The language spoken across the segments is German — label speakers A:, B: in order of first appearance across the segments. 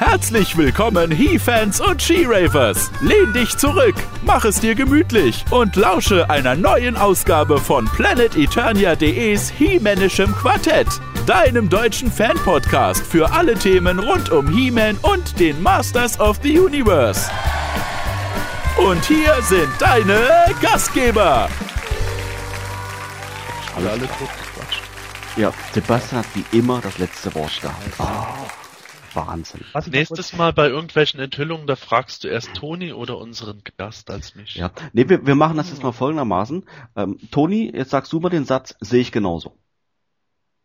A: Herzlich willkommen, He-Fans und She-Ravers. Lehn dich zurück, mach es dir gemütlich und lausche einer neuen Ausgabe von PlanetEternia.de's He-Manischem Quartett, deinem deutschen Fan-Podcast für alle Themen rund um He-Man und den Masters of the Universe. Und hier sind deine Gastgeber.
B: Alle, alle Quatsch. Ja, Sebastian hat wie immer das letzte Wort gehabt. Oh. Wahnsinn.
C: Nächstes Mal bei irgendwelchen Enthüllungen, da fragst du erst Toni oder unseren Gast als mich.
B: Ja, nee, wir, wir machen das jetzt mal folgendermaßen. Ähm, Toni, jetzt sagst du mal den Satz, sehe ich genauso.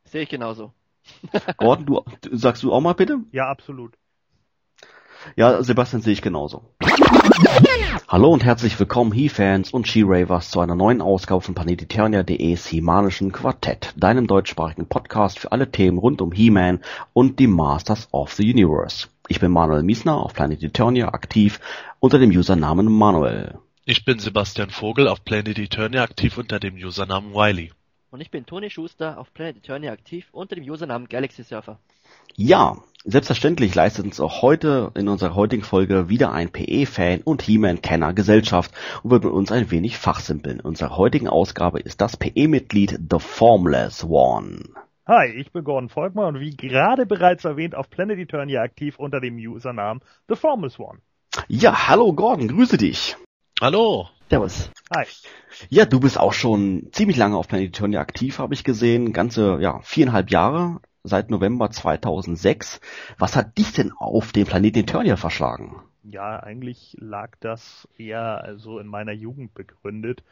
D: Sehe ich genauso.
B: Gordon, du, sagst du auch mal bitte?
E: Ja, absolut.
B: Ja, Sebastian sehe ich genauso. Hallo und herzlich willkommen He-Fans und She-Ravers zu einer neuen Ausgabe von Planetiternia.de's He-Manischen Quartett, deinem deutschsprachigen Podcast für alle Themen rund um He-Man und die Masters of the Universe. Ich bin Manuel Miesner auf Planet Eternia aktiv unter dem Usernamen Manuel.
C: Ich bin Sebastian Vogel auf Planet Eternia aktiv unter dem Usernamen Wiley.
D: Und ich bin Toni Schuster auf Planet Eternia aktiv unter dem Usernamen Galaxy Surfer.
B: Ja, selbstverständlich leistet uns auch heute in unserer heutigen Folge wieder ein PE-Fan und He-Man-Kenner Gesellschaft und wird mit uns ein wenig fachsimpeln. In unserer heutigen Ausgabe ist das PE-Mitglied The Formless One.
E: Hi, ich bin Gordon Volkmann und wie gerade bereits erwähnt auf Planet Eternia aktiv unter dem Usernamen The Formless One.
B: Ja, hallo Gordon, grüße dich.
C: Hallo.
D: Servus.
E: Hi.
B: Ja, du bist auch schon ziemlich lange auf Planet Eternia aktiv, habe ich gesehen. Ganze, ja, viereinhalb Jahre seit November 2006. Was hat dich denn auf den Planeten Eternia verschlagen?
E: Ja, eigentlich lag das eher also in meiner Jugend begründet.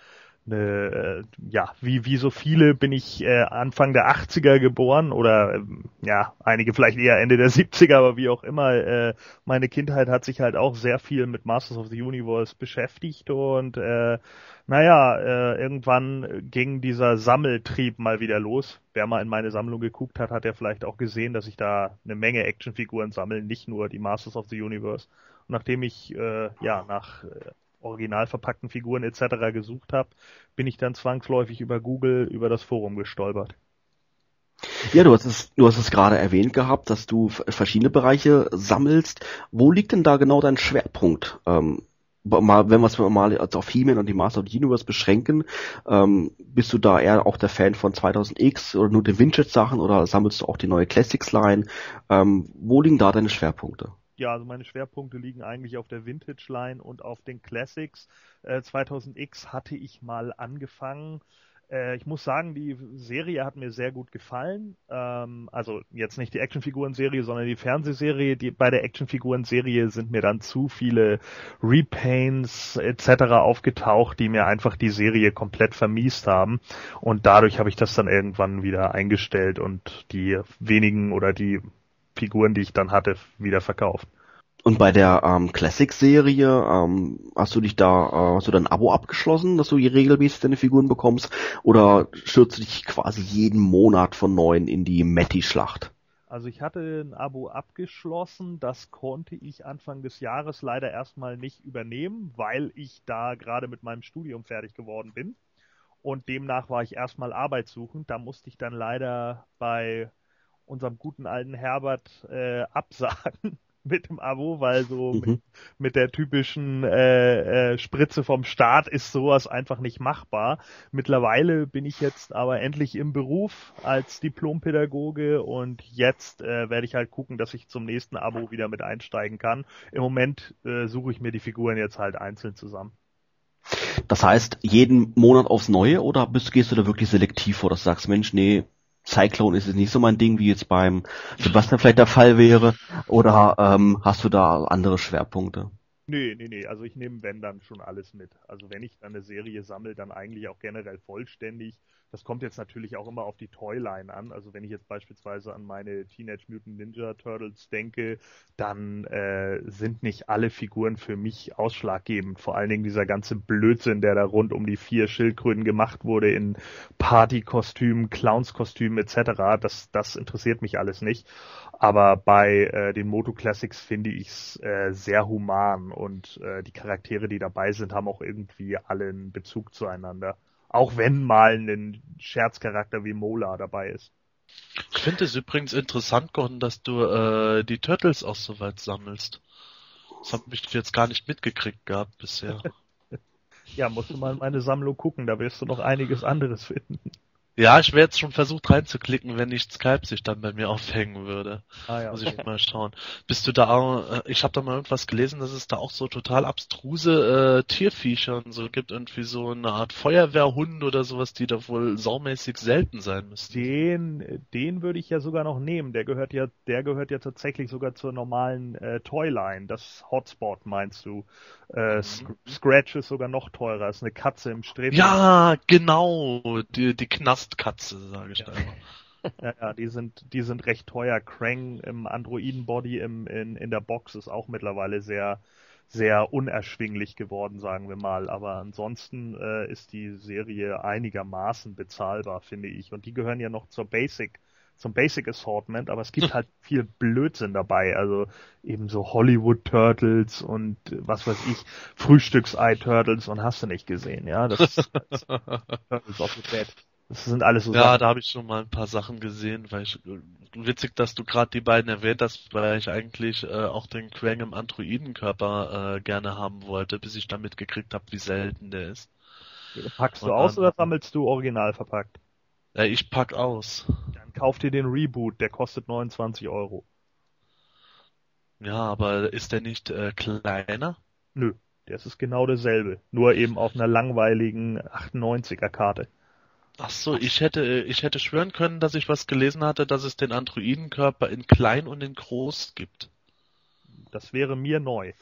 E: Eine, äh, ja, wie, wie so viele bin ich äh, Anfang der 80er geboren oder ähm, ja, einige vielleicht eher Ende der 70er, aber wie auch immer, äh, meine Kindheit hat sich halt auch sehr viel mit Masters of the Universe beschäftigt und äh, naja, äh, irgendwann ging dieser Sammeltrieb mal wieder los. Wer mal in meine Sammlung geguckt hat, hat ja vielleicht auch gesehen, dass ich da eine Menge Actionfiguren sammle, nicht nur die Masters of the Universe. Und nachdem ich äh, ja nach äh, original verpackten Figuren etc. gesucht habe, bin ich dann zwangsläufig über Google über das Forum gestolpert.
B: Ja, du hast es, du hast es gerade erwähnt gehabt, dass du verschiedene Bereiche sammelst. Wo liegt denn da genau dein Schwerpunkt? Ähm, mal, wenn wir es mal auf He-Man und die Master of the Universe beschränken, ähm, bist du da eher auch der Fan von 2000X oder nur den Vintage-Sachen oder sammelst du auch die neue Classics-Line? Ähm, wo liegen da deine Schwerpunkte?
E: Ja, also meine Schwerpunkte liegen eigentlich auf der Vintage-Line und auf den Classics. Äh, 2000X hatte ich mal angefangen äh, ich muss sagen, die Serie hat mir sehr gut gefallen. Ähm, also jetzt nicht die Actionfiguren-Serie, sondern die Fernsehserie. Die, bei der Actionfiguren-Serie sind mir dann zu viele Repaints etc. aufgetaucht, die mir einfach die Serie komplett vermiest haben. Und dadurch habe ich das dann irgendwann wieder eingestellt und die wenigen oder die Figuren, die ich dann hatte, wieder verkauft.
B: Und bei der ähm, Classic-Serie, ähm, hast du dich da, äh, hast du da ein Abo abgeschlossen, dass du hier regelmäßig deine Figuren bekommst? Oder stürzt du dich quasi jeden Monat von neuem in die Matty-Schlacht?
E: Also ich hatte ein Abo abgeschlossen, das konnte ich Anfang des Jahres leider erstmal nicht übernehmen, weil ich da gerade mit meinem Studium fertig geworden bin. Und demnach war ich erstmal arbeitssuchend. Da musste ich dann leider bei unserem guten alten Herbert äh, absagen mit dem Abo, weil so mhm. mit, mit, der typischen äh, äh, Spritze vom Staat ist sowas einfach nicht machbar. Mittlerweile bin ich jetzt aber endlich im Beruf als Diplompädagoge und jetzt äh, werde ich halt gucken, dass ich zum nächsten Abo wieder mit einsteigen kann. Im Moment äh, suche ich mir die Figuren jetzt halt einzeln zusammen.
B: Das heißt, jeden Monat aufs Neue oder bist, gehst du da wirklich selektiv vor, dass du sagst, Mensch, nee, Cyclone ist es nicht so mein Ding, wie jetzt beim Sebastian vielleicht der Fall wäre? Oder ähm, hast du da andere Schwerpunkte?
E: Nee, nee, nee. Also ich nehme, wenn dann schon alles mit. Also wenn ich dann eine Serie sammle, dann eigentlich auch generell vollständig. Das kommt jetzt natürlich auch immer auf die Toyline an. Also wenn ich jetzt beispielsweise an meine Teenage Mutant Ninja Turtles denke, dann äh, sind nicht alle Figuren für mich ausschlaggebend. Vor allen Dingen dieser ganze Blödsinn, der da rund um die vier Schildkröten gemacht wurde in Partykostümen, Clownskostümen etc. Das, das interessiert mich alles nicht. Aber bei äh, den Moto Classics finde ich es äh, sehr human und äh, die Charaktere, die dabei sind, haben auch irgendwie alle einen Bezug zueinander. Auch wenn mal ein Scherzcharakter wie Mola dabei ist.
C: Ich finde es übrigens interessant, Gordon, dass du äh, die Turtles auch so weit sammelst. Das habe ich jetzt gar nicht mitgekriegt gehabt bisher.
E: Ja, musst du mal in meine Sammlung gucken, da wirst du noch einiges anderes finden.
C: Ja, ich wäre jetzt schon versucht reinzuklicken, wenn nicht Skype sich dann bei mir aufhängen würde.
E: Ah, ja,
C: Muss
E: okay.
C: ich mal schauen. Bist du da auch, äh, ich habe da mal irgendwas gelesen, dass es da auch so total abstruse äh, Tierviecher und so gibt, irgendwie so eine Art Feuerwehrhund oder sowas, die da wohl saumäßig selten sein müssten.
E: Den, den würde ich ja sogar noch nehmen. Der gehört ja, der gehört ja tatsächlich sogar zur normalen äh, Toyline. Das Hotspot meinst du? Äh, Sc Scratch ist sogar noch teurer. Ist eine Katze im Streben.
C: Ja, genau, die, die Knastkatze, sage ich da immer.
E: Ja, ja, die sind, die sind recht teuer. Krang im Androiden-Body im, in, in der Box ist auch mittlerweile sehr, sehr unerschwinglich geworden, sagen wir mal. Aber ansonsten äh, ist die Serie einigermaßen bezahlbar, finde ich. Und die gehören ja noch zur Basic, zum Basic Assortment, aber es gibt halt viel Blödsinn dabei. Also eben so Hollywood Turtles und was weiß ich, Frühstücksei Turtles und hast du nicht gesehen, ja. Das ist, das ist Turtles of the Dead. Das sind alles so
C: Ja,
E: Sachen.
C: da habe ich schon mal ein paar Sachen gesehen, weil ich witzig, dass du gerade die beiden erwähnt hast, weil ich eigentlich äh, auch den Krang im Androidenkörper äh, gerne haben wollte, bis ich dann mitgekriegt habe, wie selten der ist.
E: Packst du
C: Und
E: aus
C: dann-
E: oder sammelst du original verpackt?
C: Äh, ich pack aus.
E: Dann kauf dir den Reboot, der kostet 29 Euro.
C: Ja, aber ist der nicht äh, kleiner?
E: Nö, das ist genau dasselbe. Nur eben auf einer langweiligen 98er Karte.
C: Ach so, ich hätte ich hätte schwören können, dass ich was gelesen hatte, dass es den Androidenkörper in klein und in groß gibt.
E: Das wäre mir neu.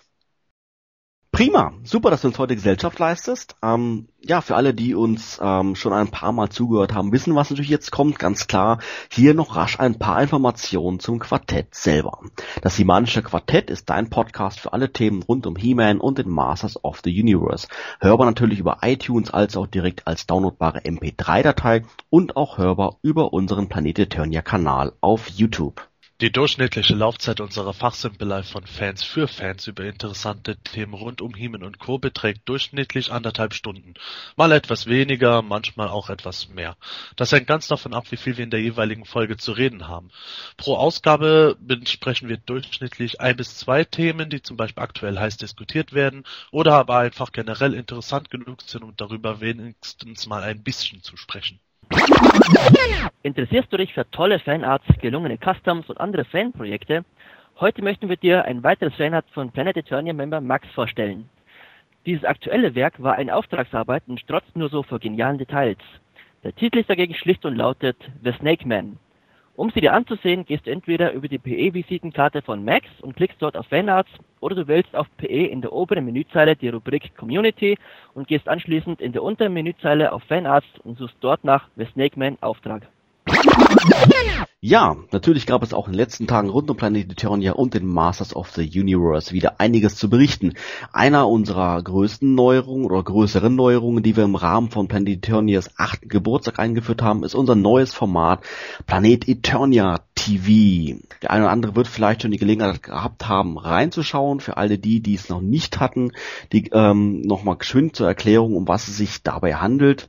B: Prima, super, dass du uns heute Gesellschaft leistest. Ähm, ja, für alle, die uns ähm, schon ein paar Mal zugehört haben, wissen, was natürlich jetzt kommt, ganz klar. Hier noch rasch ein paar Informationen zum Quartett selber. Das Himanische Quartett ist dein Podcast für alle Themen rund um He-Man und den Masters of the Universe. Hörbar natürlich über iTunes als auch direkt als downloadbare MP3-Datei und auch hörbar über unseren Planet Eternia Kanal auf YouTube.
C: Die durchschnittliche Laufzeit unserer Fachsimpelei von Fans für Fans über interessante Themen rund um Hemen und Co. beträgt durchschnittlich anderthalb Stunden. Mal etwas weniger, manchmal auch etwas mehr. Das hängt ganz davon ab, wie viel wir in der jeweiligen Folge zu reden haben. Pro Ausgabe besprechen wir durchschnittlich ein bis zwei Themen, die zum Beispiel aktuell heiß diskutiert werden oder aber einfach generell interessant genug sind, um darüber wenigstens mal ein bisschen zu sprechen.
D: Interessierst du dich für tolle Fanarts, gelungene Customs und andere Fanprojekte? Heute möchten wir dir ein weiteres Fanart von Planet Eternia-Member Max vorstellen. Dieses aktuelle Werk war eine Auftragsarbeit und strotzt nur so vor genialen Details. Der Titel ist dagegen schlicht und lautet The Snake Man. Um sie dir anzusehen, gehst du entweder über die PE-Visitenkarte von Max und klickst dort auf Fanarts oder du wählst auf PE in der oberen Menüzeile die Rubrik Community und gehst anschließend in der unteren Menüzeile auf Fanarts und suchst dort nach The Snake Man Auftrag.
B: Ja, natürlich gab es auch in den letzten Tagen rund um Planet Eternia und den Masters of the Universe wieder einiges zu berichten. Einer unserer größten Neuerungen oder größeren Neuerungen, die wir im Rahmen von Planet Eternias achten Geburtstag eingeführt haben, ist unser neues Format Planet Eternia TV. Der eine oder andere wird vielleicht schon die Gelegenheit gehabt haben, reinzuschauen. Für alle die, die es noch nicht hatten, die ähm, nochmal geschwind zur Erklärung, um was es sich dabei handelt.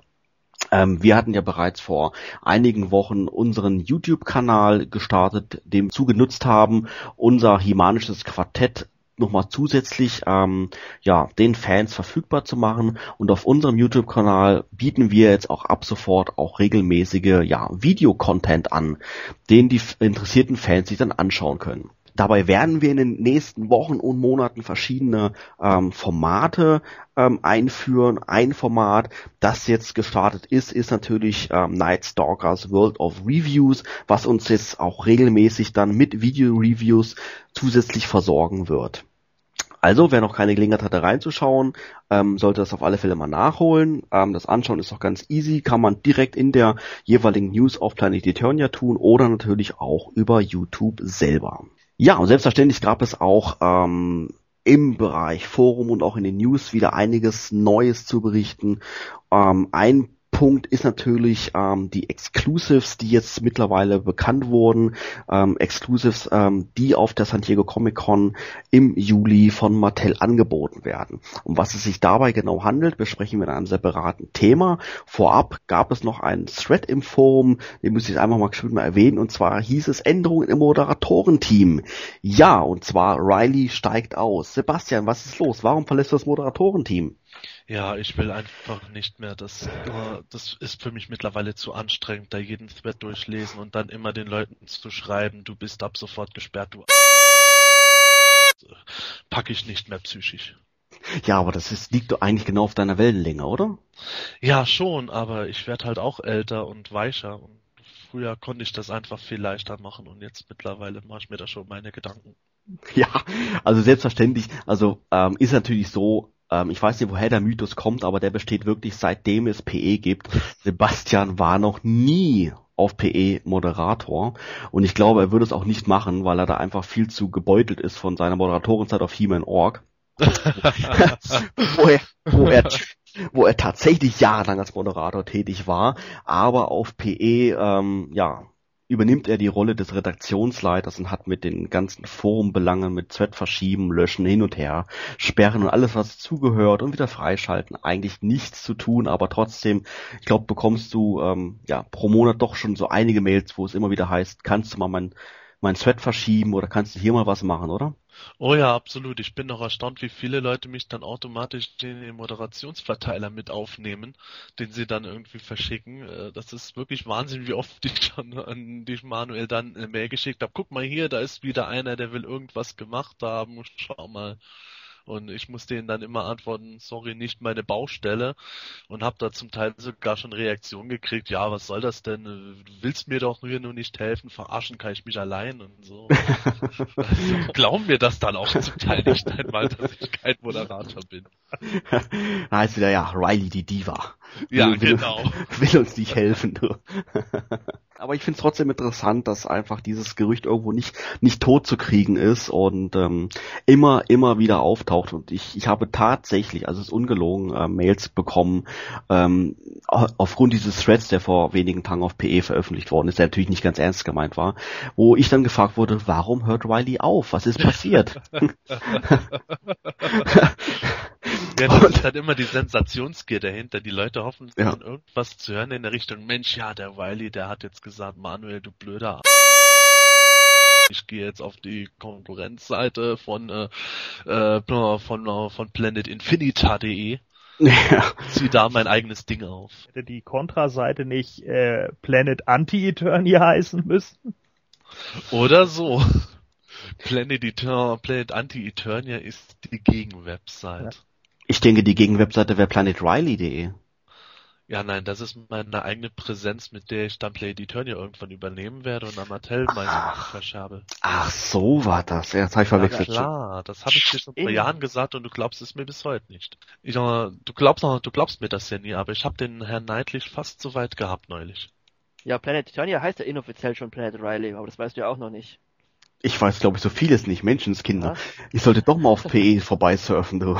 B: Ähm, wir hatten ja bereits vor einigen Wochen unseren YouTube-Kanal gestartet, dem zugenutzt haben, unser himanisches Quartett nochmal zusätzlich ähm, ja den Fans verfügbar zu machen und auf unserem YouTube-Kanal bieten wir jetzt auch ab sofort auch regelmäßige ja Videocontent an, den die interessierten Fans sich dann anschauen können. Dabei werden wir in den nächsten Wochen und Monaten verschiedene ähm, Formate ähm, einführen. Ein Format, das jetzt gestartet ist, ist natürlich ähm, Night Stalkers World of Reviews, was uns jetzt auch regelmäßig dann mit Video-Reviews zusätzlich versorgen wird. Also, wer noch keine Gelegenheit hatte reinzuschauen, ähm, sollte das auf alle Fälle mal nachholen. Ähm, das Anschauen ist doch ganz easy, kann man direkt in der jeweiligen News auf Planet Eternia tun oder natürlich auch über YouTube selber. Ja, und selbstverständlich gab es auch ähm, im Bereich Forum und auch in den News wieder einiges Neues zu berichten. Ähm, ein Punkt ist natürlich ähm, die Exclusives, die jetzt mittlerweile bekannt wurden. Ähm, Exclusives, ähm, die auf der San Diego Comic Con im Juli von Mattel angeboten werden. Um was es sich dabei genau handelt, besprechen wir in einem separaten Thema. Vorab gab es noch einen Thread im Forum, den muss ich einfach mal geschwind mal erwähnen, und zwar hieß es Änderungen im Moderatorenteam. Ja, und zwar Riley steigt aus. Sebastian, was ist los? Warum verlässt du das Moderatorenteam?
C: Ja, ich will einfach nicht mehr. Das, das ist für mich mittlerweile zu anstrengend, da jeden Thread durchlesen und dann immer den Leuten zu schreiben, du bist ab sofort gesperrt, du packe ich nicht mehr psychisch.
B: Ja, aber das ist, liegt doch eigentlich genau auf deiner Wellenlänge, oder?
C: Ja, schon, aber ich werde halt auch älter und weicher und früher konnte ich das einfach viel leichter machen und jetzt mittlerweile mache ich mir da schon meine Gedanken.
B: Ja, also selbstverständlich, also ähm, ist natürlich so, ähm, ich weiß nicht, woher der Mythos kommt, aber der besteht wirklich seitdem es PE gibt. Sebastian war noch nie auf PE Moderator und ich glaube, er würde es auch nicht machen, weil er da einfach viel zu gebeutelt ist von seiner Moderatorenzeit auf He-Man Org. wo, er, wo, er, wo er tatsächlich jahrelang als Moderator tätig war, aber auf PE ähm, ja übernimmt er die Rolle des Redaktionsleiters und hat mit den ganzen Forumbelangen, mit Thread verschieben, löschen, hin und her, sperren und alles, was zugehört und wieder freischalten, eigentlich nichts zu tun, aber trotzdem, ich glaube, bekommst du ähm, ja pro Monat doch schon so einige Mails, wo es immer wieder heißt, kannst du mal mein mein Thread verschieben oder kannst du hier mal was machen, oder?
C: Oh ja, absolut. Ich bin noch erstaunt, wie viele Leute mich dann automatisch in den Moderationsverteiler mit aufnehmen, den sie dann irgendwie verschicken. Äh, das ist wirklich Wahnsinn, wie oft ich schon an dich Manuel dann eine Mail geschickt habe. Guck mal hier, da ist wieder einer, der will irgendwas gemacht haben. Schau mal. Und ich muss denen dann immer antworten, sorry, nicht meine Baustelle. Und habe da zum Teil sogar schon Reaktionen gekriegt, ja, was soll das denn? Du willst mir doch nur, nur nicht helfen, verarschen kann ich mich allein und so. also, glauben mir das dann auch zum Teil nicht einmal, dass ich kein Moderator bin.
B: da heißt wieder, ja, Riley die Diva.
C: Ja, will, genau.
B: Will uns nicht helfen, du. Aber ich finde es trotzdem interessant, dass einfach dieses Gerücht irgendwo nicht nicht tot zu kriegen ist und ähm, immer immer wieder auftaucht. Und ich ich habe tatsächlich, also es ist ungelogen, äh, Mails bekommen ähm, aufgrund dieses Threads, der vor wenigen Tagen auf PE veröffentlicht worden ist, der natürlich nicht ganz ernst gemeint war, wo ich dann gefragt wurde, warum hört Riley auf? Was ist passiert?
C: Ja, das ist halt immer die Sensationsgier dahinter. Die Leute hoffen, ja. irgendwas zu hören in der Richtung, Mensch, ja, der Wiley, der hat jetzt gesagt, Manuel, du blöder ich gehe jetzt auf die Konkurrenzseite von äh, äh, von äh, von planetinfinita.de ja. zieh da mein eigenes Ding auf.
E: Hätte die Kontraseite nicht äh, Planet Anti-Eternia heißen müssen?
C: Oder so. Planet, Eter Planet Anti-Eternia ist die Gegenwebsite. Ja.
B: Ich denke, die Gegenwebseite wäre planetriley.de.
C: Ja, nein, das ist meine eigene Präsenz, mit der ich dann Play Eternia irgendwann übernehmen werde und Amatel meine verscherbe.
B: Ach, so war das. Ja, das habe ich verwechselt.
C: Ja, klar, das habe ich dir schon vor Jahren gesagt und du glaubst es mir bis heute nicht. Ich, äh, du glaubst noch, du glaubst mir das ja nie, aber ich habe den Herrn Neidlich fast so weit gehabt neulich.
D: Ja, Planet Eternia heißt ja inoffiziell schon Planet Riley, aber das weißt du ja auch noch nicht.
B: Ich weiß, glaube ich, so vieles nicht. Menschenskinder. Ja. Ich sollte doch mal auf PE vorbeisurfen, du.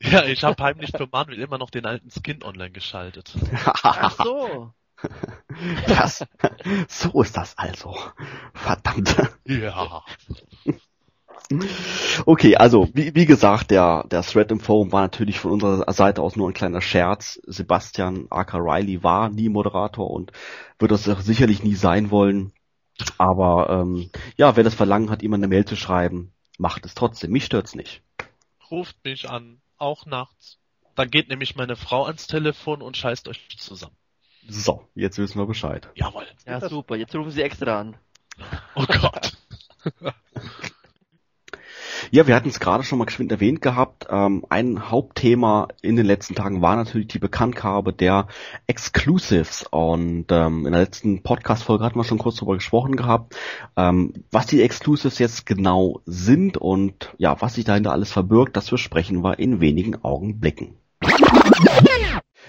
C: Ja, ich habe heimlich für Manuel immer noch den alten Skin online geschaltet.
D: Ach so.
B: Das, so ist das also. Verdammt.
C: Ja.
B: Okay, also wie, wie gesagt, der, der Thread im Forum war natürlich von unserer Seite aus nur ein kleiner Scherz. Sebastian Aka Riley war nie Moderator und wird das sicherlich nie sein wollen. Aber ähm, ja, wer das Verlangen hat, ihm eine Mail zu schreiben, macht es trotzdem. Mich stört's nicht.
C: Ruft mich an, auch nachts. Dann geht nämlich meine Frau ans Telefon und scheißt euch zusammen.
B: So, jetzt wissen wir Bescheid.
C: Jawohl.
D: Ja, super. Jetzt rufen sie extra an.
C: Oh Gott.
B: Ja, wir hatten es gerade schon mal geschwind erwähnt gehabt. Ähm, ein Hauptthema in den letzten Tagen war natürlich die Bekanntgabe der Exclusives. Und ähm, in der letzten Podcast-Folge hatten wir schon kurz darüber gesprochen gehabt, ähm, was die Exclusives jetzt genau sind und ja, was sich dahinter alles verbirgt, das besprechen wir in wenigen Augenblicken.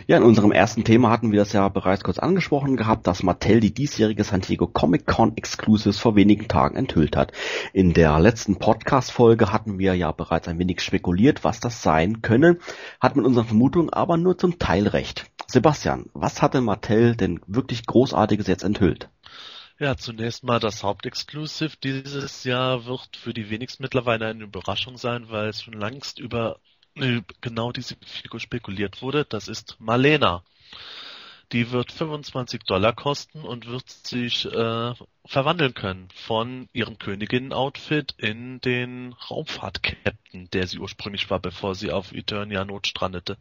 B: Ja, in unserem ersten Thema hatten wir das ja bereits kurz angesprochen gehabt, dass Mattel die diesjährige San Diego Comic Con Exclusives vor wenigen Tagen enthüllt hat. In der letzten Podcast-Folge hatten wir ja bereits ein wenig spekuliert, was das sein könne, hat mit unseren Vermutungen aber nur zum Teil recht. Sebastian, was hat denn Mattel denn wirklich Großartiges jetzt enthüllt?
C: Ja, zunächst mal das Hauptexklusiv dieses Jahr wird für die wenigsten mittlerweile eine Überraschung sein, weil es schon längst über genau diese Figur spekuliert wurde. Das ist Malena. Die wird 25 Dollar kosten und wird sich äh, verwandeln können von ihrem Königinnen-Outfit in den Raumfahrt-Captain, der sie ursprünglich war, bevor sie auf Eternia notstrandete.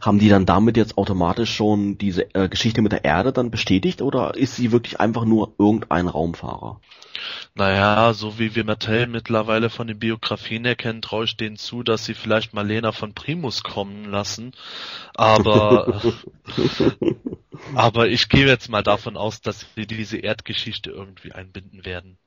B: Haben die dann damit jetzt automatisch schon diese äh, Geschichte mit der Erde dann bestätigt oder ist sie wirklich einfach nur irgendein Raumfahrer?
C: Naja, so wie wir Mattel mittlerweile von den Biografien erkennen, traue ich denen zu, dass sie vielleicht Marlena von Primus kommen lassen. Aber, aber ich gehe jetzt mal davon aus, dass sie diese Erdgeschichte irgendwie einbinden werden.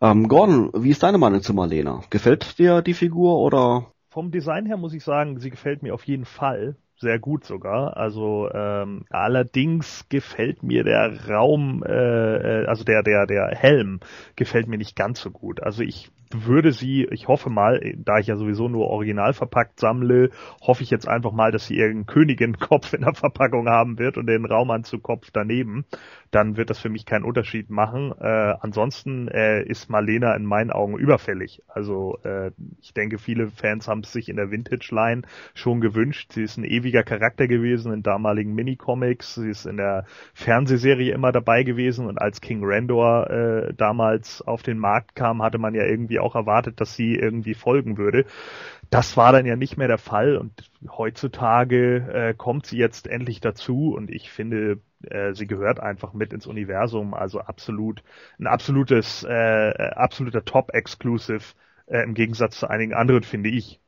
B: Ähm, Gordon, wie ist deine Meinung zu Marlena? Gefällt dir die Figur oder
E: vom Design her muss ich sagen, sie gefällt mir auf jeden Fall sehr gut sogar. Also ähm, allerdings gefällt mir der Raum, äh, äh, also der der der Helm gefällt mir nicht ganz so gut. Also ich würde sie, ich hoffe mal, da ich ja sowieso nur original verpackt sammle, hoffe ich jetzt einfach mal, dass sie irgendeinen Königin-Kopf in der Verpackung haben wird und den Raumanzugkopf daneben. Dann wird das für mich keinen Unterschied machen. Äh, ansonsten äh, ist Marlena in meinen Augen überfällig. Also äh, ich denke, viele Fans haben es sich in der Vintage-Line schon gewünscht. Sie ist ein ewiger Charakter gewesen in damaligen Minicomics. Sie ist in der Fernsehserie immer dabei gewesen und als King Randor äh, damals auf den Markt kam, hatte man ja irgendwie auch erwartet, dass sie irgendwie folgen würde. Das war dann ja nicht mehr der Fall und heutzutage äh, kommt sie jetzt endlich dazu und ich finde, äh, sie gehört einfach mit ins Universum, also absolut ein absolutes, äh, absoluter Top-Exclusive äh, im Gegensatz zu einigen anderen, finde ich.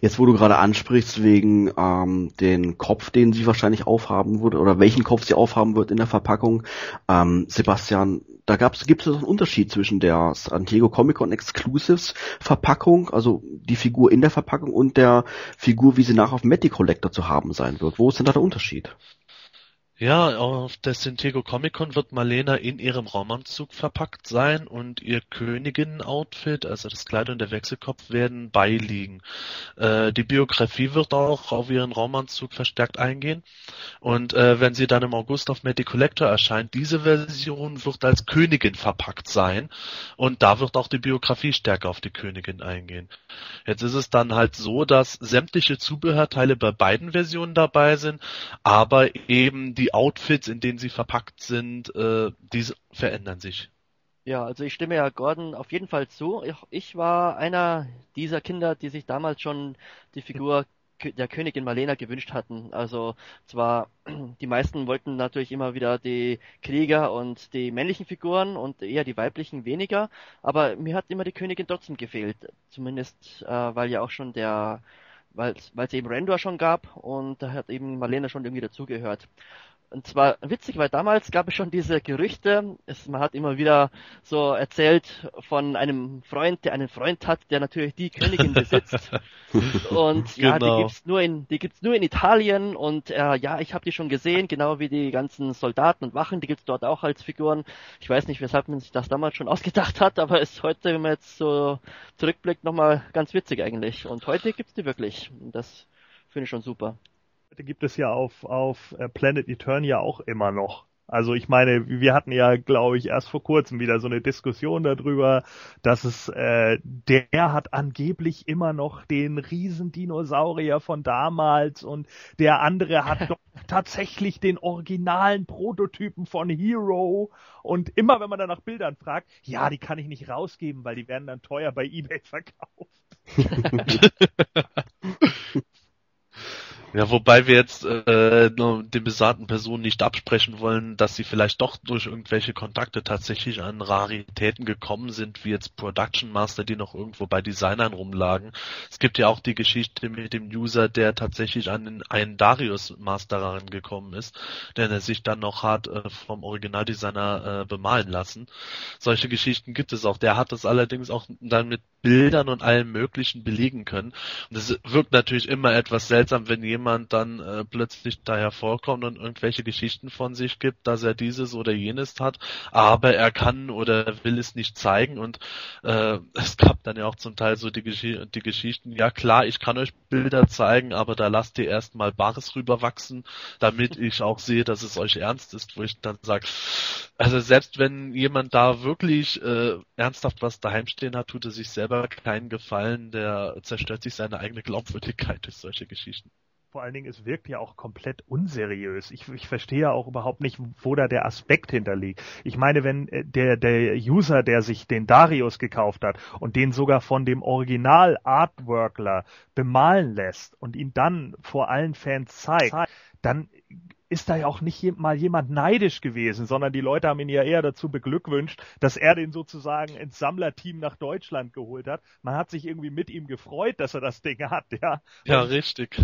B: Jetzt, wo du gerade ansprichst, wegen ähm, den Kopf, den sie wahrscheinlich aufhaben würde, oder welchen Kopf sie aufhaben wird in der Verpackung, ähm, Sebastian, da gab's, gibt es einen Unterschied zwischen der San Diego Comic Con Exclusives Verpackung, also die Figur in der Verpackung und der Figur, wie sie nachher auf Matty Collector zu haben sein wird. Wo ist denn da der Unterschied?
C: Ja, auf der Sintego Comic Con wird Marlena in ihrem Raumanzug verpackt sein und ihr Königinnen-Outfit, also das Kleid und der Wechselkopf, werden beiliegen. Äh, die Biografie wird auch auf ihren Raumanzug verstärkt eingehen. Und äh, wenn sie dann im August auf Matty Collector erscheint, diese Version wird als Königin verpackt sein. Und da wird auch die Biografie stärker auf die Königin eingehen. Jetzt ist es dann halt so, dass sämtliche Zubehörteile bei beiden Versionen dabei sind, aber eben die die Outfits, in denen sie verpackt sind, äh, diese verändern sich.
D: Ja, also ich stimme ja Gordon auf jeden Fall zu. Ich, ich war einer dieser Kinder, die sich damals schon die Figur der Königin Marlena gewünscht hatten. Also zwar die meisten wollten natürlich immer wieder die Krieger und die männlichen Figuren und eher die weiblichen weniger, aber mir hat immer die Königin trotzdem gefehlt. Zumindest äh, weil ja auch schon der weil es eben Rendor schon gab und da hat eben Marlena schon irgendwie dazugehört. Und zwar witzig, weil damals gab es schon diese Gerüchte, es, man hat immer wieder so erzählt von einem Freund, der einen Freund hat, der natürlich die Königin besitzt. und ja, genau. die gibt's nur in, die gibt's nur in Italien und äh, ja, ich habe die schon gesehen, genau wie die ganzen Soldaten und Wachen, die gibt's dort auch als Figuren. Ich weiß nicht, weshalb man sich das damals schon ausgedacht hat, aber ist heute, wenn man jetzt so zurückblickt, nochmal ganz witzig eigentlich. Und heute gibt's die wirklich. Das finde ich schon super
E: gibt es ja auf, auf äh, Planet Eternia auch immer noch. Also ich meine, wir hatten ja, glaube ich, erst vor kurzem wieder so eine Diskussion darüber, dass es äh, der hat angeblich immer noch den Riesendinosaurier von damals und der andere hat doch tatsächlich den originalen Prototypen von Hero und immer wenn man dann nach Bildern fragt, ja, die kann ich nicht rausgeben, weil die werden dann teuer bei eBay verkauft.
C: Ja, wobei wir jetzt äh, den besagten Personen nicht absprechen wollen, dass sie vielleicht doch durch irgendwelche Kontakte tatsächlich an Raritäten gekommen sind, wie jetzt Production Master, die noch irgendwo bei Designern rumlagen. Es gibt ja auch die Geschichte mit dem User, der tatsächlich an einen Darius Master rangekommen ist, den er sich dann noch hat äh, vom Originaldesigner äh, bemalen lassen. Solche Geschichten gibt es auch. Der hat das allerdings auch dann mit Bildern und allem Möglichen belegen können. Und es wirkt natürlich immer etwas seltsam, wenn jemand jemand dann äh, plötzlich da hervorkommt und irgendwelche Geschichten von sich gibt, dass er dieses oder jenes hat, aber er kann oder will es nicht zeigen und äh, es gab dann ja auch zum Teil so die, Gesch die Geschichten, ja klar, ich kann euch Bilder zeigen, aber da lasst ihr erstmal Bares rüberwachsen, damit ich auch sehe, dass es euch ernst ist, wo ich dann sage, also selbst wenn jemand da wirklich äh, ernsthaft was daheim stehen hat, tut er sich selber keinen Gefallen, der zerstört sich seine eigene Glaubwürdigkeit durch solche Geschichten
E: vor allen Dingen, es wirkt ja auch komplett unseriös. Ich, ich verstehe ja auch überhaupt nicht, wo da der Aspekt hinterliegt. Ich meine, wenn äh, der, der User, der sich den Darius gekauft hat und den sogar von dem Original Artworkler bemalen lässt und ihn dann vor allen Fans zeigt, dann ist da ja auch nicht mal jemand neidisch gewesen, sondern die Leute haben ihn ja eher dazu beglückwünscht, dass er den sozusagen ins Sammlerteam nach Deutschland geholt hat. Man hat sich irgendwie mit ihm gefreut, dass er das Ding hat, ja.
C: Ja, richtig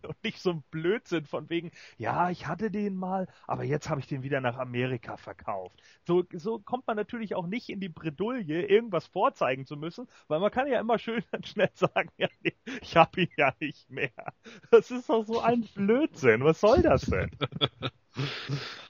E: und nicht so ein Blödsinn von wegen, ja, ich hatte den mal, aber jetzt habe ich den wieder nach Amerika verkauft. So, so kommt man natürlich auch nicht in die Bredouille, irgendwas vorzeigen zu müssen, weil man kann ja immer schön und schnell sagen, ja, nee, ich habe ihn ja nicht mehr. Das ist doch so ein Blödsinn. Was soll das denn?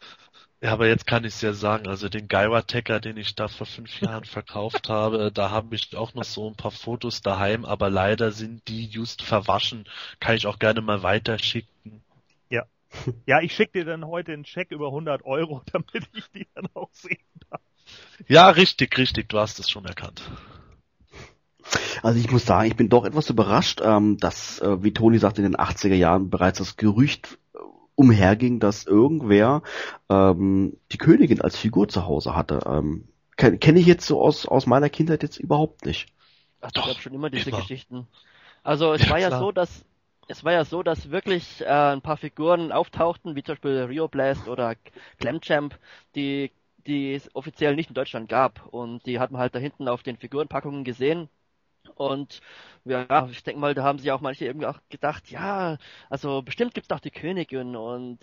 C: Ja, aber jetzt kann ich es ja sagen, also den Gaiwa-Tacker, den ich da vor fünf Jahren verkauft habe, da habe ich auch noch so ein paar Fotos daheim, aber leider sind die just verwaschen. Kann ich auch gerne mal weiterschicken.
E: Ja. Ja, ich schicke dir dann heute einen Check über 100 Euro, damit ich die dann auch sehen darf.
C: Ja, richtig, richtig, du hast es schon erkannt.
B: Also ich muss sagen, ich bin doch etwas überrascht, ähm, dass, äh, wie Toni sagt, in den 80er Jahren bereits das Gerücht umherging, dass irgendwer ähm, die Königin als Figur zu Hause hatte. Ähm, Kenne kenn ich jetzt so aus, aus meiner Kindheit jetzt überhaupt nicht.
D: Ach, Doch, schon immer diese immer. Geschichten. Also es ja, war ja klar. so, dass es war ja so, dass wirklich äh, ein paar Figuren auftauchten, wie zum Beispiel Rio Blast oder Clamchamp, die die es offiziell nicht in Deutschland gab. Und die hat man halt da hinten auf den Figurenpackungen gesehen. Und ja, ich denke mal, da haben sich auch manche irgendwie auch gedacht, ja, also bestimmt gibt's doch die Königin und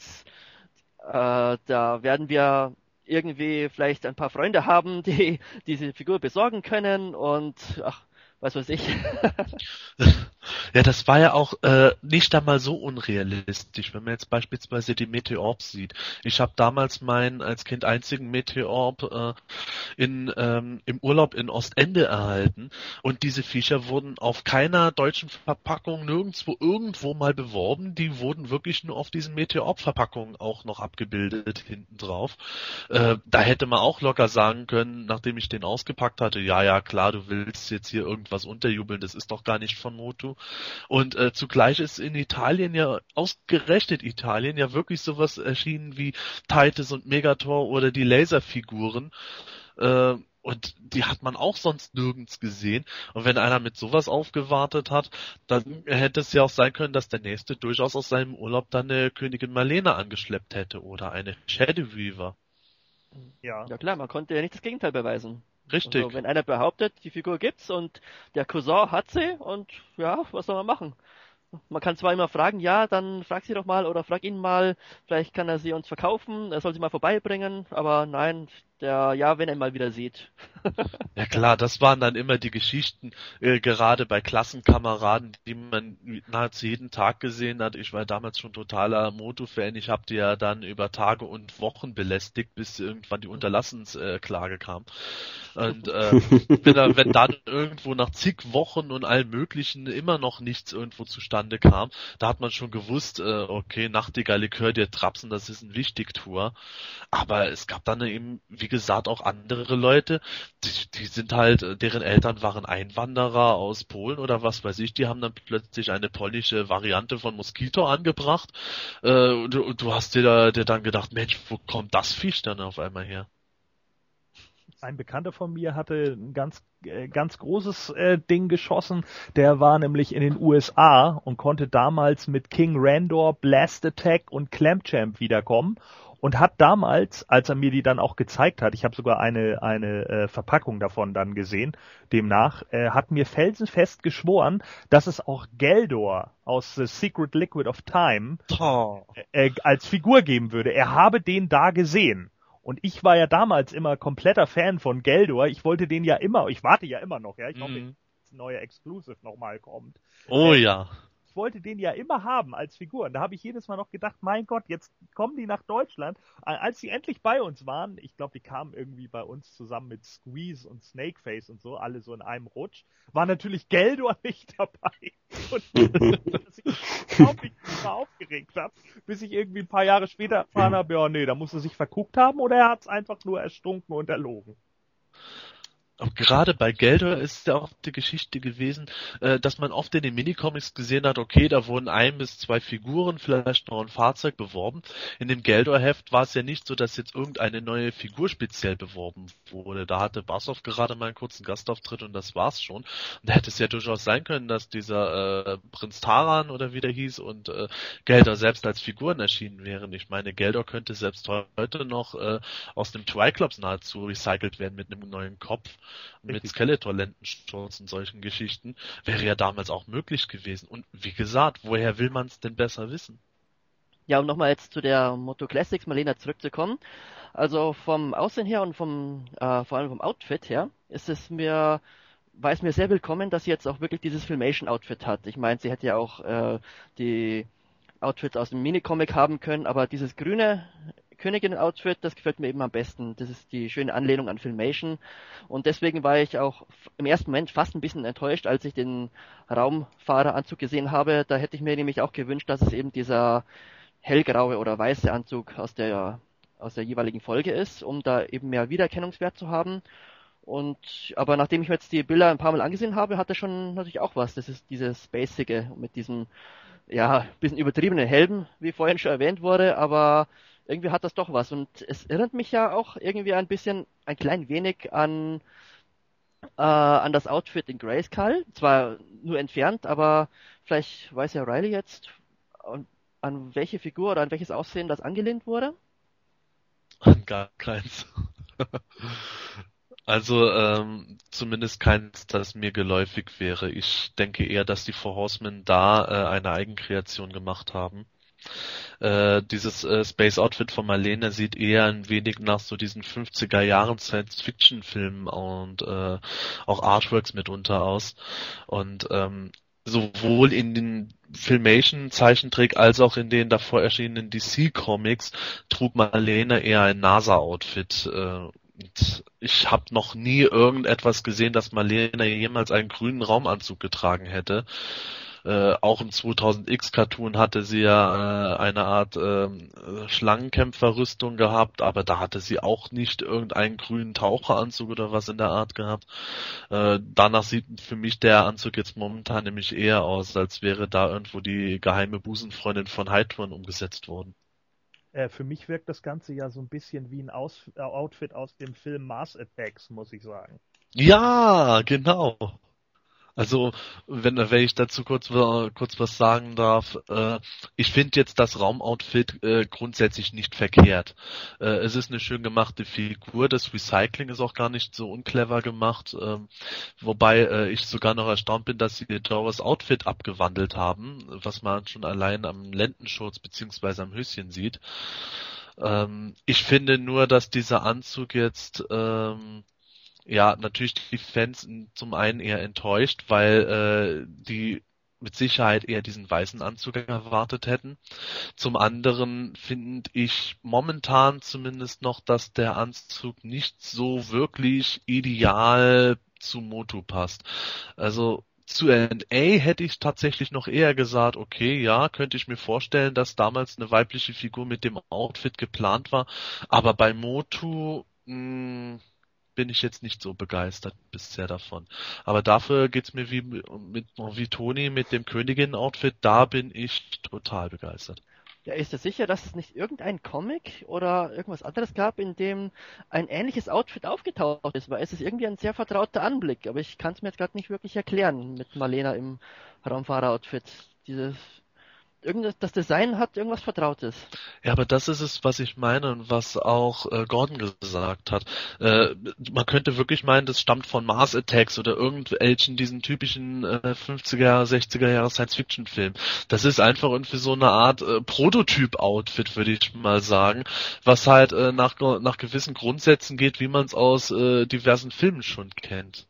D: äh, da werden wir irgendwie vielleicht ein paar Freunde haben, die diese Figur besorgen können und ach, was weiß ich.
C: Ja, das war ja auch äh, nicht einmal so unrealistisch, wenn man jetzt beispielsweise die Meteorb sieht. Ich habe damals meinen als Kind einzigen Meteorb äh, in, ähm, im Urlaub in Ostende erhalten und diese Viecher wurden auf keiner deutschen Verpackung nirgendwo irgendwo mal beworben. Die wurden wirklich nur auf diesen Meteorb-Verpackungen auch noch abgebildet hinten drauf. Äh, da hätte man auch locker sagen können, nachdem ich den ausgepackt hatte, ja, ja, klar, du willst jetzt hier irgendwas unterjubeln, das ist doch gar nicht von Motu. Und äh, zugleich ist in Italien ja, ausgerechnet Italien, ja wirklich sowas erschienen wie Titus und Megator oder die Laserfiguren. Äh, und die hat man auch sonst nirgends gesehen. Und wenn einer mit sowas aufgewartet hat, dann hätte es ja auch sein können, dass der nächste durchaus aus seinem Urlaub dann eine Königin Marlene angeschleppt hätte oder eine Shadow Weaver.
D: Ja. Ja klar, man konnte ja nicht das Gegenteil beweisen.
C: Richtig.
D: Also, wenn einer behauptet, die Figur gibt's und der Cousin hat sie und ja, was soll man machen? Man kann zwar immer fragen, ja, dann frag sie doch mal oder frag ihn mal, vielleicht kann er sie uns verkaufen, er soll sie mal vorbeibringen, aber nein, der, ja, wenn er mal wieder sieht.
C: ja klar, das waren dann immer die Geschichten, äh, gerade bei Klassenkameraden, die man nahezu jeden Tag gesehen hat. Ich war damals schon totaler Moto-Fan. Ich habe die ja dann über Tage und Wochen belästigt, bis irgendwann die Unterlassensklage kam. Und äh, wenn, dann, wenn dann irgendwo nach zig Wochen und allem möglichen immer noch nichts irgendwo zustande kam, da hat man schon gewusst, äh, okay, Nachtigall, ich höre dir trapsen, das ist ein Wichtigtour. Aber es gab dann eben, wie wie gesagt, auch andere Leute, die, die sind halt, deren Eltern waren Einwanderer aus Polen oder was weiß ich, die haben dann plötzlich eine polnische Variante von Moskito angebracht. Äh, und, und, du hast dir, da, dir dann gedacht, Mensch, wo kommt das Viech dann auf einmal her?
E: ein Bekannter von mir hatte ein ganz äh, ganz großes äh, Ding geschossen. Der war nämlich in den USA und konnte damals mit King Randor, Blast Attack und Clamchamp wiederkommen und hat damals, als er mir die dann auch gezeigt hat, ich habe sogar eine eine äh, Verpackung davon dann gesehen, demnach äh, hat mir felsenfest geschworen, dass es auch Geldor aus The Secret Liquid of Time oh. äh, als Figur geben würde. Er habe den da gesehen. Und ich war ja damals immer kompletter Fan von Geldor. Ich wollte den ja immer, ich warte ja immer noch, ja. Ich hoffe, mhm. dass ein neuer Exclusive nochmal kommt.
C: Oh äh, ja
E: wollte den ja immer haben als Figur. Und da habe ich jedes Mal noch gedacht, mein Gott, jetzt kommen die nach Deutschland. Als die endlich bei uns waren, ich glaube, die kamen irgendwie bei uns zusammen mit Squeeze und Snakeface und so, alle so in einem Rutsch, war natürlich Geldor nicht dabei. Und dass ich unglaublich aufgeregt habe, bis ich irgendwie ein paar Jahre später erfahren habe, ja, nee, da muss er sich verguckt haben oder er hat es einfach nur erstunken und erlogen.
C: Aber gerade bei Geldor ist ja auch die Geschichte gewesen, äh, dass man oft in den Minicomics gesehen hat, okay, da wurden ein bis zwei Figuren, vielleicht noch ein Fahrzeug beworben. In dem Geldor-Heft war es ja nicht so, dass jetzt irgendeine neue Figur speziell beworben wurde. Da hatte Bassoff gerade mal einen kurzen Gastauftritt und das war's schon. Und da hätte es ja durchaus sein können, dass dieser äh, Prinz Taran oder wie der hieß und äh, Geldor selbst als Figuren erschienen wären. Ich meine, Geldor könnte selbst heute noch äh, aus dem Triclops nahezu recycelt werden mit einem neuen Kopf mit Skeletor-Lendensturz und solchen Geschichten, wäre ja damals auch möglich gewesen. Und wie gesagt, woher will man es denn besser wissen?
D: Ja, um nochmal jetzt zu der Moto Classics Marlena zurückzukommen. Also vom Aussehen her und vom, äh, vor allem vom Outfit her, ist es mir, war es mir sehr willkommen, dass sie jetzt auch wirklich dieses Filmation-Outfit hat. Ich meine, sie hätte ja auch äh, die Outfits aus dem Minicomic haben können, aber dieses grüne Königin-Outfit, das gefällt mir eben am besten. Das ist die schöne Anlehnung an Filmation. Und deswegen war ich auch im ersten Moment fast ein bisschen enttäuscht, als ich den Raumfahreranzug gesehen habe. Da hätte ich mir nämlich auch gewünscht, dass es eben dieser hellgraue oder weiße Anzug aus der, aus der jeweiligen Folge ist, um da eben mehr Wiedererkennungswert zu haben. Und aber nachdem ich mir jetzt die Bilder ein paar Mal angesehen habe, hat er schon natürlich auch was. Das ist dieses Basice mit diesem ja bisschen übertriebenen Helm, wie vorhin schon erwähnt wurde, aber irgendwie hat das doch was. Und es erinnert mich ja auch irgendwie ein bisschen, ein klein wenig an, äh, an das Outfit in Grayskull. Zwar nur entfernt, aber vielleicht weiß ja Riley jetzt, an welche Figur oder an welches Aussehen das angelehnt wurde.
C: An gar keins. Also ähm, zumindest keins, das mir geläufig wäre. Ich denke eher, dass die Four Horsemen da äh, eine Eigenkreation gemacht haben. Äh, dieses äh, Space Outfit von Marlene sieht eher ein wenig nach so diesen 50er Jahren Science Fiction Filmen und äh, auch Artworks mitunter aus. Und ähm, sowohl in den Filmation Zeichentrick als auch in den davor erschienenen DC Comics trug Marlene eher ein NASA Outfit. Äh, ich habe noch nie irgendetwas gesehen, dass Marlene jemals einen grünen Raumanzug getragen hätte. Äh, auch im 2000X Cartoon hatte sie ja äh, eine Art äh, Schlangenkämpferrüstung gehabt, aber da hatte sie auch nicht irgendeinen grünen Taucheranzug oder was in der Art gehabt. Äh, danach sieht für mich der Anzug jetzt momentan nämlich eher aus, als wäre da irgendwo die geheime Busenfreundin von Heidrun umgesetzt worden.
E: Äh, für mich wirkt das Ganze ja so ein bisschen wie ein aus Outfit aus dem Film Mars Attacks, muss ich sagen.
C: Ja, genau. Also, wenn, wenn ich dazu kurz, kurz was sagen darf, äh, ich finde jetzt das Raumoutfit äh, grundsätzlich nicht verkehrt. Äh, es ist eine schön gemachte Figur, das Recycling ist auch gar nicht so unclever gemacht, äh, wobei äh, ich sogar noch erstaunt bin, dass sie Doris Outfit abgewandelt haben, was man schon allein am Lendenschurz beziehungsweise am Höschen sieht. Ähm, ich finde nur, dass dieser Anzug jetzt ähm, ja, natürlich die Fans zum einen eher enttäuscht, weil äh, die mit Sicherheit eher diesen weißen Anzug erwartet hätten. Zum anderen finde ich momentan zumindest noch, dass der Anzug nicht so wirklich ideal zu Moto passt. Also zu NA hätte ich tatsächlich noch eher gesagt, okay, ja, könnte ich mir vorstellen, dass damals eine weibliche Figur mit dem Outfit geplant war, aber bei Motu mh, hm, bin ich jetzt nicht so begeistert bisher davon. Aber dafür geht's mir wie mit wie Toni mit dem Königin-Outfit, da bin ich total begeistert.
D: Ja, ist er sicher, dass es nicht irgendein Comic oder irgendwas anderes gab, in dem ein ähnliches Outfit aufgetaucht ist? Weil es ist irgendwie ein sehr vertrauter Anblick, aber ich kann es mir jetzt gerade nicht wirklich erklären mit Marlena im Raumfahrer-Outfit. Dieses irgendwas, das Design hat irgendwas Vertrautes.
C: Ja, aber das ist es, was ich meine und was auch äh, Gordon gesagt hat. Äh, man könnte wirklich meinen, das stammt von Mars Attacks oder irgendwelchen diesen typischen äh, 50er, 60er Jahre Science-Fiction-Film. Das ist einfach irgendwie so eine Art äh, Prototyp-Outfit, würde ich mal sagen, was halt äh, nach, nach gewissen Grundsätzen geht, wie man es aus äh, diversen Filmen schon kennt.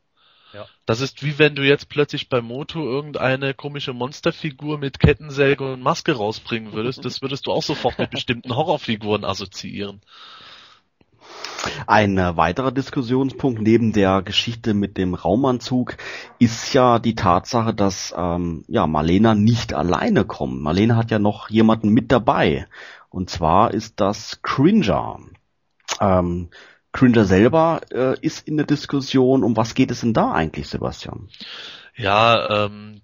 C: Ja. Das ist wie wenn du jetzt plötzlich bei Moto irgendeine komische Monsterfigur mit Kettensäge und Maske rausbringen würdest. Das würdest du auch sofort mit bestimmten Horrorfiguren assoziieren.
B: Ein äh, weiterer Diskussionspunkt neben der Geschichte mit dem Raumanzug ist ja die Tatsache, dass ähm, ja Marlena nicht alleine kommt. Marlena hat ja noch jemanden mit dabei. Und zwar ist das Cringer. Ähm, Cringer selber äh, ist in der Diskussion. Um was geht es denn da eigentlich, Sebastian?
C: Ja, ähm,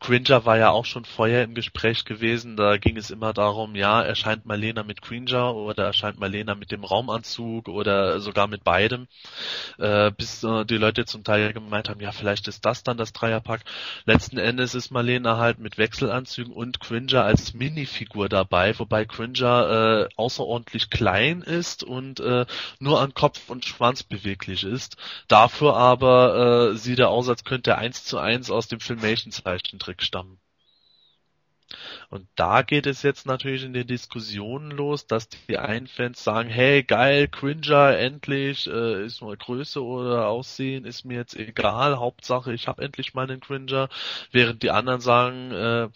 C: Cringer war ja auch schon vorher im Gespräch gewesen. Da ging es immer darum, ja, erscheint Marlena mit Cringer oder erscheint Marlena mit dem Raumanzug oder sogar mit beidem. Äh, bis äh, die Leute zum Teil gemeint haben, ja, vielleicht ist das dann das Dreierpack. Letzten Endes ist Marlena halt mit Wechselanzügen und Cringer als Minifigur dabei, wobei Cringer äh, außerordentlich klein ist und äh, nur an Kopf und Schwanz beweglich ist. Dafür aber äh, sieht er aus, als könnte er eins zu eins aus dem Filmation-Zeichentrick stammen. Und da geht es jetzt natürlich in den Diskussionen los, dass die einen Fans sagen, hey geil, Cringer, endlich, äh, ist nur Größe oder Aussehen, ist mir jetzt egal, Hauptsache ich habe endlich meinen Cringer, während die anderen sagen, äh,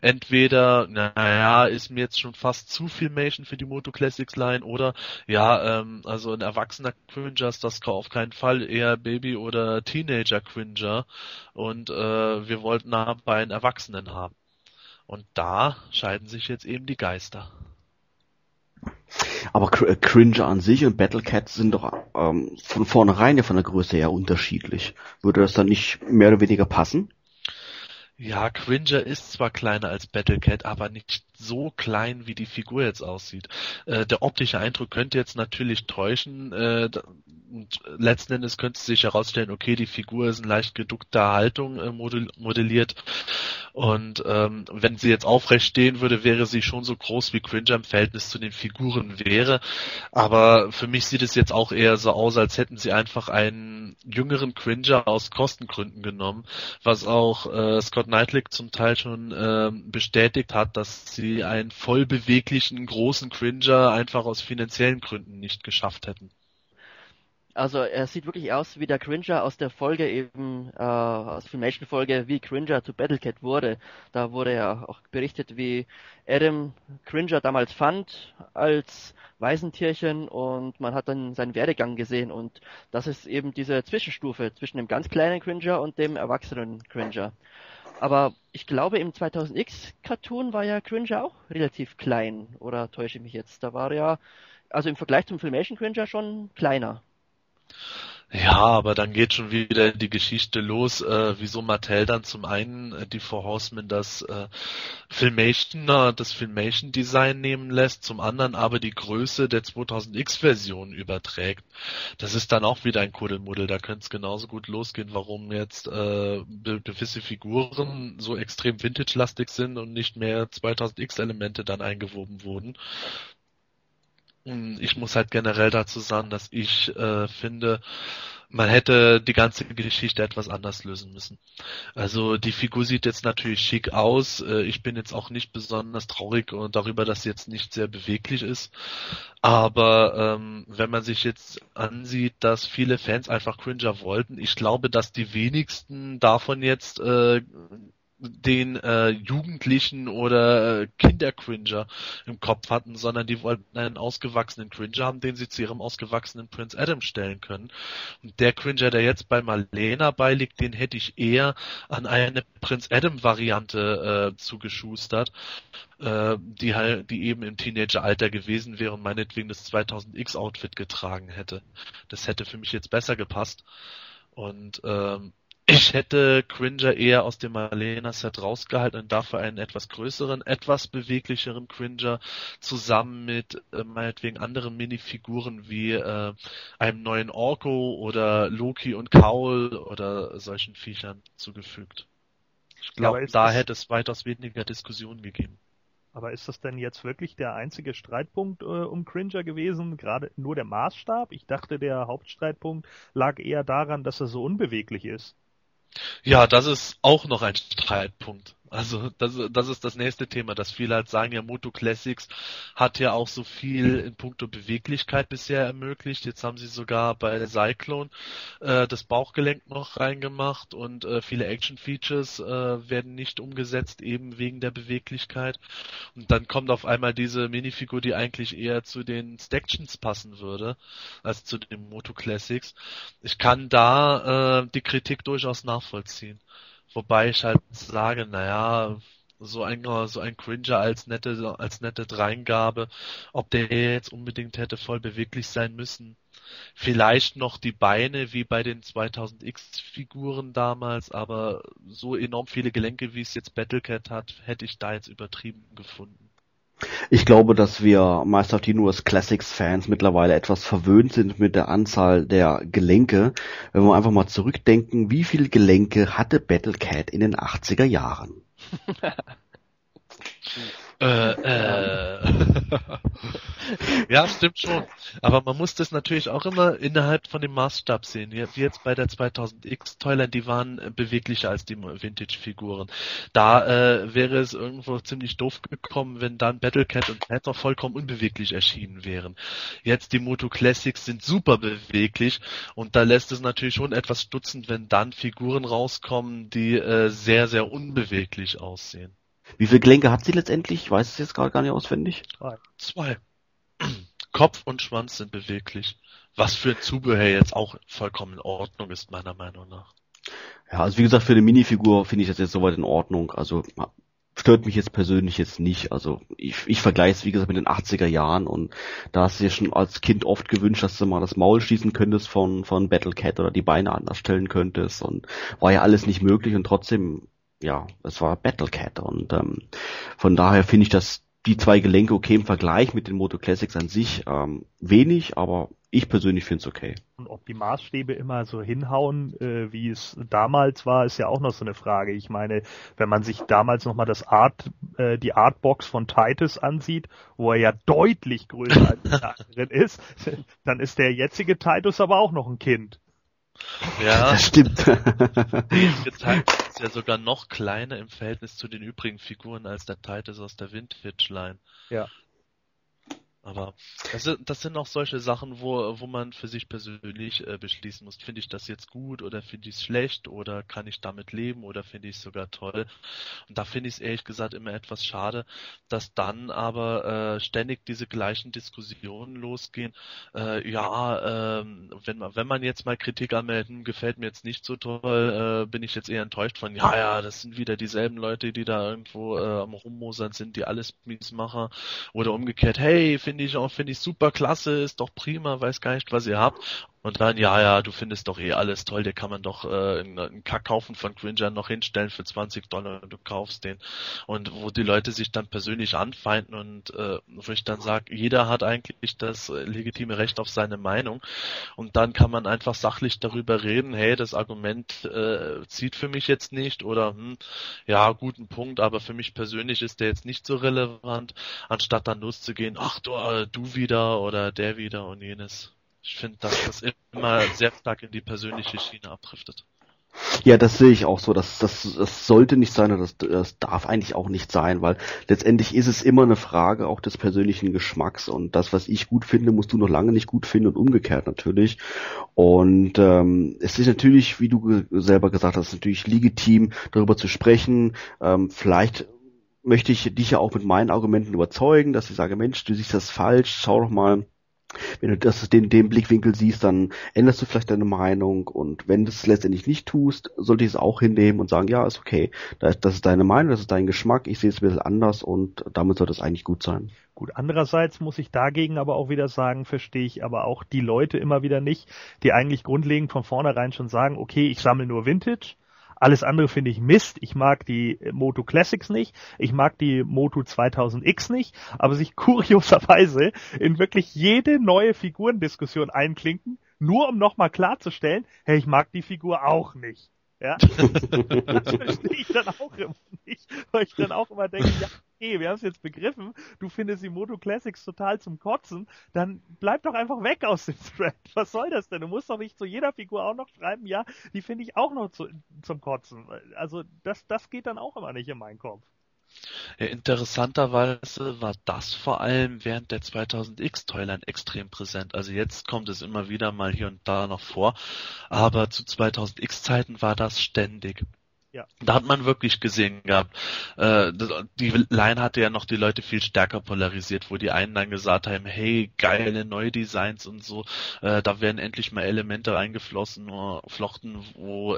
C: entweder, naja, ist mir jetzt schon fast zu viel Mation für die Moto Classics Line oder ja, ähm, also ein erwachsener Cringer ist das auf keinen Fall, eher Baby oder Teenager Cringer und äh, wir wollten aber einen Erwachsenen haben. Und da scheiden sich jetzt eben die Geister.
B: Aber äh, Cringer an sich und Battlecat sind doch ähm, von vornherein ja von der Größe her unterschiedlich. Würde das dann nicht mehr oder weniger passen?
C: Ja, Cringer ist zwar kleiner als Battlecat, aber nicht so klein, wie die Figur jetzt aussieht. Äh, der optische Eindruck könnte jetzt natürlich täuschen. Äh, und letzten Endes könnte sich herausstellen, okay, die Figur ist in leicht geduckter Haltung äh, modelliert. Und ähm, wenn sie jetzt aufrecht stehen würde, wäre sie schon so groß wie Cringer im Verhältnis zu den Figuren wäre. Aber für mich sieht es jetzt auch eher so aus, als hätten sie einfach einen jüngeren Cringer aus Kostengründen genommen, was auch äh, Scott Knightley zum Teil schon äh, bestätigt hat, dass sie einen voll beweglichen großen Cringer einfach aus finanziellen Gründen nicht geschafft hätten.
D: Also er sieht wirklich aus wie der Cringer aus der Folge eben, äh, aus der Filmation-Folge, wie Cringer zu Battlecat wurde. Da wurde ja auch berichtet, wie Adam Cringer damals fand als Waisentierchen und man hat dann seinen Werdegang gesehen und das ist eben diese Zwischenstufe zwischen dem ganz kleinen Cringer und dem erwachsenen Cringer. Aber ich glaube im 2000X Cartoon war ja Cringer auch relativ klein, oder täusche ich mich jetzt? Da war ja, also im Vergleich zum Filmation Cringer schon kleiner.
C: Ja, aber dann geht schon wieder die Geschichte los, äh, wieso Mattel dann zum einen äh, die Four Horsemen das äh, Filmation, äh, das Filmation Design nehmen lässt, zum anderen aber die Größe der 2000X Version überträgt. Das ist dann auch wieder ein Kuddelmuddel, da könnte es genauso gut losgehen, warum jetzt äh, gewisse Figuren so extrem vintage-lastig sind und nicht mehr 2000X Elemente dann eingewoben wurden. Hm, ich muss halt generell dazu sagen, dass ich äh, finde, man hätte die ganze Geschichte etwas anders lösen müssen. Also die Figur sieht jetzt natürlich schick aus. Äh, ich bin jetzt auch nicht besonders traurig darüber, dass sie jetzt nicht sehr beweglich ist. Aber ähm, wenn man sich jetzt ansieht, dass viele Fans einfach Cringer wollten, ich glaube, dass die wenigsten davon jetzt äh, den äh, Jugendlichen oder äh, Kindercringer im Kopf hatten, sondern die wollten einen ausgewachsenen Cringer haben, den sie zu ihrem ausgewachsenen Prince Adam stellen können. Und der Cringer, der jetzt bei Marlena beiliegt, den hätte ich eher an eine Prince Adam Variante äh, zugeschustert, äh, die halt, die eben im Teenageralter gewesen wäre und meinetwegen das 2000X Outfit getragen hätte. Das hätte für mich jetzt besser gepasst. Und ähm, ich hätte Cringer eher aus dem Marlena-Set rausgehalten und dafür einen etwas größeren, etwas beweglicheren Cringer zusammen mit äh, meinetwegen anderen Minifiguren wie äh, einem neuen Orko oder Loki und Kaul oder solchen Viechern zugefügt. Ich glaube, ja, da hätte es weitaus weniger Diskussionen gegeben.
E: Aber ist das denn jetzt wirklich der einzige Streitpunkt äh, um Cringer gewesen? Gerade nur der Maßstab? Ich dachte, der Hauptstreitpunkt lag eher daran, dass er so unbeweglich ist.
C: Ja, das ist auch noch ein Streitpunkt. Also das, das ist das nächste Thema, dass viele halt sagen, ja, Moto Classics hat ja auch so viel in puncto Beweglichkeit bisher ermöglicht. Jetzt haben sie sogar bei Cyclone äh, das Bauchgelenk noch reingemacht und äh, viele Action-Features äh, werden nicht umgesetzt, eben wegen der Beweglichkeit. Und dann kommt auf einmal diese Minifigur, die eigentlich eher zu den Stactions passen würde, als zu den Moto Classics. Ich kann da äh, die Kritik durchaus nachvollziehen. Wobei ich halt sage, naja, so ein, so ein Cringer als nette, als nette Dreingabe, ob der jetzt unbedingt hätte voll beweglich sein müssen. Vielleicht noch die Beine wie bei den 2000X Figuren damals, aber so enorm viele Gelenke, wie es jetzt Battlecat hat, hätte ich da jetzt übertrieben gefunden.
B: Ich glaube, dass wir Meister of the Universe Classics Fans mittlerweile etwas verwöhnt sind mit der Anzahl der Gelenke. Wenn wir einfach mal zurückdenken, wie viele Gelenke hatte Battlecat in den 80er Jahren?
C: Äh, äh. ja, stimmt schon. Aber man muss das natürlich auch immer innerhalb von dem Maßstab sehen. Wie jetzt bei der 2000X Toyland, die waren beweglicher als die Vintage-Figuren. Da äh, wäre es irgendwo ziemlich doof gekommen, wenn dann Battlecat und Panther vollkommen unbeweglich erschienen wären. Jetzt die Moto Classics sind super beweglich und da lässt es natürlich schon etwas stutzend, wenn dann Figuren rauskommen, die äh, sehr, sehr unbeweglich aussehen.
B: Wie viele Gelenke hat sie letztendlich? Ich weiß es jetzt gerade gar nicht auswendig.
C: Zwei. Zwei. Kopf und Schwanz sind beweglich. Was für Zubehör jetzt auch vollkommen in Ordnung ist, meiner Meinung nach.
B: Ja, also wie gesagt, für eine Minifigur finde ich das jetzt soweit in Ordnung. Also stört mich jetzt persönlich jetzt nicht. Also ich, ich vergleiche es, wie gesagt, mit den 80er Jahren und da hast du dir schon als Kind oft gewünscht, dass du mal das Maul schießen könntest von, von Battle Cat oder die Beine anders stellen könntest und war ja alles nicht möglich und trotzdem ja, es war Battlecat und ähm, von daher finde ich dass die zwei Gelenke okay im Vergleich mit den Moto Classics an sich ähm, wenig, aber ich persönlich finde es okay.
E: Und ob die Maßstäbe immer so hinhauen, äh, wie es damals war, ist ja auch noch so eine Frage. Ich meine, wenn man sich damals nochmal das Art, äh, die Artbox von Titus ansieht, wo er ja deutlich größer als der anderen ist, dann ist der jetzige Titus aber auch noch ein Kind.
B: Ja, das stimmt.
C: Ist ja sogar noch kleiner im Verhältnis zu den übrigen Figuren als der Titus aus der Vintage-Line.
E: Ja.
C: Aber das sind, das sind auch solche Sachen, wo, wo man für sich persönlich äh, beschließen muss, finde ich das jetzt gut oder finde ich es schlecht oder kann ich damit leben oder finde ich es sogar toll. Und da finde ich es ehrlich gesagt immer etwas schade, dass dann aber äh, ständig diese gleichen Diskussionen losgehen. Äh, ja, äh, wenn man wenn man jetzt mal Kritik anmelden, gefällt mir jetzt nicht so toll, äh, bin ich jetzt eher enttäuscht von, ja, ja, das sind wieder dieselben Leute, die da irgendwo äh, am Rummosern sind, die alles mies machen. Oder umgekehrt, hey, finde finde ich auch, finde ich super klasse, ist doch prima, weiß gar nicht, was ihr habt. Und dann, ja, ja, du findest doch eh alles toll, der kann man doch äh, einen Kack kaufen von Cringer noch hinstellen für 20 Dollar und du kaufst den. Und wo die Leute sich dann persönlich anfeinden und äh, wo ich dann sage, jeder hat eigentlich das äh, legitime Recht auf seine Meinung. Und dann kann man einfach sachlich darüber reden, hey, das Argument äh, zieht für mich jetzt nicht oder hm, ja, guten Punkt, aber für mich persönlich ist der jetzt nicht so relevant, anstatt dann loszugehen, ach du, äh, du wieder oder der wieder und jenes. Ich finde, dass das immer sehr stark in die persönliche Schiene abdriftet.
B: Ja, das sehe ich auch so. Das, das, das sollte nicht sein und das, das darf eigentlich auch nicht sein, weil letztendlich ist es immer eine Frage auch des persönlichen Geschmacks und das, was ich gut finde, musst du noch lange nicht gut finden und umgekehrt natürlich. Und ähm, es ist natürlich, wie du selber gesagt hast, natürlich legitim, darüber zu sprechen. Ähm, vielleicht möchte ich dich ja auch mit meinen Argumenten überzeugen, dass ich sage, Mensch, du siehst das falsch, schau doch mal, wenn du das den, den Blickwinkel siehst, dann änderst du vielleicht deine Meinung. Und wenn du es letztendlich nicht tust, sollte ich es auch hinnehmen und sagen, ja, ist okay, das, das ist deine Meinung, das ist dein Geschmack, ich sehe es ein bisschen anders und damit sollte es eigentlich gut sein.
E: Gut, andererseits muss ich dagegen aber auch wieder sagen, verstehe ich aber auch die Leute immer wieder nicht, die eigentlich grundlegend von vornherein schon sagen, okay, ich sammle nur Vintage, alles andere finde ich Mist. Ich mag die Moto Classics nicht. Ich mag die Moto 2000X nicht. Aber sich kurioserweise in wirklich jede neue Figurendiskussion einklinken, nur um nochmal klarzustellen, hey, ich mag die Figur auch nicht. Ja, das verstehe ich dann auch immer nicht, weil ich dann auch immer denke, ja, okay, wir haben es jetzt begriffen, du findest die Moto Classics total zum Kotzen, dann bleib doch einfach weg aus dem Thread. Was soll das denn? Du musst doch nicht zu jeder Figur auch noch schreiben, ja, die finde ich auch noch zu, zum Kotzen. Also das, das geht dann auch immer nicht in meinen Kopf.
C: Ja, interessanterweise war das vor allem während der 2000X Toyline extrem präsent. Also jetzt kommt es immer wieder mal hier und da noch vor, aber zu 2000X Zeiten war das ständig. Ja. Da hat man wirklich gesehen gehabt. Äh, die Line hatte ja noch die Leute viel stärker polarisiert, wo die einen dann gesagt haben, hey, geile neue Designs und so, äh, da werden endlich mal Elemente eingeflossen, flochten, wo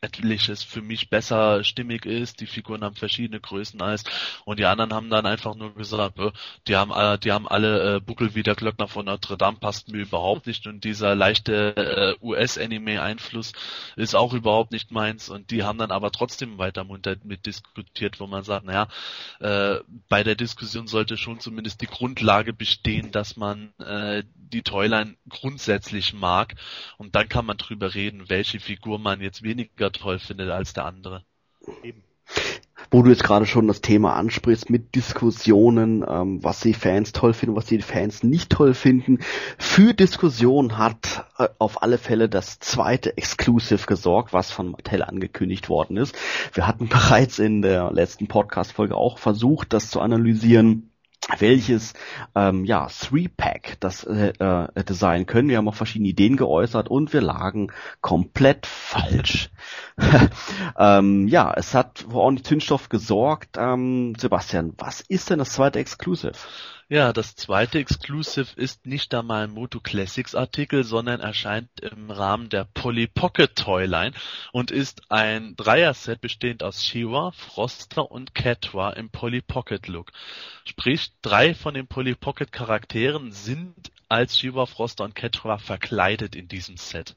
C: etliches für mich besser stimmig ist, die Figuren haben verschiedene Größen als und die anderen haben dann einfach nur gesagt, äh, die haben äh, die haben alle äh, Buckel wie der Glöckner von Notre Dame passt mir überhaupt nicht und dieser leichte äh, US-Anime Einfluss ist auch überhaupt nicht meins und die haben dann aber trotzdem weiter munter mit diskutiert, wo man sagt, naja, äh, bei der Diskussion sollte schon zumindest die Grundlage bestehen, dass man äh, die Toyline grundsätzlich mag und dann kann man drüber reden, welche Figur man jetzt weniger toll findet als der andere.
B: Eben. Wo du jetzt gerade schon das Thema ansprichst mit Diskussionen, ähm, was die Fans toll finden, was die Fans nicht toll finden. Für Diskussion hat äh, auf alle Fälle das zweite Exclusive gesorgt, was von Mattel angekündigt worden ist. Wir hatten bereits in der letzten Podcast-Folge auch versucht, das zu analysieren welches ähm, ja Three-Pack das äh, äh, hätte sein können. Wir haben auch verschiedene Ideen geäußert und wir lagen komplett falsch. ähm, ja, es hat vor ordentlich Zündstoff gesorgt. Ähm, Sebastian, was ist denn das zweite Exclusive?
C: Ja, das zweite Exclusive ist nicht einmal ein Moto Classics Artikel, sondern erscheint im Rahmen der Polly Pocket Toyline und ist ein Dreier-Set bestehend aus Shiva, Froster und Catra im Polly Pocket Look. Sprich, drei von den Polly Pocket Charakteren sind als Shiva, Froster und Catra verkleidet in diesem Set.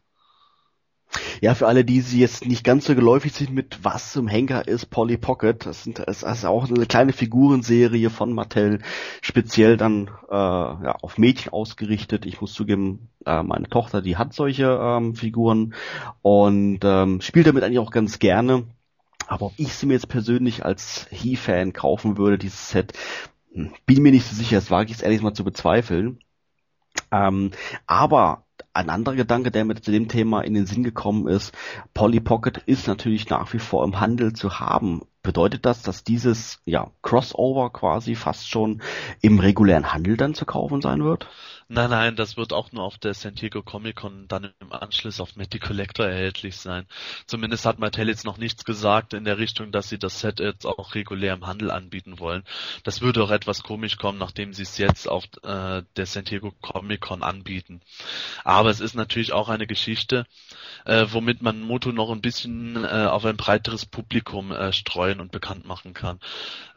B: Ja, für alle, die sie jetzt nicht ganz so geläufig sind mit was zum Henker ist Polly Pocket, das, sind, das ist auch eine kleine Figurenserie von Mattel, speziell dann äh, ja, auf Mädchen ausgerichtet. Ich muss zugeben, äh, meine Tochter, die hat solche ähm, Figuren und ähm, spielt damit eigentlich auch ganz gerne. Aber ob ich sie mir jetzt persönlich als He-Fan kaufen würde, dieses Set, hm, bin mir nicht so sicher, das wage ich jetzt ehrlich mal zu bezweifeln. Ähm, aber ein anderer Gedanke, der mir zu dem Thema in den Sinn gekommen ist, Polly Pocket ist natürlich nach wie vor im Handel zu haben. Bedeutet das, dass dieses ja, Crossover quasi fast schon im regulären Handel dann zu kaufen sein wird?
C: Nein, nein, das wird auch nur auf der San Diego Comic Con dann im Anschluss auf Matty Collector erhältlich sein. Zumindest hat Mattel jetzt noch nichts gesagt in der Richtung, dass sie das Set jetzt auch regulär im Handel anbieten wollen. Das würde auch etwas komisch kommen, nachdem sie es jetzt auf äh, der San Diego Comic Con anbieten. Aber es ist natürlich auch eine Geschichte, äh, womit man Moto noch ein bisschen äh, auf ein breiteres Publikum äh, streuen und bekannt machen kann.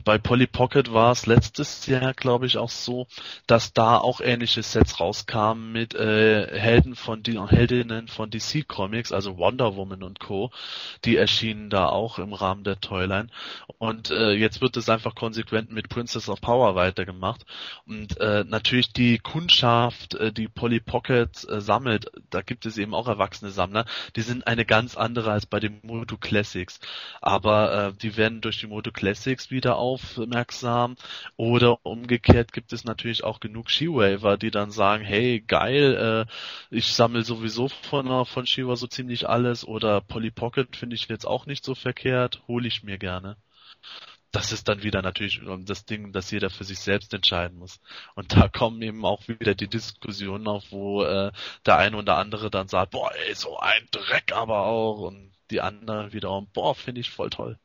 C: Bei Polly Pocket war es letztes Jahr, glaube ich, auch so, dass da auch ähnliche Sets rauskamen mit äh, Helden von die Heldinnen von DC Comics, also Wonder Woman und Co. Die erschienen da auch im Rahmen der Toyline. Und äh, jetzt wird es einfach konsequent mit Princess of Power weitergemacht. Und äh, natürlich die Kundschaft, äh, die Polly Pocket äh, sammelt, da gibt es eben auch erwachsene Sammler, die sind eine ganz andere als bei den Moto Classics. Aber äh, die werden durch die Moto Classics wieder auf aufmerksam. Oder umgekehrt gibt es natürlich auch genug Skiwaver, die dann sagen, hey, geil, äh, ich sammle sowieso von, von Shiwa so ziemlich alles oder Polly Pocket finde ich jetzt auch nicht so verkehrt, hole ich mir gerne das ist dann wieder natürlich das Ding, dass jeder für sich selbst entscheiden muss. Und da kommen eben auch wieder die Diskussionen auf, wo äh, der eine oder andere dann sagt, boah, ey, so ein Dreck aber auch. Und die anderen wiederum, boah, finde ich voll toll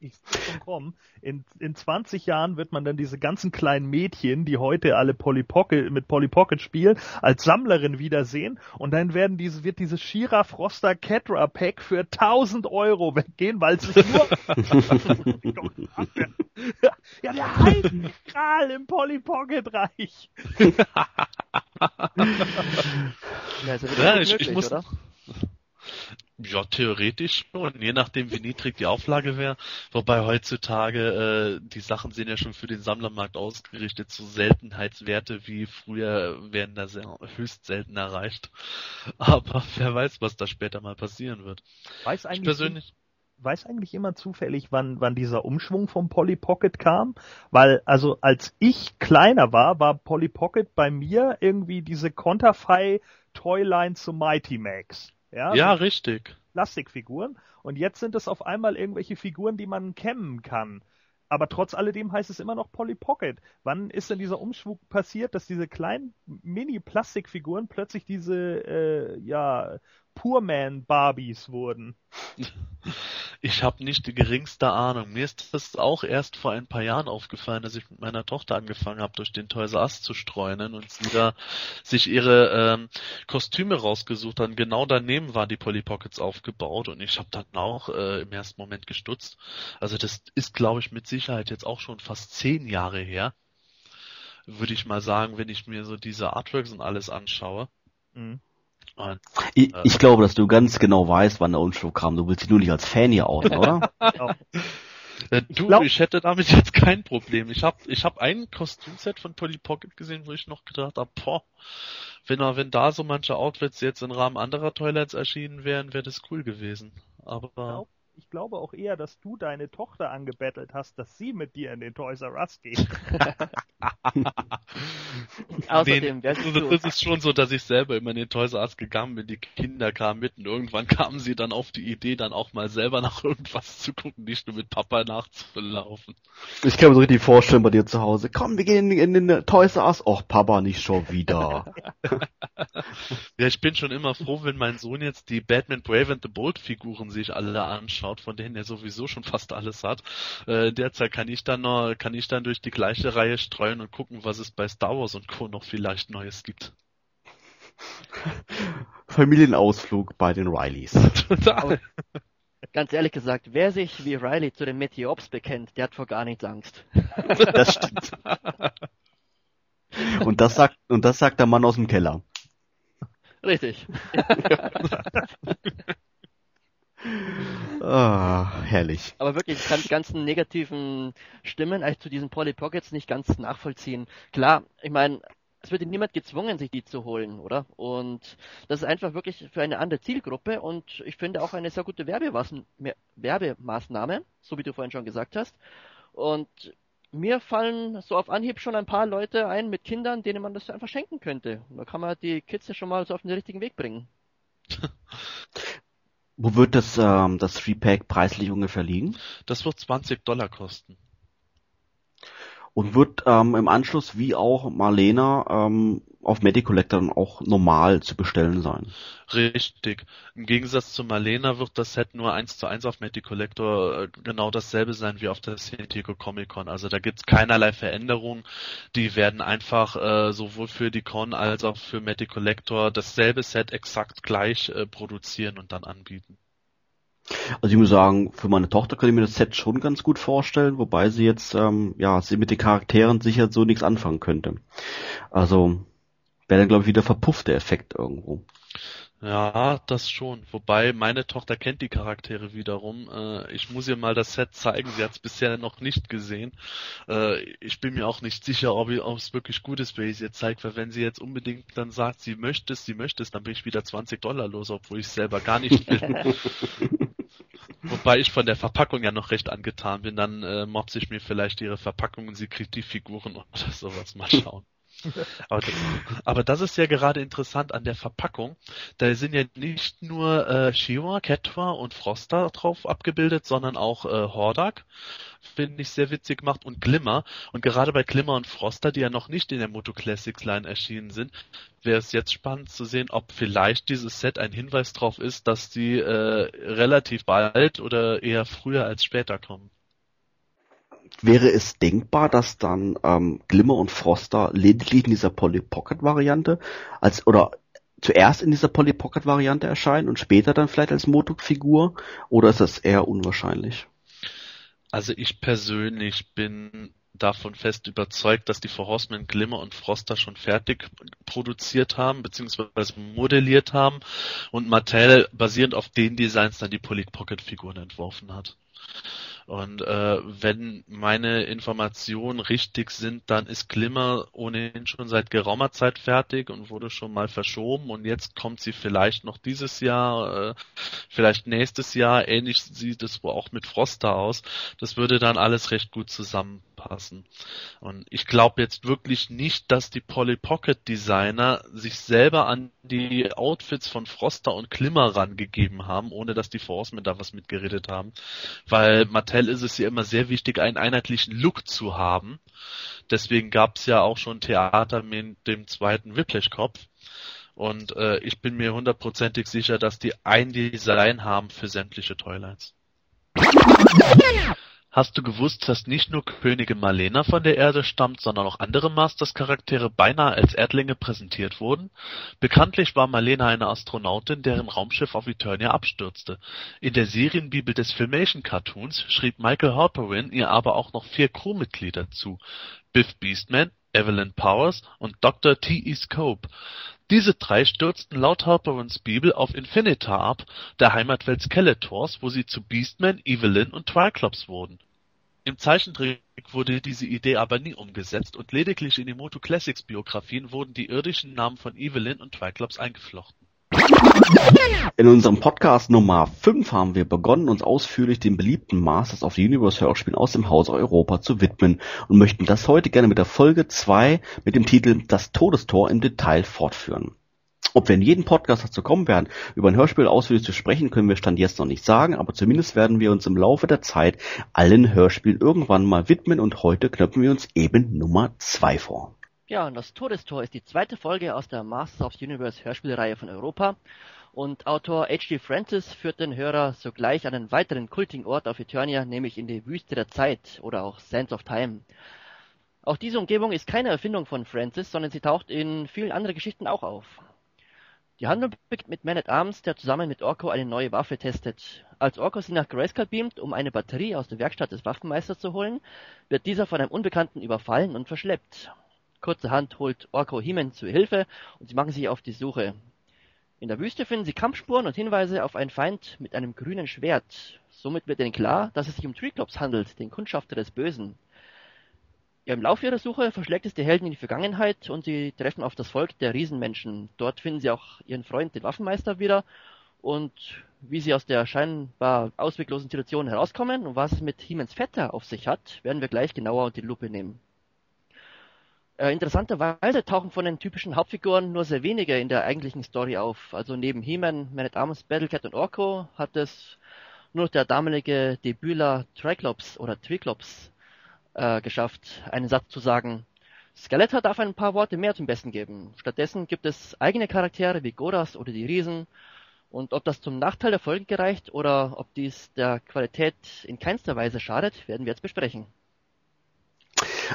E: ich kommen. In, in 20 Jahren wird man dann diese ganzen kleinen Mädchen, die heute alle Polly Pocket, mit Polly Pocket spielen, als Sammlerin wiedersehen und dann werden diese, wird dieses Shira Froster Catra Pack für 1000 Euro weggehen, weil es sich nur ja, der heilige im Polly Pocket Reich.
C: ja, also ja, ich, ich muss, oder? Ja, theoretisch schon, je nachdem wie niedrig die Auflage wäre. Wobei heutzutage äh, die Sachen sind ja schon für den Sammlermarkt ausgerichtet, so Seltenheitswerte wie früher werden da sehr höchst selten erreicht. Aber wer weiß, was da später mal passieren wird.
E: Weiß eigentlich, ich persönlich weiß eigentlich immer zufällig, wann, wann dieser Umschwung vom Polly Pocket kam? Weil, also als ich kleiner war, war Polly Pocket bei mir irgendwie diese Konterfei Toyline zu Mighty Max.
C: Ja, ja richtig.
E: Plastikfiguren. Und jetzt sind es auf einmal irgendwelche Figuren, die man kämmen kann. Aber trotz alledem heißt es immer noch Polly Pocket. Wann ist denn dieser Umschwung passiert, dass diese kleinen Mini-Plastikfiguren plötzlich diese äh, ja Poorman Barbies wurden.
C: Ich habe nicht die geringste Ahnung. Mir ist das auch erst vor ein paar Jahren aufgefallen, dass ich mit meiner Tochter angefangen habe, durch den Toys Us zu streunen und sie da sich ihre ähm, Kostüme rausgesucht hat. Genau daneben waren die Polly Pockets aufgebaut und ich habe dann auch äh, im ersten Moment gestutzt. Also das ist, glaube ich, mit Sicherheit jetzt auch schon fast zehn Jahre her. Würde ich mal sagen, wenn ich mir so diese Artworks und alles anschaue. Mhm.
B: Und, ich, äh, ich, glaube, dass du ganz genau weißt, wann der Unschuld kam. Du willst dich nur nicht als Fan hier outen, oder?
C: Äh, du, ich, glaub... ich, hätte damit jetzt kein Problem. Ich habe ich hab ein Kostümset von Polly Pocket gesehen, wo ich noch gedacht habe, boah, wenn, wenn da so manche Outfits jetzt im Rahmen anderer Toilets erschienen wären, wäre das cool gewesen. Aber
E: ich glaube auch eher, dass du deine Tochter angebettelt hast, dass sie mit dir in den Toys R Us geht.
C: Außerdem, nee, also, das ist schon so, dass ich selber immer in den Toys R Us gegangen bin, die Kinder kamen mit und irgendwann kamen sie dann auf die Idee, dann auch mal selber nach irgendwas zu gucken, nicht nur mit Papa nachzulaufen.
B: Ich kann mir so richtig vorstellen bei dir zu Hause, komm, wir gehen in, in den Toys R Us. Och, Papa, nicht schon wieder.
C: ja, ich bin schon immer froh, wenn mein Sohn jetzt die Batman Brave and the Bold Figuren sich alle anschaut anschaut, von denen er sowieso schon fast alles hat. Äh, derzeit kann ich dann noch, kann ich dann durch die gleiche Reihe streuen und gucken, was es bei Star Wars und Co. noch vielleicht Neues gibt.
B: Familienausflug bei den Rileys. Total.
D: Ganz ehrlich gesagt, wer sich wie Riley zu den Meteops bekennt, der hat vor gar nichts Angst.
B: Das stimmt. Und das sagt, und das sagt der Mann aus dem Keller.
D: Richtig.
B: Ah, herrlich.
D: Aber wirklich, ich kann die ganzen negativen Stimmen eigentlich zu diesen Polly Pockets nicht ganz nachvollziehen. Klar, ich meine, es wird niemand gezwungen, sich die zu holen, oder? Und das ist einfach wirklich für eine andere Zielgruppe und ich finde auch eine sehr gute Werbemaßnahme, so wie du vorhin schon gesagt hast. Und mir fallen so auf Anhieb schon ein paar Leute ein mit Kindern, denen man das einfach schenken könnte. Da kann man die Kids ja schon mal so auf den richtigen Weg bringen.
B: Wo wird das, ähm, das Three-Pack preislich ungefähr liegen?
C: Das wird 20 Dollar kosten.
B: Und wird ähm, im Anschluss wie auch Marlena ähm, auf Medicollector dann auch normal zu bestellen sein.
C: Richtig. Im Gegensatz zu Marlena wird das Set nur eins zu eins auf Medicollector äh, genau dasselbe sein wie auf der San Diego Comic Con. Also da gibt's keinerlei Veränderungen. Die werden einfach äh, sowohl für die Con als auch für Medicollector dasselbe Set exakt gleich äh, produzieren und dann anbieten.
B: Also ich muss sagen, für meine Tochter kann ich mir das Set schon ganz gut vorstellen, wobei sie jetzt, ähm, ja, sie mit den Charakteren sicher so nichts anfangen könnte. Also wäre dann, glaube ich, wieder verpufft der Effekt irgendwo.
C: Ja, das schon. Wobei meine Tochter kennt die Charaktere wiederum. Äh, ich muss ihr mal das Set zeigen. Sie hat es bisher noch nicht gesehen. Äh, ich bin mir auch nicht sicher, ob, es wirklich gut ist, wenn ich es ihr zeige, weil wenn sie jetzt unbedingt dann sagt, sie möchte es, sie möchte es, dann bin ich wieder 20 Dollar los, obwohl ich es selber gar nicht will. Wobei ich von der Verpackung ja noch recht angetan bin, dann äh, mobbt ich mir vielleicht ihre Verpackung und sie kriegt die Figuren oder sowas. Mal schauen. aber, das, aber das ist ja gerade interessant an der Verpackung. Da sind ja nicht nur äh, Shiva, Ketwa und Froster drauf abgebildet, sondern auch äh, Hordak. Finde ich sehr witzig gemacht und Glimmer. Und gerade bei Glimmer und Froster, die ja noch nicht in der Moto Classics Line erschienen sind, wäre es jetzt spannend zu sehen, ob vielleicht dieses Set ein Hinweis darauf ist, dass die äh, relativ bald oder eher früher als später kommen
B: wäre es denkbar, dass dann ähm, Glimmer und Froster lediglich in dieser Polly Pocket Variante als oder zuerst in dieser Polly Pocket Variante erscheinen und später dann vielleicht als Motuk-Figur oder ist das eher unwahrscheinlich?
C: Also ich persönlich bin davon fest überzeugt, dass die For Horsemen Glimmer und Froster schon fertig produziert haben, beziehungsweise modelliert haben und Mattel basierend auf den Designs dann die Polly Pocket Figuren entworfen hat. Und äh, wenn meine Informationen richtig sind, dann ist Glimmer ohnehin schon seit geraumer Zeit fertig und wurde schon mal verschoben und jetzt kommt sie vielleicht noch dieses Jahr, äh, vielleicht nächstes Jahr. Ähnlich sieht es wohl auch mit Froster aus. Das würde dann alles recht gut zusammenpassen. Und ich glaube jetzt wirklich nicht, dass die Polly Pocket Designer sich selber an die Outfits von Froster und Glimmer rangegeben haben, ohne dass die Forcemen da was mitgeredet haben, weil Mattel Mattel ist es ja immer sehr wichtig, einen einheitlichen Look zu haben. Deswegen gab es ja auch schon Theater mit dem zweiten Whiplash-Kopf. Und äh, ich bin mir hundertprozentig sicher, dass die ein Design haben für sämtliche Toylines. Hast du gewusst, dass nicht nur Königin Marlena von der Erde stammt, sondern auch andere Masters-Charaktere beinahe als Erdlinge präsentiert wurden? Bekanntlich war Marlena eine Astronautin, deren Raumschiff auf Eternia abstürzte. In der Serienbibel des Filmation-Cartoons schrieb Michael Halperin ihr aber auch noch vier Crewmitglieder zu: Biff Beastman, Evelyn Powers und Dr. T. E. Scope. Diese drei stürzten laut Halperins Bibel auf Infinita ab, der Heimatwelt Skeletors, wo sie zu Beastman, Evelyn und Triclops wurden. Im Zeichentrick wurde diese Idee aber nie umgesetzt und lediglich in die Moto Classics Biografien wurden die irdischen Namen von Evelyn und Triclops eingeflochten.
B: In unserem Podcast Nummer 5 haben wir begonnen, uns ausführlich den beliebten Masters of the Universe Hörspielen aus dem Hause Europa zu widmen und möchten das heute gerne mit der Folge 2 mit dem Titel Das Todestor im Detail fortführen. Ob wir in jedem Podcast dazu kommen werden, über ein Hörspiel ausführlich zu sprechen, können wir Stand jetzt noch nicht sagen, aber zumindest werden wir uns im Laufe der Zeit allen Hörspielen irgendwann mal widmen und heute knöpfen wir uns eben Nummer 2 vor.
D: Ja, und das Todestor ist die zweite Folge aus der Masters of the Universe Hörspielreihe von Europa. Und Autor H.G. Francis führt den Hörer sogleich an einen weiteren kultigen Ort auf Eternia, nämlich in die Wüste der Zeit oder auch Sands of Time. Auch diese Umgebung ist keine Erfindung von Francis, sondern sie taucht in vielen anderen Geschichten auch auf. Die Handlung beginnt mit Man at Arms, der zusammen mit Orko eine neue Waffe testet. Als Orko sie nach Grayskull beamt, um eine Batterie aus der Werkstatt des Waffenmeisters zu holen, wird dieser von einem Unbekannten überfallen und verschleppt. Kurzerhand holt Orko Heeman zu Hilfe und sie machen sich auf die Suche. In der Wüste finden sie Kampfspuren und Hinweise auf einen Feind mit einem grünen Schwert. Somit wird ihnen klar, dass es sich um Triclops handelt, den Kundschafter des Bösen. Im Laufe ihrer Suche verschlägt es die Helden in die Vergangenheit und sie treffen auf das Volk der Riesenmenschen. Dort finden sie auch ihren Freund, den Waffenmeister, wieder. Und wie sie aus der scheinbar ausweglosen Situation herauskommen und was es mit Hiemens Vetter auf sich hat, werden wir gleich genauer unter die Lupe nehmen. Äh, interessanterweise tauchen von den typischen Hauptfiguren nur sehr wenige in der eigentlichen Story auf. Also neben He-Man, Man at Arms, Battlecat und Orko hat es nur der damalige Debüler Triclops oder Triclops äh, geschafft, einen Satz zu sagen. Skeletor darf ein paar Worte mehr zum Besten geben. Stattdessen gibt es eigene Charaktere wie Goras oder die Riesen. Und ob das zum Nachteil der Folge gereicht oder ob dies der Qualität in keinster Weise schadet, werden wir jetzt besprechen.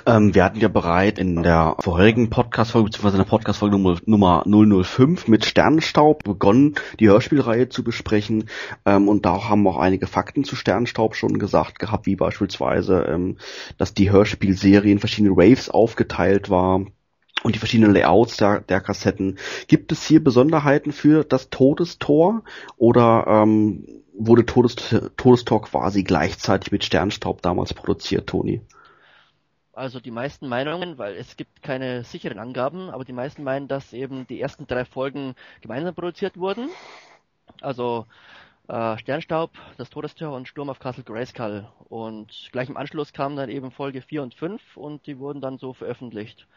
B: Ähm, wir hatten ja bereits in der vorherigen Podcast-Folge, beziehungsweise in der Podcast-Folge Nummer 005 mit Sternenstaub begonnen, die Hörspielreihe zu besprechen. Ähm, und da haben wir auch einige Fakten zu Sternenstaub schon gesagt gehabt, wie beispielsweise, ähm, dass die Hörspielserie in verschiedene Waves aufgeteilt war und die verschiedenen Layouts der, der Kassetten. Gibt es hier Besonderheiten für das Todestor oder ähm, wurde Todes, Todestor quasi gleichzeitig mit Sternstaub damals produziert, Toni?
D: Also die meisten Meinungen, weil es gibt keine sicheren Angaben, aber die meisten meinen, dass eben die ersten drei Folgen gemeinsam produziert wurden. Also äh, Sternstaub, das Todestor und Sturm auf Castle Grayskull. Und gleich im Anschluss kamen dann eben Folge 4 und 5 und die wurden dann so veröffentlicht.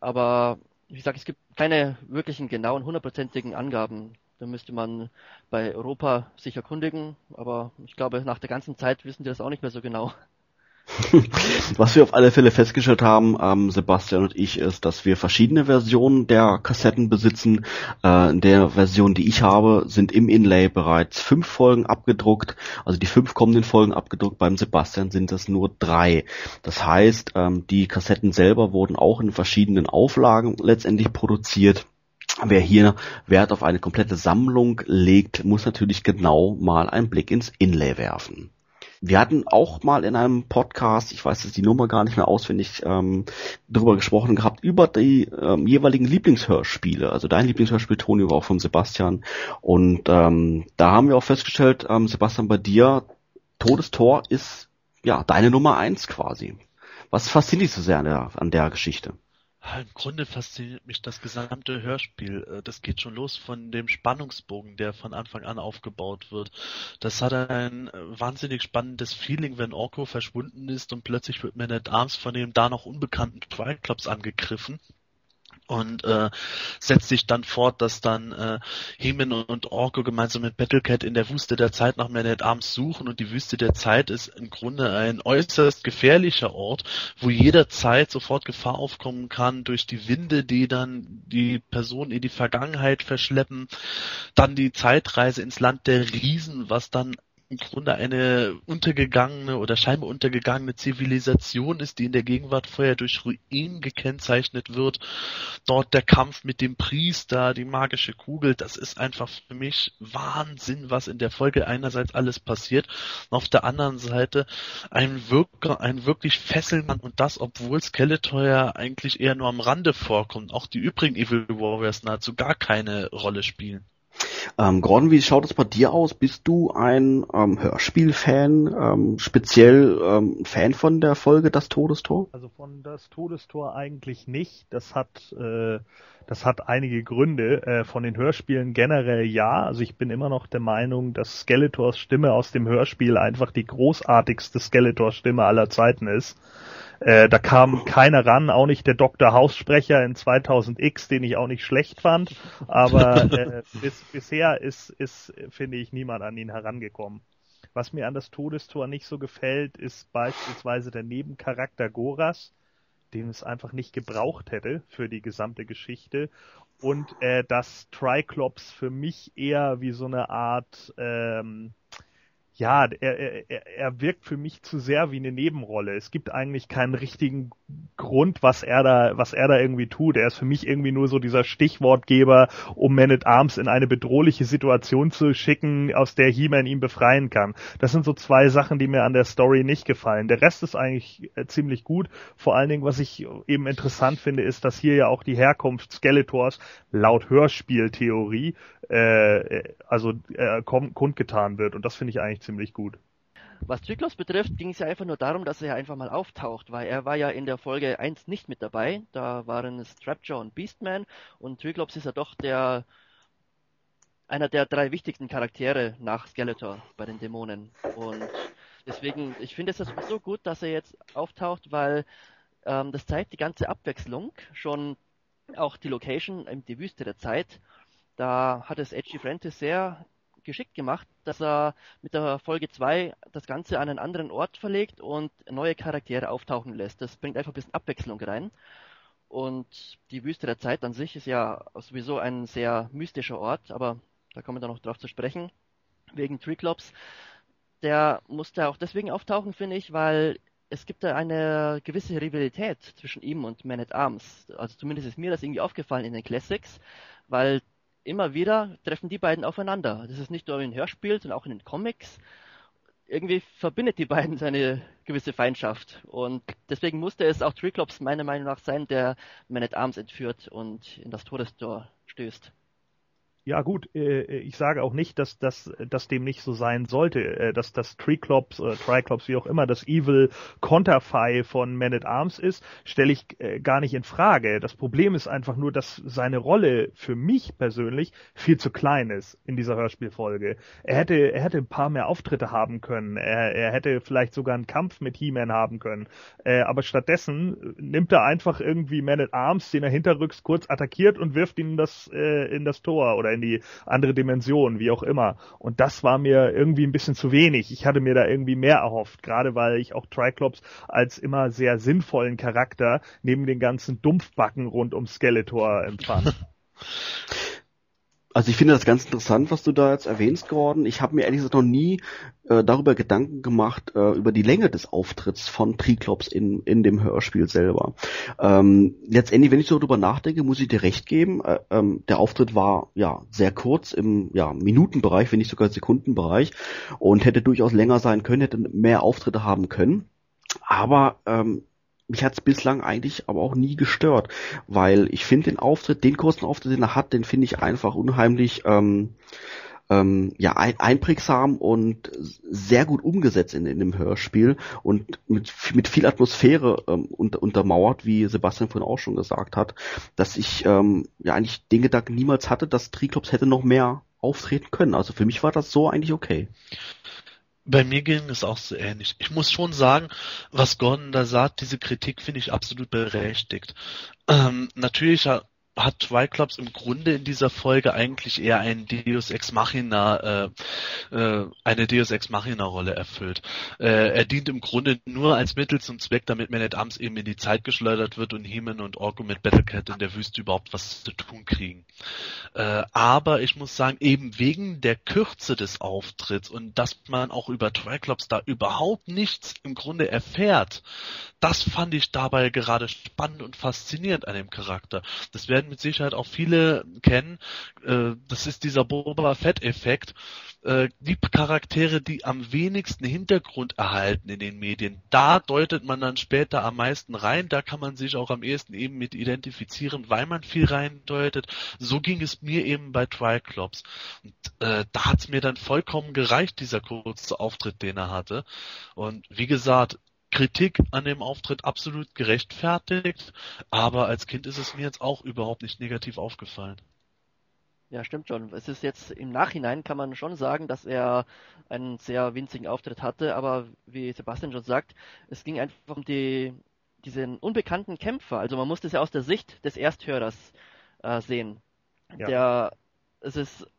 D: Aber wie gesagt, es gibt keine wirklichen genauen, hundertprozentigen Angaben. Da müsste man bei Europa sich erkundigen, aber ich glaube, nach der ganzen Zeit wissen die das auch nicht mehr so genau.
B: Was wir auf alle Fälle festgestellt haben, ähm, Sebastian und ich, ist, dass wir verschiedene Versionen der Kassetten besitzen. Äh, in der Version, die ich habe, sind im Inlay bereits fünf Folgen abgedruckt. Also die fünf kommenden Folgen abgedruckt. Beim Sebastian sind es nur drei. Das heißt, ähm, die Kassetten selber wurden auch in verschiedenen Auflagen letztendlich produziert. Wer hier Wert auf eine komplette Sammlung legt, muss natürlich genau mal einen Blick ins Inlay werfen. Wir hatten auch mal in einem Podcast, ich weiß jetzt die Nummer gar nicht mehr auswendig, ähm, darüber gesprochen gehabt, über die ähm, jeweiligen Lieblingshörspiele. Also dein Lieblingshörspiel, Toni, war auch von Sebastian. Und ähm, da haben wir auch festgestellt, ähm, Sebastian, bei dir, Todestor ist ja deine Nummer eins quasi. Was fasziniert dich so sehr an der, an der Geschichte?
C: Im Grunde fasziniert mich das gesamte Hörspiel. Äh, das geht schon los von dem Spannungsbogen, der von Anfang an aufgebaut wird. Das hat ein äh, wahnsinnig spannendes Feeling, wenn Orko verschwunden ist und plötzlich wird Man at Arms von dem da noch unbekannten Triclops angegriffen und äh, setzt sich dann fort, dass dann äh, Hemen und Orko gemeinsam mit Battlecat in der Wüste der Zeit nach Man Arms suchen und die Wüste der Zeit ist im Grunde ein äußerst gefährlicher Ort, wo jederzeit sofort Gefahr aufkommen kann durch die Winde, die dann die Person in die Vergangenheit verschleppen, dann die Zeitreise ins Land der Riesen, was dann im Grunde eine untergegangene oder scheinbar untergegangene Zivilisation ist, die in der Gegenwart vorher durch Ruinen gekennzeichnet wird. Dort der Kampf mit dem Priester, die magische Kugel, das ist einfach für mich Wahnsinn, was in der Folge einerseits alles passiert und auf der anderen Seite ein, Wirker, ein wirklich Fesselmann und das, obwohl Skeletor ja eigentlich eher nur am Rande vorkommt. Auch die übrigen Evil Warriors nahezu gar keine Rolle spielen.
B: Ähm, Gordon, wie schaut es bei dir aus? Bist du ein ähm, Hörspiel-Fan, ähm, speziell ähm, Fan von der Folge Das Todestor?
E: Also von Das Todestor eigentlich nicht. Das hat äh, das hat einige Gründe. Äh, von den Hörspielen generell ja. Also ich bin immer noch der Meinung, dass Skeletors Stimme aus dem Hörspiel einfach die großartigste Skeletor-Stimme aller Zeiten ist. Äh, da kam keiner ran, auch nicht der Dr. Haussprecher in 2000X, den ich auch nicht schlecht fand. Aber äh, bis, bisher ist, ist, finde ich, niemand an ihn herangekommen. Was mir an das Todestor nicht so gefällt, ist beispielsweise der Nebencharakter Goras, den es einfach nicht gebraucht hätte für die gesamte Geschichte. Und äh, dass Triclops für mich eher wie so eine Art ähm, ja, er, er, er wirkt für mich zu sehr wie eine Nebenrolle. Es gibt eigentlich keinen richtigen Grund, was er da, was er da irgendwie tut. Er ist für mich irgendwie nur so dieser Stichwortgeber, um Man at Arms in eine bedrohliche Situation zu schicken, aus der He-Man ihn befreien kann. Das sind so zwei Sachen, die mir an der Story nicht gefallen. Der Rest ist eigentlich äh, ziemlich gut. Vor allen Dingen, was ich eben interessant finde, ist, dass hier ja auch die Herkunft Skeletors laut Hörspieltheorie äh, also äh, kundgetan wird. Und das finde ich eigentlich ziemlich gut.
D: Was Triklos betrifft, ging es ja einfach nur darum, dass er einfach mal auftaucht, weil er war ja in der Folge 1 nicht mit dabei. Da waren es Trapjaw und Beastman und Triklops ist ja doch der einer der drei wichtigsten Charaktere nach Skeletor bei den Dämonen. Und deswegen, ich finde es so gut, dass er jetzt auftaucht, weil ähm, das zeigt die ganze Abwechslung, schon auch die Location, die Wüste der Zeit. Da hat es Edgy Francis sehr geschickt gemacht, dass er mit der Folge 2 das Ganze an einen anderen Ort verlegt und neue Charaktere auftauchen lässt. Das bringt einfach ein bisschen Abwechslung rein. Und die Wüste der Zeit an sich ist ja sowieso ein sehr mystischer Ort, aber da kommen wir dann noch drauf zu sprechen, wegen Triclops. Der musste auch deswegen auftauchen, finde ich, weil es gibt da eine gewisse Rivalität zwischen ihm und Man at Arms. Also zumindest ist mir das irgendwie aufgefallen in den Classics, weil immer wieder treffen die beiden aufeinander. Das ist nicht nur in Hörspielen, sondern auch in den Comics. Irgendwie verbindet die beiden seine gewisse Feindschaft. Und deswegen musste es auch Triclops meiner Meinung nach sein, der Man at Arms entführt und in das Todestor stößt.
E: Ja gut, äh, ich sage auch nicht, dass das dass dem nicht so sein sollte, äh, dass das Triclops oder Triclops, wie auch immer, das Evil Konterfei von Man at Arms ist, stelle ich äh, gar nicht in Frage. Das Problem ist einfach nur, dass seine Rolle für mich persönlich viel zu klein ist in dieser Hörspielfolge. Er hätte er hätte ein paar mehr Auftritte haben können. Er, er hätte vielleicht sogar einen Kampf mit He-Man haben können. aber stattdessen nimmt er einfach irgendwie Man at Arms, den er hinterrücks kurz attackiert und wirft ihn in das in das Tor oder in die andere Dimension, wie auch immer. Und das war mir irgendwie ein bisschen zu wenig. Ich hatte mir da irgendwie mehr erhofft, gerade weil ich auch Triclops als immer sehr sinnvollen Charakter neben den ganzen Dumpfbacken rund um Skeletor empfand.
B: Also ich finde das ganz interessant, was du da jetzt erwähnst, Gordon. Ich habe mir ehrlich gesagt noch nie äh, darüber Gedanken gemacht, äh, über die Länge des Auftritts von Triklops in, in dem Hörspiel selber. Ähm, letztendlich, wenn ich so darüber nachdenke, muss ich dir recht geben. Äh, ähm, der Auftritt war ja sehr kurz im ja, Minutenbereich, wenn nicht sogar Sekundenbereich und hätte durchaus länger sein können, hätte mehr Auftritte haben können. Aber ähm, mich hat's bislang eigentlich aber auch nie gestört, weil ich finde den Auftritt, den kurzen Auftritt, den er hat, den finde ich einfach unheimlich ähm, ähm, ja ein, einprägsam und sehr gut umgesetzt in, in dem Hörspiel und mit, mit viel Atmosphäre ähm, unter, untermauert, wie Sebastian vorhin auch schon gesagt hat, dass ich ähm, ja eigentlich den Gedanken niemals hatte, dass Triklops hätte noch mehr auftreten können. Also für mich war das so eigentlich okay.
C: Bei mir ging es auch so ähnlich. Ich muss schon sagen, was Gordon da sagt, diese Kritik finde ich absolut berechtigt. Ähm, natürlich hat Triclops im Grunde in dieser Folge eigentlich eher ein Deus Ex Machina, äh, äh, eine Deus Ex Machina Rolle erfüllt. Äh, er dient im Grunde nur als Mittel zum Zweck, damit Man at Arms eben in die Zeit geschleudert wird und Heeman und Orko mit Battlecat in der Wüste überhaupt was zu tun kriegen. Äh, aber ich muss sagen, eben wegen der Kürze des Auftritts und dass man auch über Triclops da überhaupt nichts im Grunde erfährt, das fand ich dabei gerade spannend und faszinierend an dem Charakter. Das werden mit Sicherheit auch viele kennen. Äh, das ist dieser Boba Fett-Effekt. Äh, die Charaktere, die am wenigsten Hintergrund erhalten in den Medien, da deutet man dann später am meisten rein. Da kann man sich auch am ehesten eben mit identifizieren, weil man viel reindeutet. So ging es mir eben bei Triclops. Und äh, da hat's mir dann vollkommen gereicht, dieser kurze Auftritt, den er hatte. Und wie gesagt, Kritik an dem Auftritt absolut gerechtfertigt, aber als Kind ist es mir jetzt auch überhaupt nicht negativ aufgefallen.
D: Ja, stimmt schon. Es ist jetzt im Nachhinein kann man schon sagen, dass er einen sehr winzigen Auftritt hatte, aber wie Sebastian schon sagt, es ging einfach um die, diesen unbekannten Kämpfer. Also man musste es ja aus der Sicht des Ersthörers äh, sehen. Ja. Der, es ist,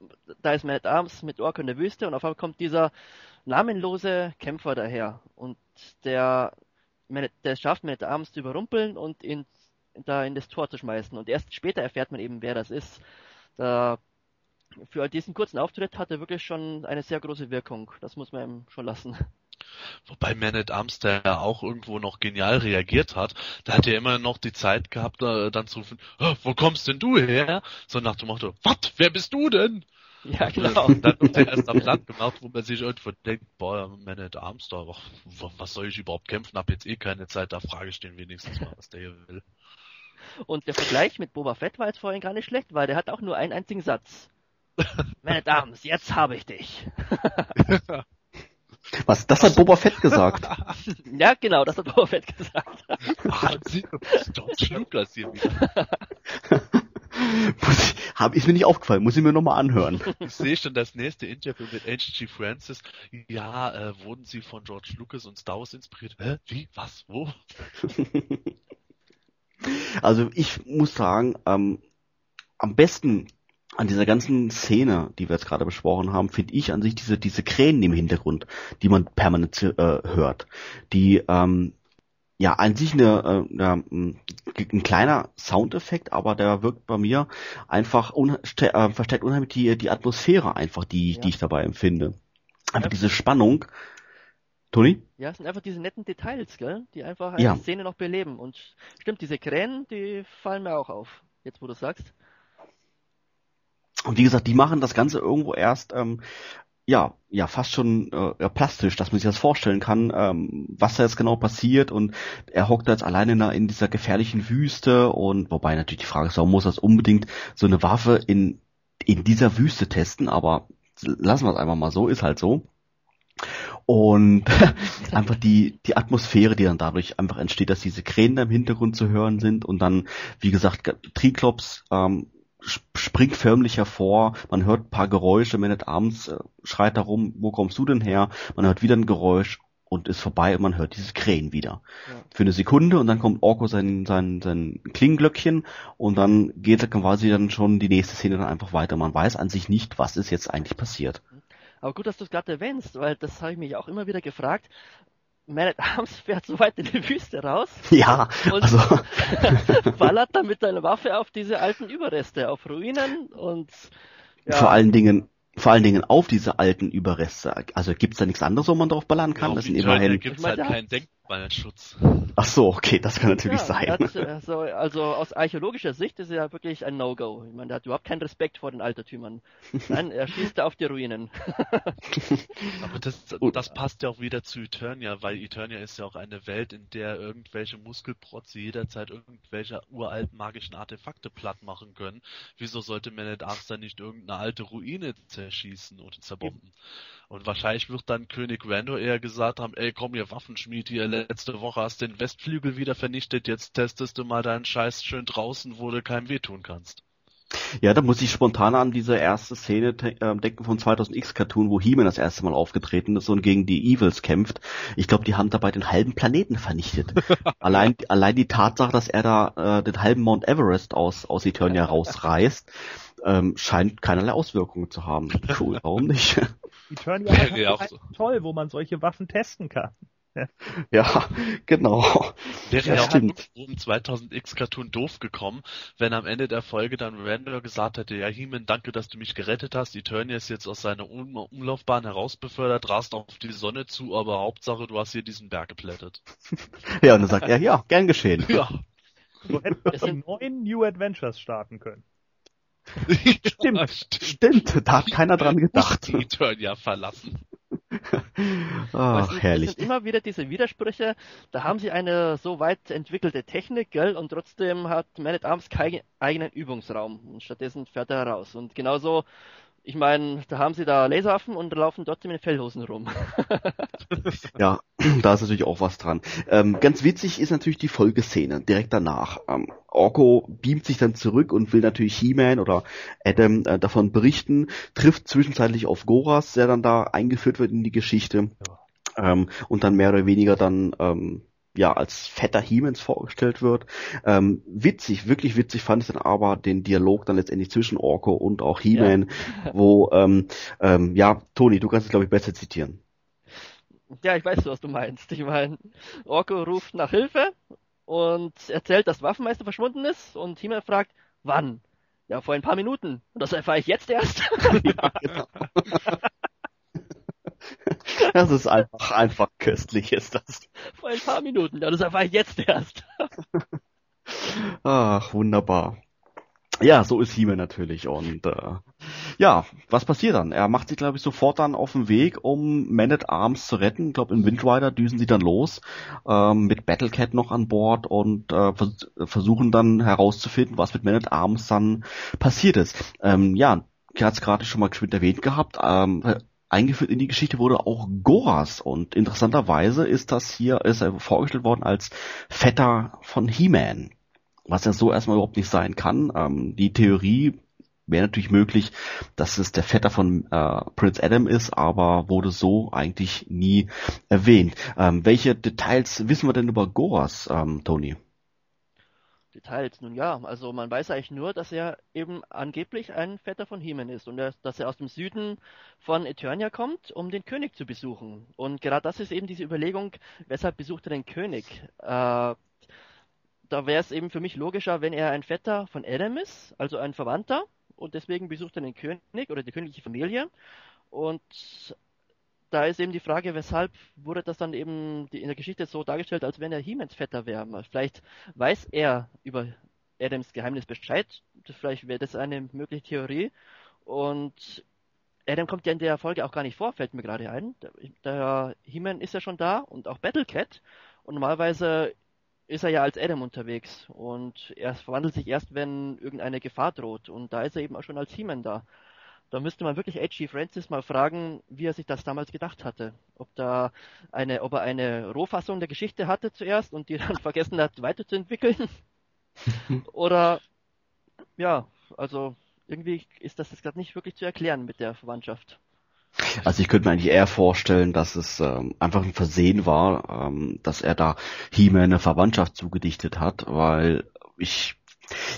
D: da ist Man at Arms mit Ork in der Wüste und auf einmal kommt dieser namenlose Kämpfer daher und der, der schafft Man Arms zu überrumpeln und ihn da in das Tor zu schmeißen. Und erst später erfährt man eben, wer das ist. Da, für diesen kurzen Auftritt hat er wirklich schon eine sehr große Wirkung. Das muss man ihm schon lassen.
C: Wobei Man at Arms der ja auch irgendwo noch genial reagiert hat. Da hat er immer noch die Zeit gehabt, da, dann zu rufen, wo kommst denn du her? So nach dem Motto, was, wer bist du denn?
D: Ja, genau. Und
C: dann wird er erst am Land gemacht, wo man sich irgendwo denkt, boah, Man at Arms da, was soll ich überhaupt kämpfen? Hab jetzt eh keine Zeit, da frage ich den wenigstens mal, was der hier will.
D: Und der Vergleich mit Boba Fett war jetzt vorhin gar nicht schlecht, weil der hat auch nur einen einzigen Satz. Meine Damen, jetzt habe ich dich.
B: Was, das hat Boba Fett gesagt?
D: ja, genau, das hat Boba Fett gesagt.
C: George Lucas hier wieder.
B: Hab, ist mir nicht aufgefallen, muss ich mir nochmal anhören.
C: Ich sehe schon das nächste Interview mit H.G. Francis. Ja, äh, wurden sie von George Lucas und Star Wars inspiriert? Hä? Wie? Was? Wo?
B: Also ich muss sagen, ähm, am besten an dieser ganzen Szene, die wir jetzt gerade besprochen haben, finde ich an sich diese diese Kränen im Hintergrund, die man permanent äh, hört, die ähm, ja an sich eine, äh, ein kleiner Soundeffekt, aber der wirkt bei mir einfach un äh, verstärkt unheimlich die die Atmosphäre einfach, die ja. die ich dabei empfinde. Einfach ja. diese Spannung, Toni?
D: Ja, es sind einfach diese netten Details, gell? Die einfach eine ja. Szene noch beleben. Und stimmt, diese Kränen, die fallen mir auch auf, jetzt wo du sagst.
B: Und wie gesagt, die machen das Ganze irgendwo erst, ähm, ja, ja, fast schon äh, plastisch, dass man sich das vorstellen kann, ähm, was da jetzt genau passiert. Und er hockt da jetzt alleine in, in dieser gefährlichen Wüste. Und wobei natürlich die Frage ist, warum muss das unbedingt so eine Waffe in, in dieser Wüste testen? Aber lassen wir es einfach mal so, ist halt so. Und einfach die, die Atmosphäre, die dann dadurch einfach entsteht, dass diese Kränen da im Hintergrund zu hören sind und dann, wie gesagt, Triklops ähm, springt förmlich hervor, man hört ein paar Geräusche, wenn nicht abends äh, schreit darum, wo kommst du denn her? Man hört wieder ein Geräusch und ist vorbei und man hört dieses Krähen wieder. Ja. Für eine Sekunde und dann kommt Orko sein, sein, sein Klingenglöckchen und dann geht quasi dann schon die nächste Szene dann einfach weiter. Man weiß an sich nicht, was ist jetzt eigentlich passiert.
D: Aber gut, dass du es gerade erwähnst, weil das habe ich mich auch immer wieder gefragt. Man at Arms fährt so weit in die Wüste raus.
B: Ja,
D: und also. ballert dann mit seiner Waffe auf diese alten Überreste, auf Ruinen und
B: Ja. Vor allen Dingen, vor allen Dingen auf diese alten Überreste. Also gibt's da nichts anderes, wo man drauf ballern kann? Ja,
C: das sind immerhin. Gibt's halt keinen Denkmalschutz.
B: Ach so, okay, das kann natürlich ja, sein.
D: Also, also aus archäologischer Sicht ist er ja wirklich ein No-Go. Ich meine, der hat überhaupt keinen Respekt vor den Altertümern. Nein, er schießt auf die Ruinen.
C: Aber das, das passt ja auch wieder zu Eternia, weil Eternia ist ja auch eine Welt, in der irgendwelche Muskelprotze jederzeit irgendwelche uralten magischen Artefakte platt machen können. Wieso sollte Man at Arms dann nicht irgendeine alte Ruine zerschießen oder zerbomben? Und wahrscheinlich wird dann König Rando eher gesagt haben, ey komm ihr Waffenschmied hier, letzte Woche hast den Westflügel wieder vernichtet, jetzt testest du mal deinen Scheiß schön draußen, wo du keinem wehtun kannst.
B: Ja, da muss ich spontan an diese erste Szene äh, denken von 2000X Cartoon, wo He-Man das erste Mal aufgetreten ist und gegen die Evils kämpft. Ich glaube, die haben dabei den halben Planeten vernichtet. allein, allein die Tatsache, dass er da äh, den halben Mount Everest aus, aus Eternia rausreißt, ähm, scheint keinerlei Auswirkungen zu haben. Cool, warum nicht?
E: Eternia ist ja, halt so. toll, wo man solche Waffen testen kann.
B: Ja, genau.
C: Wäre ja, ja stimmt. um 2000X Cartoon doof gekommen, wenn am Ende der Folge dann Randall gesagt hätte, ja Heeman, danke, dass du mich gerettet hast, Eternia ist jetzt aus seiner um Umlaufbahn herausbefördert, rast auf die Sonne zu, aber Hauptsache, du hast hier diesen Berg geplättet.
B: Ja, und dann sagt er, ja, gern geschehen.
E: Ja. So hätten wir neuen New Adventures starten können.
B: stimmt, stimmt, da hat keiner dran gedacht.
C: Die Eternia verlassen.
D: Ach, sind, herrlich. Das sind immer wieder diese Widersprüche. Da haben sie eine so weit entwickelte Technik, gell, und trotzdem hat Man at Arms keinen eigenen Übungsraum. Und stattdessen fährt er heraus. Und genauso ich meine, da haben sie da Laserwaffen und laufen trotzdem in Fellhosen rum.
B: ja, da ist natürlich auch was dran. Ähm, ganz witzig ist natürlich die Folgeszene direkt danach. Ähm, Orko beamt sich dann zurück und will natürlich He-Man oder Adam äh, davon berichten, trifft zwischenzeitlich auf Goras, der dann da eingeführt wird in die Geschichte. Ja. Ähm, und dann mehr oder weniger dann ähm, ja als fetter Hemens vorgestellt wird. Ähm, witzig, wirklich witzig fand ich dann aber den Dialog dann letztendlich zwischen Orko und auch He-Man, ja. wo ähm, ähm, ja, Toni, du kannst es glaube ich besser zitieren.
D: Ja, ich weiß, was du meinst. Ich meine, Orko ruft nach Hilfe und erzählt, dass Waffenmeister verschwunden ist und He-Man fragt, wann? Ja, vor ein paar Minuten. Und das erfahre ich jetzt erst. ja, genau.
B: Das ist einfach, einfach köstlich ist das.
D: Vor ein paar Minuten, ja, das erfahre ich jetzt erst.
B: Ach, wunderbar. Ja, so ist Hieme natürlich. Und äh, ja, was passiert dann? Er macht sich, glaube ich, sofort dann auf den Weg, um Man at Arms zu retten. Ich glaube, in Windrider düsen sie dann los, ähm, mit Battlecat noch an Bord und äh, vers versuchen dann herauszufinden, was mit Man at Arms dann passiert ist. Ähm, ja, ich hatte es gerade schon mal geschwind erwähnt gehabt. Ähm, eingeführt in die Geschichte wurde auch Goras und interessanterweise ist das hier ist er vorgestellt worden als Vetter von He-Man, was ja so erstmal überhaupt nicht sein kann. Ähm, die Theorie wäre natürlich möglich, dass es der Vetter von äh, Prince Adam ist, aber wurde so eigentlich nie erwähnt. Ähm, welche Details wissen wir denn über Goras, ähm, Tony?
D: Details. Nun ja, also man weiß eigentlich nur, dass er eben angeblich ein Vetter von Heman ist und dass er aus dem Süden von Eternia kommt, um den König zu besuchen. Und gerade das ist eben diese Überlegung, weshalb besucht er den König? Äh, da wäre es eben für mich logischer, wenn er ein Vetter von Adam ist, also ein Verwandter, und deswegen besucht er den König oder die königliche Familie. Und da ist eben die Frage, weshalb wurde das dann eben in der Geschichte so dargestellt, als wenn er He-Mans Vetter wäre. Vielleicht weiß er über Adams Geheimnis Bescheid. Vielleicht wäre das eine mögliche Theorie. Und Adam kommt ja in der Folge auch gar nicht vor, fällt mir gerade ein. Der He-Man ist ja schon da und auch Battlecat. Und normalerweise ist er ja als Adam unterwegs. Und er verwandelt sich erst, wenn irgendeine Gefahr droht. Und da ist er eben auch schon als He-Man da. Da müsste man wirklich H.G. Francis mal fragen, wie er sich das damals gedacht hatte. Ob da eine, ob er eine Rohfassung der Geschichte hatte zuerst und die dann vergessen hat weiterzuentwickeln. Oder ja, also irgendwie ist das jetzt gerade nicht wirklich zu erklären mit der Verwandtschaft.
B: Also ich könnte mir eigentlich eher vorstellen, dass es ähm, einfach ein Versehen war, ähm, dass er da He-Man eine Verwandtschaft zugedichtet hat, weil ich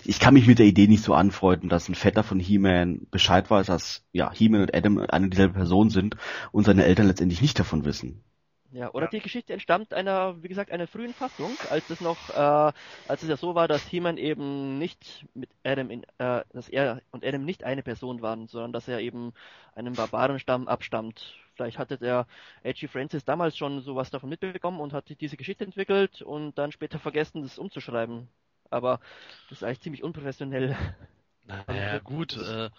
B: ich kann mich mit der Idee nicht so anfreunden, dass ein Vetter von He-Man Bescheid weiß, dass ja He-Man und Adam eine dieselbe Person sind und seine Eltern letztendlich nicht davon wissen.
D: Ja, oder ja. die Geschichte entstammt einer, wie gesagt, einer frühen Fassung, als es noch, äh, als es ja so war, dass He-Man eben nicht mit Adam in, äh, dass er und Adam nicht eine Person waren, sondern dass er eben einem Barbarenstamm abstammt. Vielleicht hatte der H.G. Francis damals schon sowas davon mitbekommen und hat diese Geschichte entwickelt und dann später vergessen, das umzuschreiben. Aber das ist eigentlich ziemlich unprofessionell.
C: Naja, gut, äh,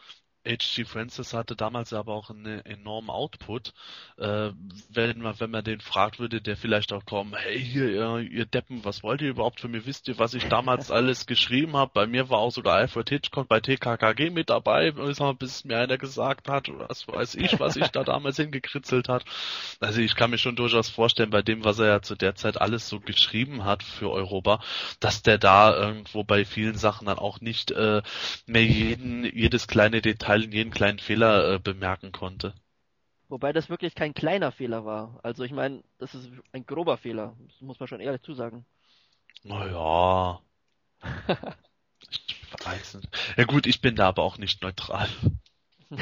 C: H.G. Francis hatte damals aber auch einen enormen Output. Äh, wenn, man, wenn man den fragt, würde der vielleicht auch kommen, hey, hier, ihr, ihr Deppen, was wollt ihr überhaupt für mir? Wisst ihr, was ich damals alles geschrieben habe? Bei mir war auch sogar Alfred Hitchcock bei TKKG mit dabei, bis mir einer gesagt hat, was weiß ich, was ich da damals hingekritzelt hat. Also ich kann mir schon durchaus vorstellen, bei dem, was er ja zu der Zeit alles so geschrieben hat für Europa, dass der da irgendwo bei vielen Sachen dann auch nicht äh, mehr jeden, jedes kleine Detail In jeden kleinen Fehler äh, bemerken konnte.
D: Wobei das wirklich kein kleiner Fehler war. Also ich meine, das ist ein grober Fehler. Das muss man schon ehrlich zusagen.
C: Naja. ich weiß nicht. Ja gut, ich bin da aber auch nicht neutral.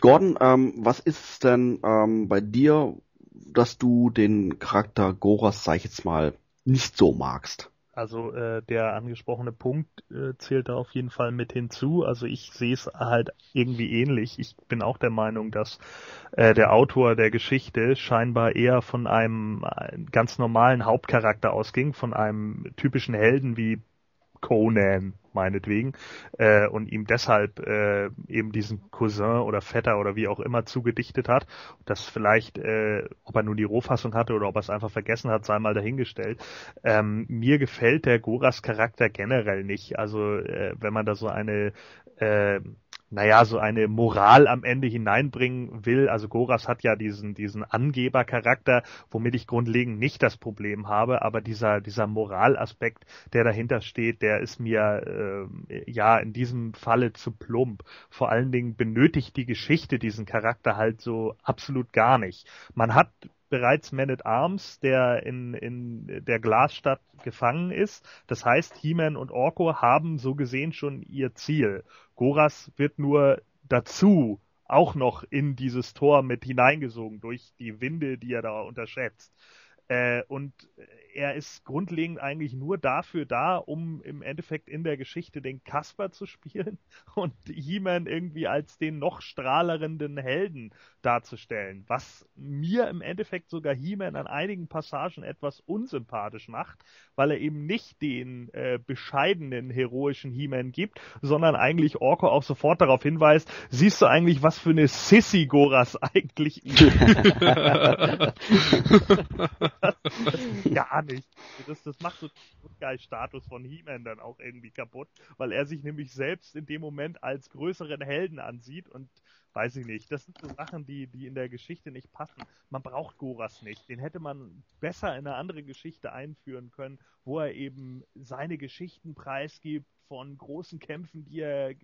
B: Gordon, ähm, was ist denn ähm, bei dir, dass du den Charakter Goras, sag ich jetzt mal, nicht so magst?
E: Also äh, der angesprochene Punkt äh, zählt da auf jeden Fall mit hinzu. Also ich sehe es halt irgendwie ähnlich. Ich bin auch der Meinung, dass äh, der Autor der Geschichte scheinbar eher von einem äh, ganz normalen Hauptcharakter ausging, von einem typischen Helden wie Conan meinetwegen äh, und ihm deshalb äh, eben diesen Cousin oder Vetter oder wie auch immer zugedichtet hat. Das vielleicht, äh, ob er nun die Rohfassung hatte oder ob er es einfach vergessen hat, sei mal dahingestellt. Ähm, mir gefällt der Goras Charakter generell nicht. Also äh, wenn man da so eine äh, naja, so eine Moral am Ende hineinbringen will. Also Goras hat ja diesen, diesen Angebercharakter, womit ich grundlegend nicht das Problem habe, aber dieser, dieser Moralaspekt, der dahinter steht, der ist mir äh, ja in diesem Falle zu plump. Vor allen Dingen benötigt die Geschichte diesen Charakter halt so absolut gar nicht. Man hat bereits Man at Arms, der in, in der Glasstadt gefangen ist. Das heißt, He-Man und Orko haben so gesehen schon ihr Ziel. Goras wird nur dazu auch noch in dieses Tor mit hineingesogen durch die Winde, die er da unterschätzt. Äh, und er ist grundlegend eigentlich nur dafür da, um im Endeffekt in der Geschichte den Kasper zu spielen und He-Man irgendwie als den noch strahlerenden Helden darzustellen, was mir im Endeffekt sogar He-Man an einigen Passagen etwas unsympathisch macht, weil er eben nicht den äh, bescheidenen, heroischen He-Man gibt, sondern eigentlich Orko auch sofort darauf hinweist, siehst du eigentlich, was für eine Sissy Goras eigentlich das, das gar nicht. Das, das macht so geil Status von He-Man dann auch irgendwie kaputt, weil er sich nämlich selbst in dem Moment als größeren Helden ansieht und weiß ich nicht. Das sind so Sachen, die, die in der Geschichte nicht passen. Man braucht Goras nicht. Den hätte man besser in eine andere Geschichte einführen können, wo er eben seine Geschichten preisgibt von großen Kämpfen, die er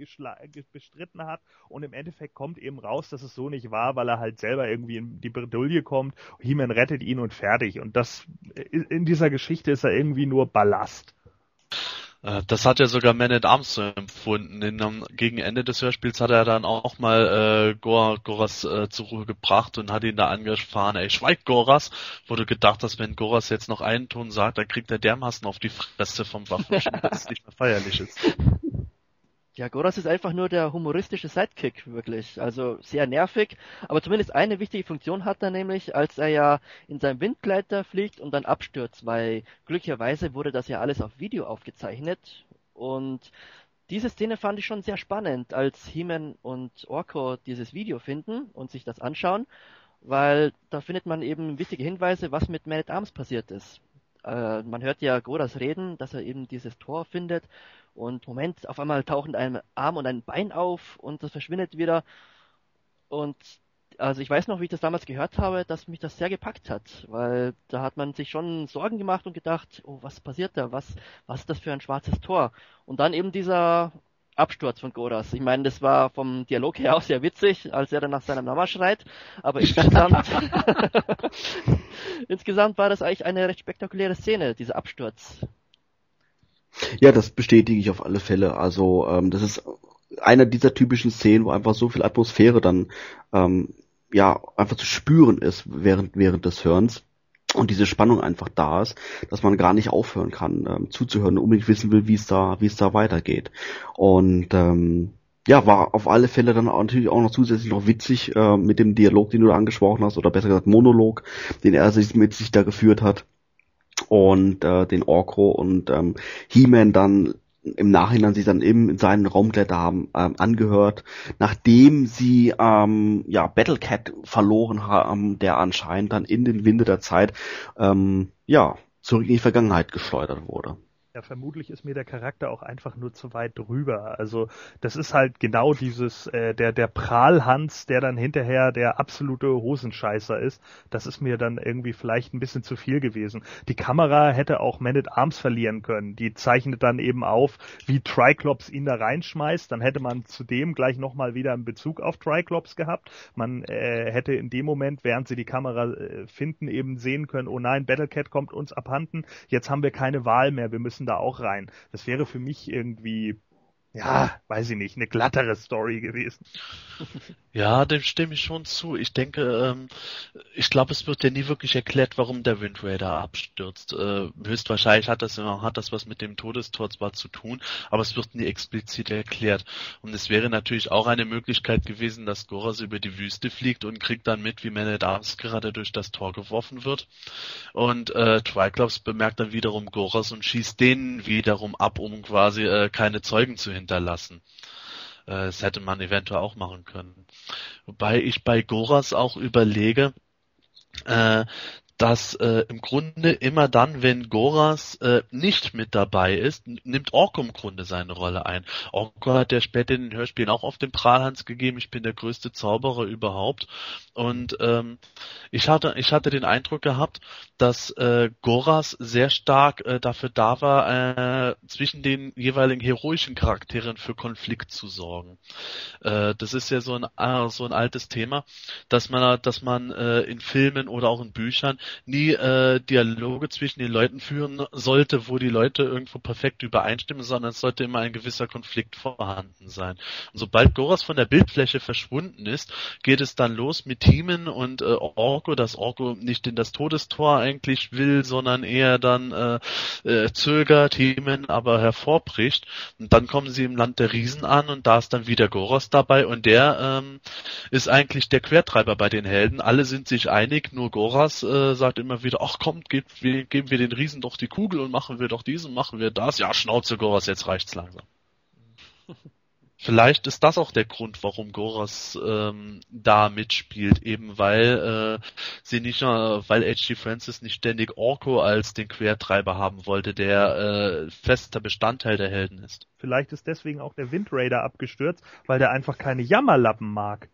E: bestritten hat. Und im Endeffekt kommt eben raus, dass es so nicht war, weil er halt selber irgendwie in die Bredouille kommt. He-Man rettet ihn und fertig. Und das, in dieser Geschichte ist er irgendwie nur Ballast.
C: Äh, das hat ja sogar Man at Arms so empfunden. In, gegen Ende des Hörspiels hat er dann auch mal äh, Gor, Goras äh, zur Ruhe gebracht und hat ihn da angefahren. Ey, schweig Goras! Wurde gedacht, dass wenn Goras jetzt noch einen Ton sagt, dann kriegt er dermaßen auf die Fresse vom Waffenschmied, dass es nicht mehr feierlich ist.
D: Ja, Goras ist einfach nur der humoristische Sidekick, wirklich. Also sehr nervig, aber zumindest eine wichtige Funktion hat er nämlich, als er ja in seinem Windgleiter fliegt und dann abstürzt, weil glücklicherweise wurde das ja alles auf Video aufgezeichnet und diese Szene fand ich schon sehr spannend, als He-Man und Orko dieses Video finden und sich das anschauen, weil da findet man eben wichtige Hinweise, was mit Man at Arms passiert ist. Äh, man hört ja Goras reden, dass er eben dieses Tor findet und Moment, auf einmal tauchen ein Arm und ein Bein auf und das verschwindet wieder. Und also ich weiß noch, wie ich das damals gehört habe, dass mich das sehr gepackt hat, weil da hat man sich schon Sorgen gemacht und gedacht, oh, was passiert da? Was, was ist das für ein schwarzes Tor? Und dann eben dieser Absturz von Goras. Ich meine, das war vom Dialog her auch sehr witzig, als er dann nach seinem Mama schreit, aber insgesamt, insgesamt war das eigentlich eine recht spektakuläre Szene, dieser Absturz.
B: Ja, das bestätige ich auf alle Fälle. Also ähm, das ist einer dieser typischen Szenen, wo einfach so viel Atmosphäre dann ähm, ja einfach zu spüren ist während während des Hörens und diese Spannung einfach da ist, dass man gar nicht aufhören kann ähm, zuzuhören und unbedingt wissen will, wie es da wie es da weitergeht. Und ähm, ja, war auf alle Fälle dann auch natürlich auch noch zusätzlich noch witzig äh, mit dem Dialog, den du da angesprochen hast, oder besser gesagt Monolog, den er sich mit sich da geführt hat und äh, den Orko und ähm, He-Man dann im Nachhinein sich dann eben in seinen Raumkletter haben ähm, angehört, nachdem sie ähm, ja Battlecat verloren haben, der anscheinend dann in den Winde der Zeit ähm, ja zurück in die Vergangenheit geschleudert wurde.
E: Ja, vermutlich ist mir der Charakter auch einfach nur zu weit drüber. Also das ist halt genau dieses, äh, der, der Prahlhans, der dann hinterher der absolute Hosenscheißer ist. Das ist mir dann irgendwie vielleicht ein bisschen zu viel gewesen. Die Kamera hätte auch Man at Arms verlieren können. Die zeichnet dann eben auf, wie Triclops ihn da reinschmeißt. Dann hätte man zudem gleich nochmal wieder einen Bezug auf Triclops gehabt. Man äh, hätte in dem Moment, während sie die Kamera äh, finden, eben sehen können, oh nein, Battlecat kommt uns abhanden. Jetzt haben wir keine Wahl mehr. Wir müssen müssen da auch rein. Das wäre für mich irgendwie ja, weiß ich nicht, eine glattere Story gewesen.
C: Ja, dem stimme ich schon zu. Ich denke, ähm, ich glaube, es wird ja nie wirklich erklärt, warum der Wind Raider abstürzt. Äh, höchstwahrscheinlich hat das, hat das was mit dem Todestor zwar zu tun, aber es wird nie explizit erklärt. Und es wäre natürlich auch eine Möglichkeit gewesen, dass Goras über die Wüste fliegt und kriegt dann mit, wie Man at Arms gerade durch das Tor geworfen wird. Und äh, Triclops bemerkt dann wiederum Goras und schießt den wiederum ab, um quasi äh, keine Zeugen zu hinterlassen. Äh, das hätte man eventuell auch machen können. Wobei ich bei Goras auch überlege, äh, dass äh, im Grunde immer dann, wenn Goras äh, nicht mit dabei ist, nimmt Orko im Grunde seine Rolle ein. Orko hat ja später in den Hörspielen auch auf den Prahlhans gegeben, ich bin der größte Zauberer überhaupt. Und ähm, ich hatte ich hatte den Eindruck gehabt, dass äh, Goras sehr stark äh, dafür da war, äh, zwischen den jeweiligen heroischen Charakteren für Konflikt zu sorgen. Äh, das ist ja so ein äh, so ein altes Thema, dass man dass man äh, in Filmen oder auch in Büchern nie äh, Dialoge zwischen den Leuten führen sollte, wo die Leute irgendwo perfekt übereinstimmen, sondern es sollte immer ein gewisser Konflikt vorhanden sein. Und sobald Goras von der Bildfläche verschwunden ist, geht es dann los mit Teamen und äh, Orko, dass Orko nicht in das Todestor eigentlich will, sondern eher dann äh, äh, zögert, Themen aber hervorbricht. Und dann kommen sie im Land der Riesen an und da ist dann wieder Goros dabei und der ähm, ist eigentlich der Quertreiber bei den Helden. Alle sind sich einig, nur Goras äh, sagt immer wieder, ach kommt, geben wir, geben wir den Riesen doch die Kugel und machen wir doch dies und machen wir das. Ja, Schnauze Goras, jetzt reicht's langsam. Vielleicht ist das auch der Grund, warum Goras ähm, da mitspielt, eben weil äh, sie nicht, äh, weil H.G. Francis nicht ständig Orko als den Quertreiber haben wollte, der äh, fester Bestandteil der Helden ist.
E: Vielleicht ist deswegen auch der Wind Raider abgestürzt, weil der einfach keine Jammerlappen mag.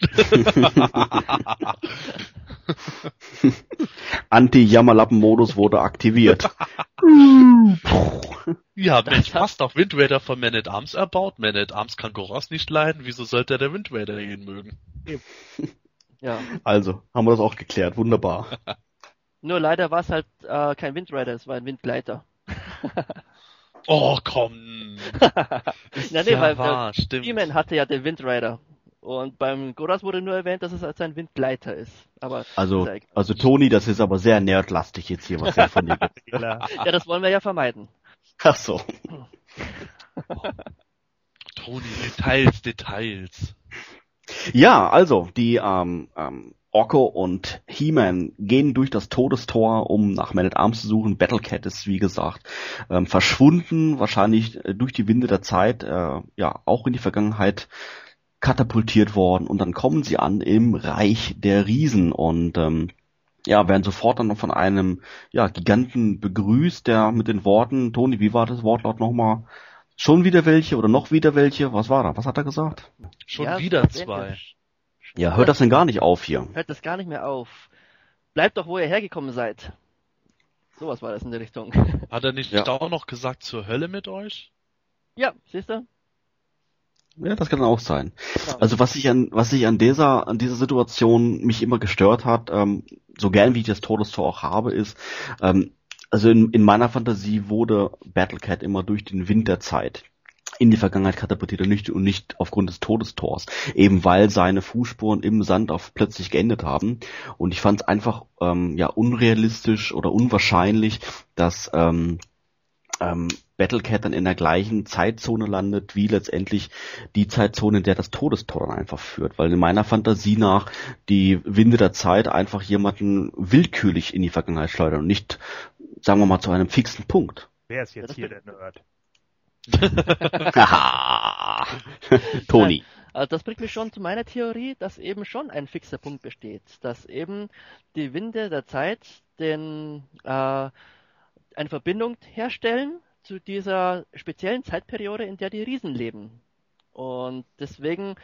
B: Anti-Jammerlappen-Modus wurde aktiviert.
C: ja, Mensch, passt doch. Wind Raider von Man at Arms erbaut. Man at Arms kann Goras nicht leiden. Wieso sollte der Wind Raider ihn mögen?
B: Ja. Also, haben wir das auch geklärt. Wunderbar.
D: Nur leider war es halt äh, kein Wind Raider, es war ein Windgleiter.
C: oh, komm.
D: ja, nee, ja weil wahr, der He-Man hatte ja den Wind Rider. Und beim Goras wurde nur erwähnt, dass es als ein Windgleiter ist. Aber
B: also, also Toni, das ist aber sehr nerdlastig jetzt hier, was er von dir
D: Ja, das wollen wir ja vermeiden.
B: Ach so.
C: Toni, Details, Details.
B: Ja, also, die ähm, ähm, Orko und He-Man gehen durch das Todestor, um nach Man at Arms zu suchen. Battlecat ist, wie gesagt, ähm, verschwunden, wahrscheinlich äh, durch die Winde der Zeit, äh, ja, auch in die Vergangenheit katapultiert worden und dann kommen sie an im Reich der Riesen und ähm, ja, werden sofort dann noch von einem ja, Giganten begrüßt, der mit den Worten, Toni, wie war das Wortlaut nochmal? Schon wieder welche oder noch wieder welche? Was war da? Was hat er gesagt?
C: Schon ja, wieder zwei.
B: Ja, hört das denn gar nicht auf hier?
D: Hört das gar nicht mehr auf. Bleibt doch, wo ihr hergekommen seid. Sowas war das in der Richtung.
C: Hat er nicht ja. auch noch gesagt zur Hölle mit euch?
D: Ja, siehst du?
B: Ja, das kann auch sein. Also was ich an was ich an dieser an dieser Situation mich immer gestört hat, ähm, so gern wie ich das Todestor auch habe, ist, ähm, also in, in meiner Fantasie wurde Battlecat immer durch den Wind der Zeit in die Vergangenheit katapultiert und nicht, und nicht aufgrund des Todestors, eben weil seine Fußspuren im Sand auf plötzlich geendet haben. Und ich fand es einfach ähm, ja unrealistisch oder unwahrscheinlich, dass ähm, ähm, Battlecat dann in der gleichen Zeitzone landet, wie letztendlich die Zeitzone, in der das Todestor dann einfach führt. Weil in meiner Fantasie nach die Winde der Zeit einfach jemanden willkürlich in die Vergangenheit schleudern und nicht, sagen wir mal, zu einem fixen Punkt.
E: Wer ist jetzt hier der Nerd?
B: Toni.
D: Also das bringt mich schon zu meiner Theorie, dass eben schon ein fixer Punkt besteht, dass eben die Winde der Zeit den, äh, eine Verbindung herstellen zu dieser speziellen Zeitperiode, in der die Riesen leben. Und deswegen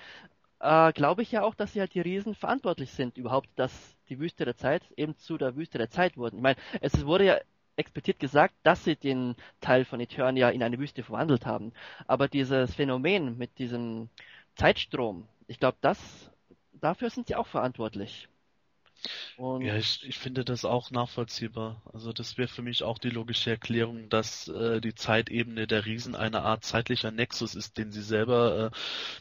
D: äh, glaube ich ja auch, dass ja halt die Riesen verantwortlich sind, überhaupt, dass die Wüste der Zeit eben zu der Wüste der Zeit wurden. Ich meine, es wurde ja explizit gesagt, dass sie den Teil von Eternia in eine Wüste verwandelt haben. Aber dieses Phänomen mit diesem Zeitstrom, ich glaube, das dafür sind sie auch verantwortlich.
C: Und ja, ich, ich finde das auch nachvollziehbar. Also das wäre für mich auch die logische Erklärung, dass äh, die Zeitebene der Riesen eine Art zeitlicher Nexus ist, den sie selber äh,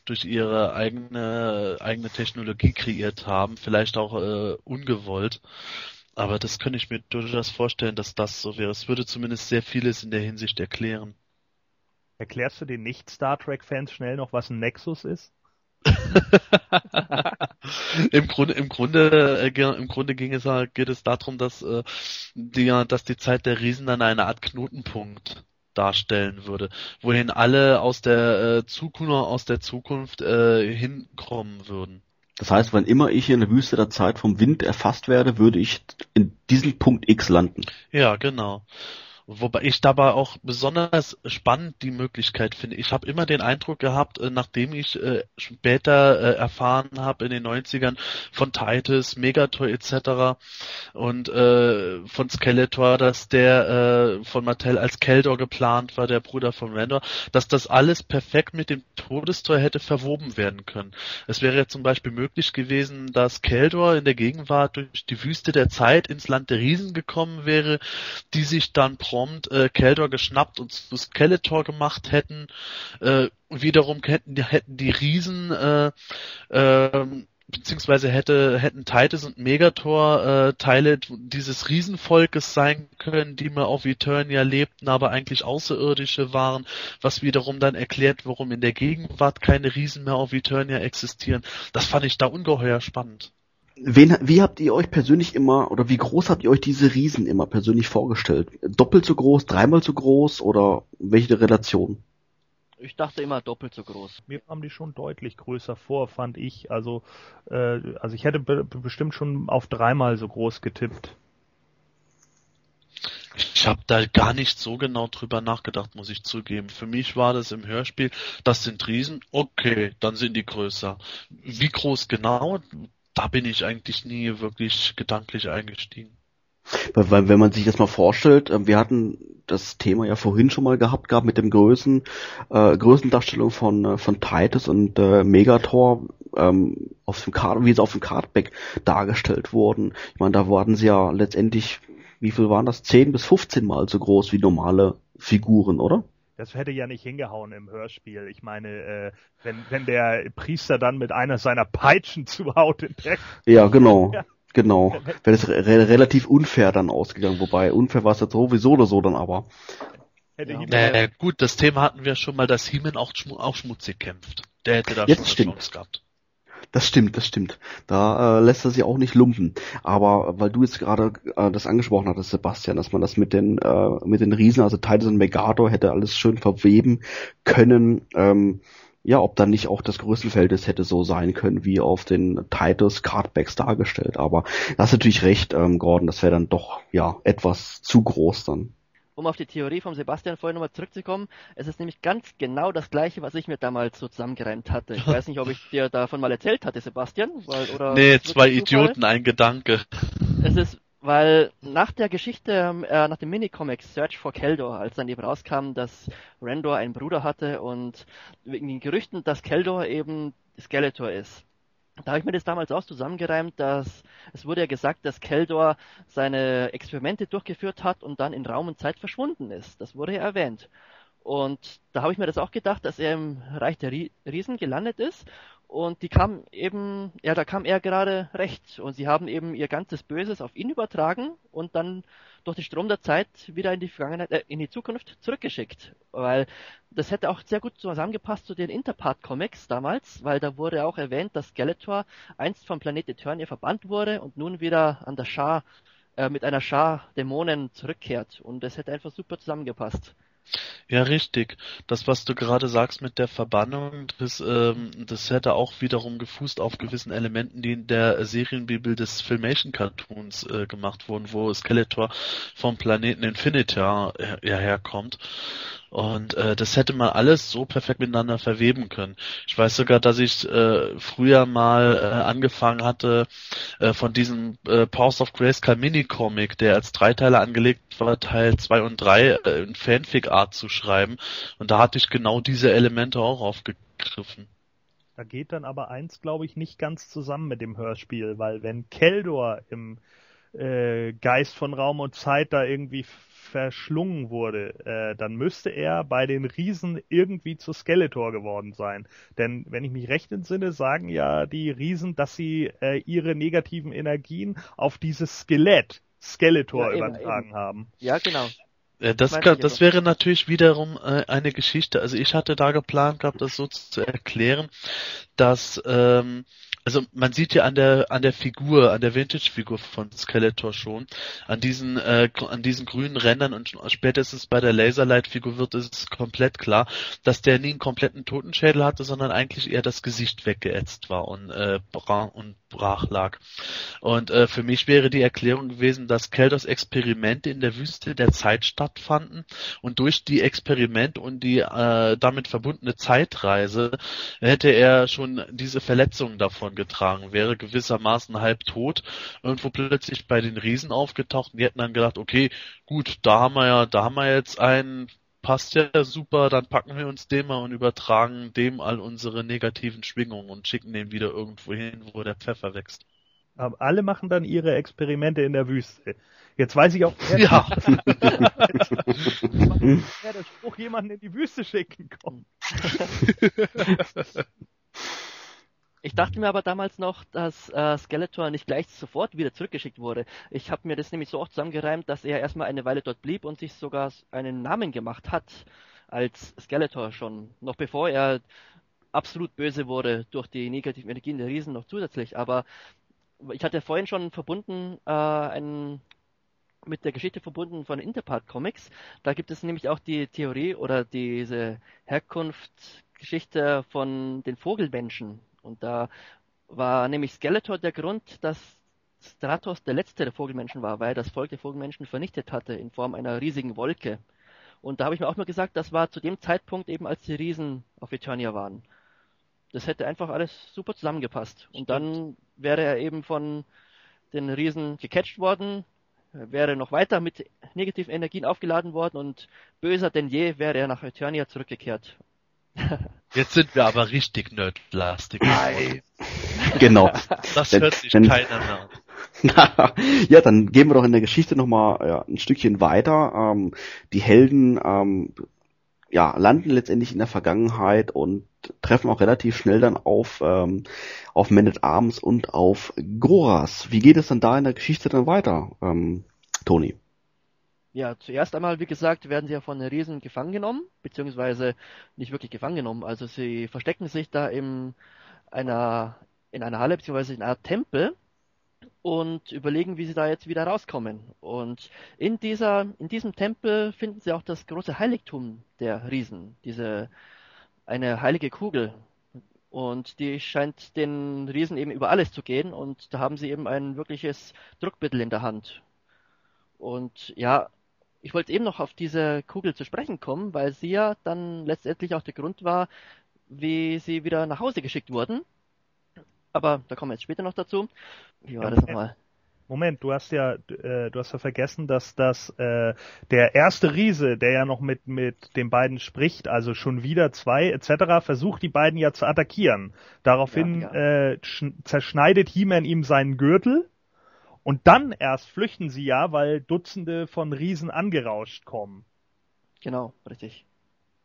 C: durch ihre eigene eigene Technologie kreiert haben, vielleicht auch äh, ungewollt. Aber das könnte ich mir durchaus vorstellen, dass das so wäre. Es würde zumindest sehr vieles in der Hinsicht erklären.
E: Erklärst du den Nicht-Star Trek-Fans schnell noch, was ein Nexus ist?
C: Im Grunde, im Grunde, äh, im Grunde ging es halt, geht es darum, dass äh, die, dass die Zeit der Riesen dann eine Art Knotenpunkt darstellen würde, wohin alle aus der äh, Zukunft, aus der Zukunft äh, hinkommen würden.
B: Das heißt, wenn immer ich in der Wüste der Zeit vom Wind erfasst werde, würde ich in diesem Punkt X landen.
C: Ja, genau. Wobei ich dabei auch besonders spannend die Möglichkeit finde. Ich habe immer den Eindruck gehabt, äh, nachdem ich äh, später äh, erfahren habe in den 90ern von Titus, Megator etc. und von Skeletor, dass der von Mattel als Keldor geplant war, der Bruder von Randor, dass das alles perfekt mit dem Todestor hätte verwoben werden können. Es wäre zum Beispiel möglich gewesen, dass Keldor in der Gegenwart durch die Wüste der Zeit ins Land der Riesen gekommen wäre, die sich dann prompt äh, Keldor geschnappt und zu Skeletor gemacht hätten. Äh, wiederum hätten, hätten die Riesen äh, äh, beziehungsweise hätte, hätten Titus und Megator äh, Teile dieses Riesenvolkes sein können, die mal auf Eternia lebten, aber eigentlich Außerirdische waren, was wiederum dann erklärt, warum in der Gegenwart keine Riesen mehr auf Eternia existieren. Das fand ich da ungeheuer spannend.
B: Wen, wie habt ihr euch persönlich immer, oder wie groß habt ihr euch diese Riesen immer persönlich vorgestellt? Doppelt so groß, dreimal so groß oder welche Relation?
D: Ich dachte immer doppelt so groß.
E: Mir kamen die schon deutlich größer vor, fand ich. Also, äh, also ich hätte be bestimmt schon auf dreimal so groß getippt.
C: Ich habe da gar nicht so genau drüber nachgedacht, muss ich zugeben. Für mich war das im Hörspiel, das sind Riesen, okay, dann sind die größer. Wie groß genau, da bin ich eigentlich nie wirklich gedanklich eingestiegen.
B: Weil, wenn man sich das mal vorstellt, äh, wir hatten das Thema ja vorhin schon mal gehabt gehabt mit dem Größen, äh, Größendarstellung von äh, von Titus und äh, Megator ähm, auf dem Card, wie sie auf dem Cardback dargestellt wurden. Ich meine, da waren sie ja letztendlich, wie viel waren das? 10 bis 15 Mal so groß wie normale Figuren, oder?
E: Das hätte ja nicht hingehauen im Hörspiel. Ich meine, äh, wenn, wenn der Priester dann mit einer seiner Peitschen zuhaut entdeckt.
B: Ja, genau. Ja. Genau. Wäre das re relativ unfair dann ausgegangen, wobei unfair war es jetzt sowieso oder so dann aber.
C: Ja. Äh, gut, das Thema hatten wir schon mal, dass Heeman auch, auch schmutzig kämpft. Der hätte da
B: jetzt schon stimmt. Chance gehabt. Das stimmt, das stimmt. Da äh, lässt er sich auch nicht lumpen. Aber weil du jetzt gerade äh, das angesprochen hattest, Sebastian, dass man das mit den äh, mit den Riesen, also Titus und Megator, hätte alles schön verweben können. Ähm, ja, ob dann nicht auch das Größenverhältnis hätte so sein können, wie auf den Titus Cardbacks dargestellt. Aber das ist natürlich recht, ähm, Gordon, das wäre dann doch ja etwas zu groß dann
D: um auf die Theorie von Sebastian vorhin nochmal zurückzukommen, es ist nämlich ganz genau das gleiche, was ich mir damals so zusammengereimt hatte. Ich weiß nicht, ob ich dir davon mal erzählt hatte, Sebastian. Weil, oder
C: nee, zwei Idioten, ein Gedanke.
D: Es ist, weil nach der Geschichte, äh, nach dem Minicomic Search for Keldor, als dann eben rauskam, dass Rendor einen Bruder hatte und wegen den Gerüchten, dass Keldor eben Skeletor ist, da habe ich mir das damals auch zusammengereimt, dass es wurde ja gesagt, dass Keldor seine Experimente durchgeführt hat und dann in Raum und Zeit verschwunden ist. Das wurde ja erwähnt. Und da habe ich mir das auch gedacht, dass er im Reich der Riesen gelandet ist. Und die kam eben, ja, da kam er gerade recht. Und sie haben eben ihr ganzes Böses auf ihn übertragen und dann durch den Strom der Zeit wieder in die Vergangenheit, äh, in die Zukunft zurückgeschickt. Weil das hätte auch sehr gut zusammengepasst zu den Interpart-Comics damals, weil da wurde auch erwähnt, dass Skeletor einst vom Planet Eternia verbannt wurde und nun wieder an der Schar, äh, mit einer Schar Dämonen zurückkehrt. Und das hätte einfach super zusammengepasst.
C: Ja, richtig. Das, was du gerade sagst mit der Verbannung, das, ähm, das hätte auch wiederum gefußt auf gewissen Elementen, die in der Serienbibel des Filmation Cartoons äh, gemacht wurden, wo Skeletor vom Planeten Infinitor her herkommt. Und äh, das hätte man alles so perfekt miteinander verweben können. Ich weiß sogar, dass ich äh, früher mal äh, angefangen hatte, äh, von diesem äh, Powers of Grayskull Mini-Comic, der als Dreiteiler angelegt war, Teil 2 und 3 äh, in Fanfic-Art zu schreiben. Und da hatte ich genau diese Elemente auch aufgegriffen.
E: Da geht dann aber eins, glaube ich, nicht ganz zusammen mit dem Hörspiel, weil wenn Keldor im äh, Geist von Raum und Zeit da irgendwie verschlungen wurde, äh, dann müsste er bei den Riesen irgendwie zu Skeletor geworden sein. Denn wenn ich mich recht entsinne, sagen ja die Riesen, dass sie äh, ihre negativen Energien auf dieses Skelett Skeletor ja, übertragen eben. haben.
D: Ja, genau.
C: Äh, das, kann, das wäre natürlich wiederum äh, eine Geschichte. Also ich hatte da geplant gehabt, das so zu erklären, dass ähm, also man sieht ja an der an der Figur, an der Vintage-Figur von Skeletor schon, an diesen äh, an diesen grünen Rändern und spätestens bei der Laserlight-Figur wird es komplett klar, dass der nie einen kompletten Totenschädel hatte, sondern eigentlich eher das Gesicht weggeätzt war und äh, brach und brach lag. Und äh, für mich wäre die Erklärung gewesen, dass Keldors Experimente in der Wüste der Zeit stattfanden und durch die Experimente und die äh, damit verbundene Zeitreise hätte er schon diese Verletzungen davon getragen, wäre gewissermaßen halb tot, irgendwo plötzlich bei den Riesen aufgetaucht und die hätten dann gedacht, okay, gut, da haben wir ja, da haben wir jetzt einen, passt ja super, dann packen wir uns den mal und übertragen dem all unsere negativen Schwingungen und schicken den wieder irgendwo hin, wo der Pfeffer wächst.
E: Aber alle machen dann ihre Experimente in der Wüste. Jetzt weiß ich auch, wer,
C: ja.
E: der Spruch jemanden in die Wüste schicken kommt.
D: Ich dachte mir aber damals noch, dass äh, Skeletor nicht gleich sofort wieder zurückgeschickt wurde. Ich habe mir das nämlich so auch zusammengereimt, dass er erstmal eine Weile dort blieb und sich sogar einen Namen gemacht hat als Skeletor schon, noch bevor er absolut böse wurde durch die negativen Energien der Riesen noch zusätzlich. Aber ich hatte vorhin schon verbunden äh, einen mit der Geschichte verbunden von Interpart Comics. Da gibt es nämlich auch die Theorie oder diese Herkunftsgeschichte von den Vogelmenschen, und da war nämlich Skeletor der Grund, dass Stratos der letzte der Vogelmenschen war, weil er das Volk der Vogelmenschen vernichtet hatte in Form einer riesigen Wolke. Und da habe ich mir auch mal gesagt, das war zu dem Zeitpunkt eben, als die Riesen auf Eternia waren. Das hätte einfach alles super zusammengepasst. Und dann wäre er eben von den Riesen gecatcht worden, wäre noch weiter mit negativen Energien aufgeladen worden und böser denn je wäre er nach Eternia zurückgekehrt.
C: Jetzt sind wir aber richtig nerdlastig.
B: Nice. Genau.
C: Das hört sich denn, keiner
B: mehr an. ja, dann gehen wir doch in der Geschichte nochmal ja, ein Stückchen weiter. Ähm, die Helden ähm, ja, landen letztendlich in der Vergangenheit und treffen auch relativ schnell dann auf, ähm, auf Man at Arms und auf Goras. Wie geht es dann da in der Geschichte dann weiter, ähm, Toni?
D: Ja, zuerst einmal, wie gesagt, werden sie ja von den Riesen gefangen genommen, beziehungsweise nicht wirklich gefangen genommen. Also sie verstecken sich da in einer, in einer Halle, beziehungsweise in einer Tempel und überlegen, wie sie da jetzt wieder rauskommen. Und in dieser, in diesem Tempel finden sie auch das große Heiligtum der Riesen, diese, eine heilige Kugel. Und die scheint den Riesen eben über alles zu gehen und da haben sie eben ein wirkliches Druckmittel in der Hand. Und ja, ich wollte eben noch auf diese Kugel zu sprechen kommen, weil sie ja dann letztendlich auch der Grund war, wie sie wieder nach Hause geschickt wurden. Aber da kommen wir jetzt später noch dazu. Wie war ja, das nochmal?
E: Moment, du hast ja, äh, du hast ja vergessen, dass das äh, der erste Riese, der ja noch mit mit den beiden spricht, also schon wieder zwei etc., versucht die beiden ja zu attackieren. Daraufhin ja, ja. Äh, zerschneidet He-Man ihm seinen Gürtel und dann erst flüchten sie ja, weil Dutzende von Riesen angerauscht kommen.
D: Genau, richtig.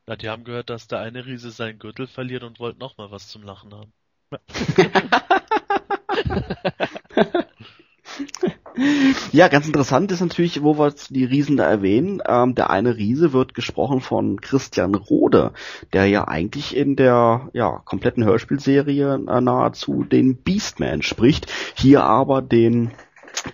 C: Ja, die haben gehört, dass der eine Riese seinen Gürtel verliert und wollte noch mal was zum Lachen haben.
B: Ja, ganz interessant ist natürlich, wo wir die Riesen da erwähnen. Ähm, der eine Riese wird gesprochen von Christian Rode, der ja eigentlich in der ja, kompletten Hörspielserie äh, nahezu den Beastman spricht, hier aber den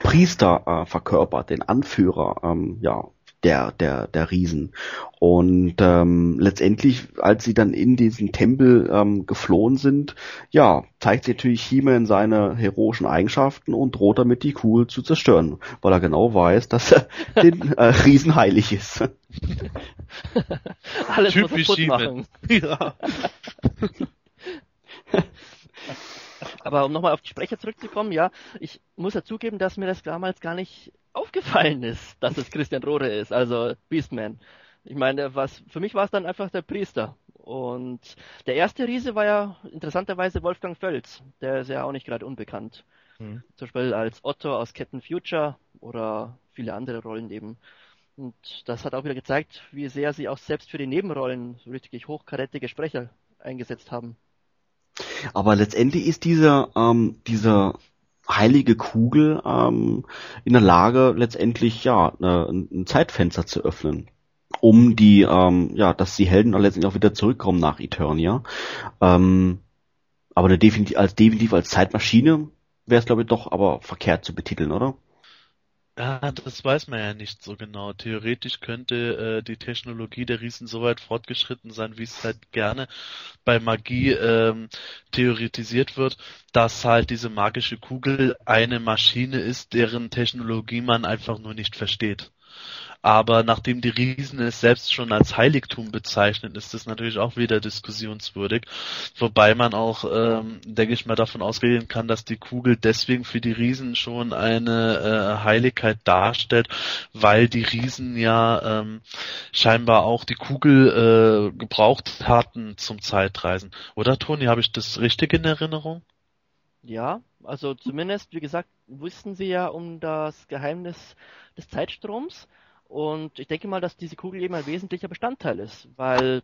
B: Priester äh, verkörpert, den Anführer, ähm, ja, der, der, der Riesen. Und ähm, letztendlich, als sie dann in diesen Tempel ähm, geflohen sind, ja, zeigt sich natürlich He-Man seine heroischen Eigenschaften und droht damit die Kugel zu zerstören, weil er genau weiß, dass er den äh, Riesen heilig ist.
D: Alles
C: Typisch
D: muss er
C: He-Man.
D: machen.
C: Ja.
D: Aber um nochmal auf die Sprecher zurückzukommen, ja, ich muss ja zugeben, dass mir das damals gar nicht aufgefallen ist, dass es Christian Rohre ist, also Beastman. Ich meine, was für mich war es dann einfach der Priester. Und der erste Riese war ja interessanterweise Wolfgang Völz. Der ist ja auch nicht gerade unbekannt.
E: Hm.
D: Zum Beispiel als Otto aus Captain Future oder viele andere Rollen eben. Und das hat auch wieder gezeigt, wie sehr sie auch selbst für die Nebenrollen so richtig hochkarätige Sprecher eingesetzt haben.
B: Aber letztendlich ist diese, ähm, diese heilige Kugel ähm, in der Lage, letztendlich ja ne, ein, Zeitfenster zu öffnen, um die, ähm, ja, dass die Helden letztendlich auch wieder zurückkommen nach Eternia. Ähm, aber definitiv, als definitiv als Zeitmaschine wäre es glaube ich doch aber verkehrt zu betiteln, oder?
C: Ja, das weiß man ja nicht so genau. Theoretisch könnte äh, die Technologie der Riesen so weit fortgeschritten sein, wie es halt gerne bei Magie ähm, theoretisiert wird, dass halt diese magische Kugel eine Maschine ist, deren Technologie man einfach nur nicht versteht. Aber nachdem die Riesen es selbst schon als Heiligtum bezeichnen, ist das natürlich auch wieder diskussionswürdig. Wobei man auch, ähm, denke ich mal, davon ausgehen kann, dass die Kugel deswegen für die Riesen schon eine äh, Heiligkeit darstellt, weil die Riesen ja ähm, scheinbar auch die Kugel äh, gebraucht hatten zum Zeitreisen. Oder Toni, habe ich das richtig in Erinnerung?
D: Ja, also zumindest, wie gesagt, wussten sie ja um das Geheimnis des Zeitstroms. Und ich denke mal, dass diese Kugel eben ein wesentlicher Bestandteil ist, weil,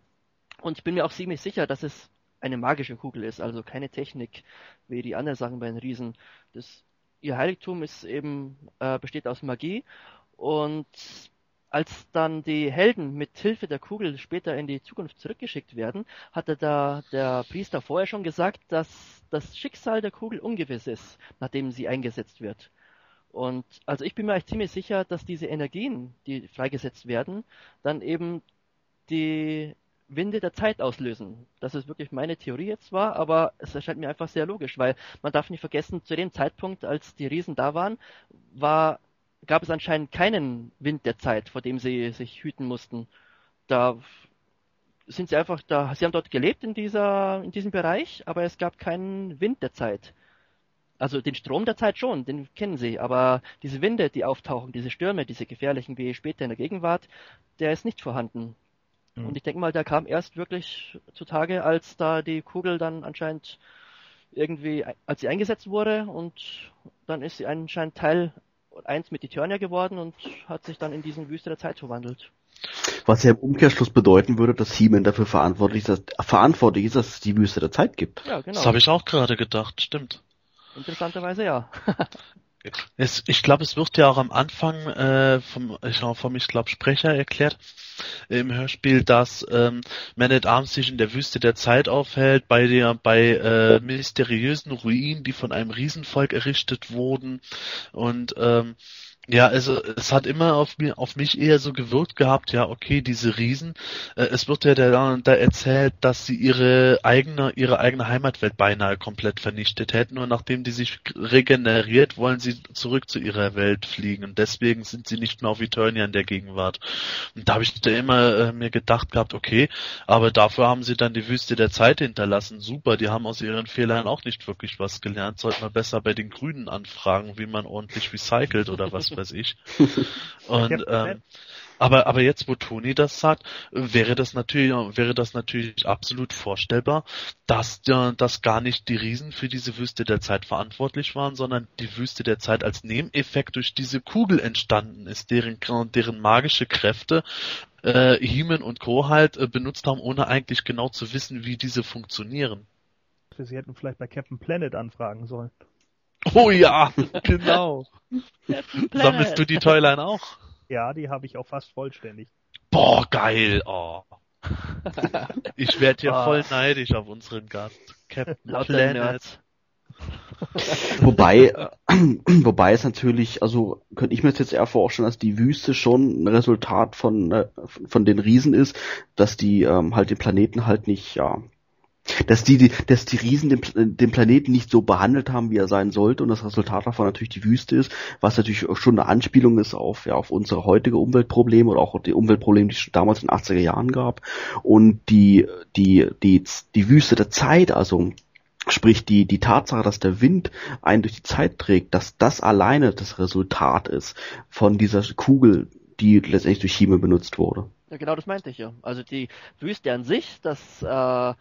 D: und ich bin mir auch ziemlich sicher, dass es eine magische Kugel ist, also keine Technik, wie die anderen sagen bei den Riesen. Das, ihr Heiligtum ist eben, äh, besteht aus Magie und als dann die Helden mit Hilfe der Kugel später in die Zukunft zurückgeschickt werden, hatte da der Priester vorher schon gesagt, dass das Schicksal der Kugel ungewiss ist, nachdem sie eingesetzt wird. Und also ich bin mir eigentlich ziemlich sicher, dass diese Energien, die freigesetzt werden, dann eben die Winde der Zeit auslösen. Das ist wirklich meine Theorie jetzt war, aber es erscheint mir einfach sehr logisch, weil man darf nicht vergessen, zu dem Zeitpunkt, als die Riesen da waren, war, gab es anscheinend keinen Wind der Zeit, vor dem sie sich hüten mussten. Da sind sie einfach da, sie haben dort gelebt in dieser, in diesem Bereich, aber es gab keinen Wind der Zeit. Also den Strom der Zeit schon, den kennen sie, aber diese Winde, die auftauchen, diese Stürme, diese gefährlichen wie später in der Gegenwart, der ist nicht vorhanden.
E: Mhm.
D: Und ich denke mal, der kam erst wirklich zutage, als da die Kugel dann anscheinend irgendwie, als sie eingesetzt wurde und dann ist sie anscheinend Teil eins mit Eternia geworden und hat sich dann in diesen Wüste der Zeit verwandelt.
B: Was ja im Umkehrschluss bedeuten würde, dass He-Man dafür verantwortlich ist, dass, verantwortlich ist, dass es die Wüste der Zeit gibt.
D: Ja, genau.
C: Das habe ich auch gerade gedacht, stimmt.
D: Interessanterweise ja.
C: Es, ich glaube, es wird ja auch am Anfang äh, vom, ich vom ich glaube Sprecher erklärt im Hörspiel, dass ähm, Man at Arms sich in der Wüste der Zeit aufhält, bei der bei äh, mysteriösen Ruinen, die von einem Riesenvolk errichtet wurden und ähm, ja, also es hat immer auf, mir, auf mich eher so gewirkt gehabt, ja, okay, diese Riesen, äh, es wird ja da, da erzählt, dass sie ihre eigene, ihre eigene Heimatwelt beinahe komplett vernichtet hätten und nachdem die sich regeneriert, wollen sie zurück zu ihrer Welt fliegen und deswegen sind sie nicht mehr auf Eternia in der Gegenwart. Und da habe ich da immer äh, mir gedacht gehabt, okay, aber dafür haben sie dann die Wüste der Zeit hinterlassen. Super, die haben aus ihren Fehlern auch nicht wirklich was gelernt. Sollte man besser bei den Grünen anfragen, wie man ordentlich recycelt oder was weiß ich. Und ähm, aber aber jetzt, wo Toni das sagt, wäre das natürlich wäre das natürlich absolut vorstellbar, dass äh, dass gar nicht die Riesen für diese Wüste der Zeit verantwortlich waren, sondern die Wüste der Zeit als Nebeneffekt durch diese Kugel entstanden ist, deren deren magische Kräfte äh, Heeman und Co. halt äh, benutzt haben, ohne eigentlich genau zu wissen, wie diese funktionieren.
E: Sie hätten vielleicht bei Captain Planet anfragen sollen.
C: Oh ja, genau. Sammelst du die Toyline auch?
E: Ja, die habe ich auch fast vollständig.
C: Boah, geil. Oh. Ich werde hier
D: Oh.
C: voll neidisch auf unseren Gast. Captain Planet.
B: Wobei, äh, wobei es natürlich, also könnte ich mir jetzt eher vorstellen, dass die Wüste schon ein Resultat von äh, von den Riesen ist, dass die ähm, halt den Planeten halt nicht, ja, dass die, dass die Riesen den, den Planeten nicht so behandelt haben, wie er sein sollte und das Resultat davon natürlich die Wüste ist, was natürlich schon eine Anspielung ist auf ja auf unsere heutige Umweltprobleme oder auch die Umweltprobleme, die es schon damals in den 80er Jahren gab und die die die die Wüste der Zeit, also Sprich, die, die Tatsache, dass der Wind einen durch die Zeit trägt, dass das alleine das Resultat ist von dieser Kugel, die letztendlich durch Chime benutzt wurde.
D: Ja, genau das meinte ich ja. Also die Wüste an sich, dass, äh,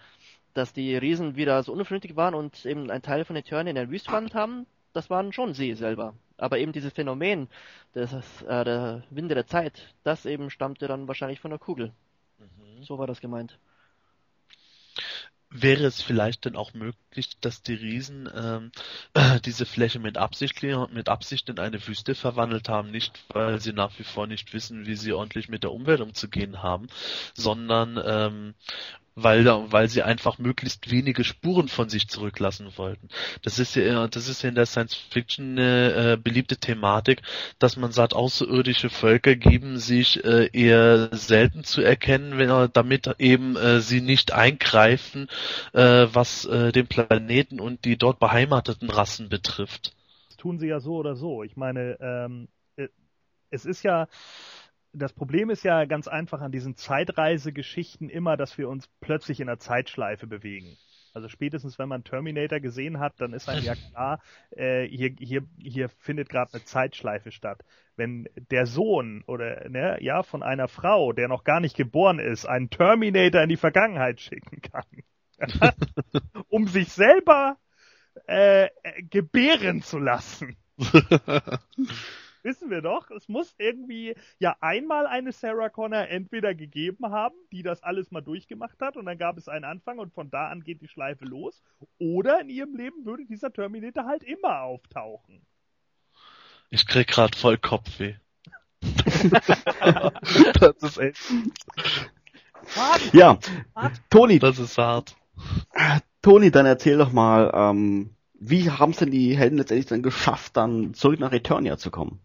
D: dass die Riesen wieder so unvernünftig waren und eben ein Teil von Eternia in der Wüste verwandelt haben, das waren schon sie selber. Aber eben dieses Phänomen des, äh, der Winde der Zeit, das eben stammte dann wahrscheinlich von der Kugel. So war das gemeint.
C: Wäre es vielleicht denn auch möglich, dass die Riesen ähm, diese Fläche mit Absicht, mit Absicht in eine Wüste verwandelt haben, nicht weil sie nach wie vor nicht wissen, wie sie ordentlich mit der Umwelt umzugehen haben, sondern ähm, weil, weil sie einfach möglichst wenige Spuren von sich zurücklassen wollten. Das ist ja, das ist ja in der Science Fiction eine äh, beliebte Thematik, dass man sagt, außerirdische Völker geben sich äh, eher selten zu erkennen, wenn, äh, damit eben äh, sie nicht eingreifen, äh, was äh, den Planeten und die dort beheimateten Rassen betrifft.
E: Das tun sie ja so oder so. Ich meine, ähm, äh, es ist ja, das Problem ist ja ganz einfach an diesen Zeitreisegeschichten immer, dass wir uns plötzlich in einer Zeitschleife bewegen. Also spätestens, wenn man Terminator gesehen hat, dann ist einem ja klar, äh, hier, hier, hier findet gerade eine Zeitschleife statt. Wenn der Sohn oder ne, ja von einer Frau, der noch gar nicht geboren ist, einen Terminator in die Vergangenheit schicken kann, um sich selber äh, äh, gebären zu lassen. Wissen wir doch, es muss irgendwie ja einmal eine Sarah Connor entweder gegeben haben, die das alles mal durchgemacht hat und dann gab es einen Anfang und von da an geht die Schleife los. Oder in ihrem Leben würde dieser Terminator halt immer auftauchen.
C: Ich krieg grad voll Kopfweh. das ist echt,
B: Ja, Toni,
C: das ist hart.
B: Toni, dann erzähl doch mal, ähm, wie haben es denn die Helden letztendlich dann geschafft, dann zurück nach Eternia zu kommen?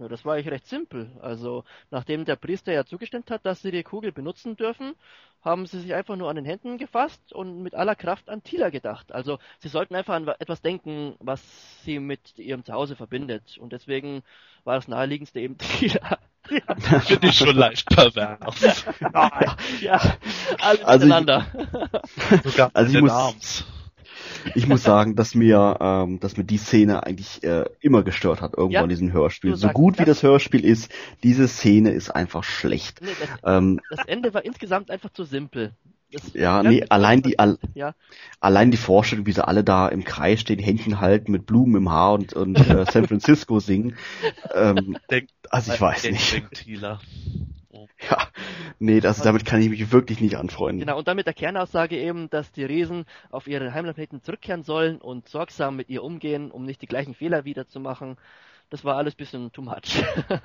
D: Ja, das war eigentlich recht simpel. Also, nachdem der Priester ja zugestimmt hat, dass sie die Kugel benutzen dürfen, haben sie sich einfach nur an den Händen gefasst und mit aller Kraft an Tila gedacht. Also, sie sollten einfach an etwas denken, was sie mit ihrem Zuhause verbindet. Und deswegen war das naheliegendste eben Tila.
C: Finde ich schon leicht pervers.
D: ja, alles
B: Also ich-
D: miteinander.
C: Sogar
B: Also ich
C: mit den
B: muss-
C: Arms.
B: Ich muss sagen, dass mir, ähm, dass mir die Szene eigentlich äh, immer gestört hat, irgendwo
D: Ja,
B: in diesem Hörspiel. So gut wie
D: das.
B: das Hörspiel ist, diese Szene ist einfach schlecht.
D: Nee, das,
B: Ähm,
D: das Ende war insgesamt einfach zu simpel. Das,
B: ja, nee,
D: das-
B: allein die, all,
D: ja,
B: allein die Vorstellung, wie sie alle da im Kreis stehen, Händchen halten, mit Blumen im Haar und, und äh, San Francisco singen. Ähm,
C: Denkt,
B: also ich weiß nicht.
C: denkt Thieler.
B: Ja, nee, das, damit kann ich mich wirklich nicht anfreunden.
D: Genau, und dann mit der Kernaussage eben, dass die Riesen auf ihre Heimatplaneten zurückkehren sollen und sorgsam mit ihr umgehen, um nicht die gleichen Fehler wieder zu machen. Das war alles bisschen too much.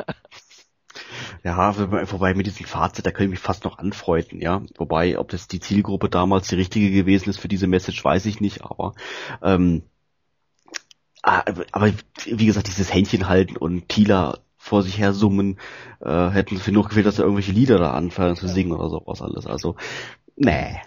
B: Ja, wobei mit diesem Fazit, da kann ich mich fast noch anfreunden, ja. Wobei, ob das die Zielgruppe damals die richtige gewesen ist für diese Message, weiß ich nicht, aber ähm, ah, aber wie gesagt, dieses Händchen halten und Tila vor sich her summen, äh, hätten für nur gefehlt, dass er irgendwelche Lieder da anfangen zu singen oder sowas alles. Also, nee.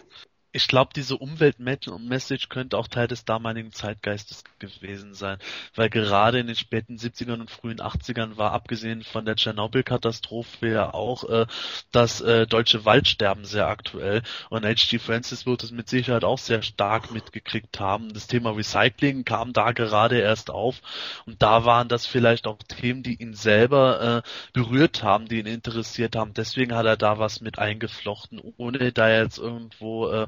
C: Ich glaube, diese Umwelt-Message könnte auch Teil des damaligen Zeitgeistes gewesen sein, weil gerade in den späten 70ern und frühen 80ern war, abgesehen von der Tschernobyl-Katastrophe ja auch äh, das äh, deutsche Waldsterben sehr aktuell und H.G. Francis wird es mit Sicherheit auch sehr stark mitgekriegt haben. Das Thema Recycling kam da gerade erst auf und da waren das vielleicht auch Themen, die ihn selber äh, berührt haben, die ihn interessiert haben. Deswegen hat er da was mit eingeflochten, ohne da jetzt irgendwo äh,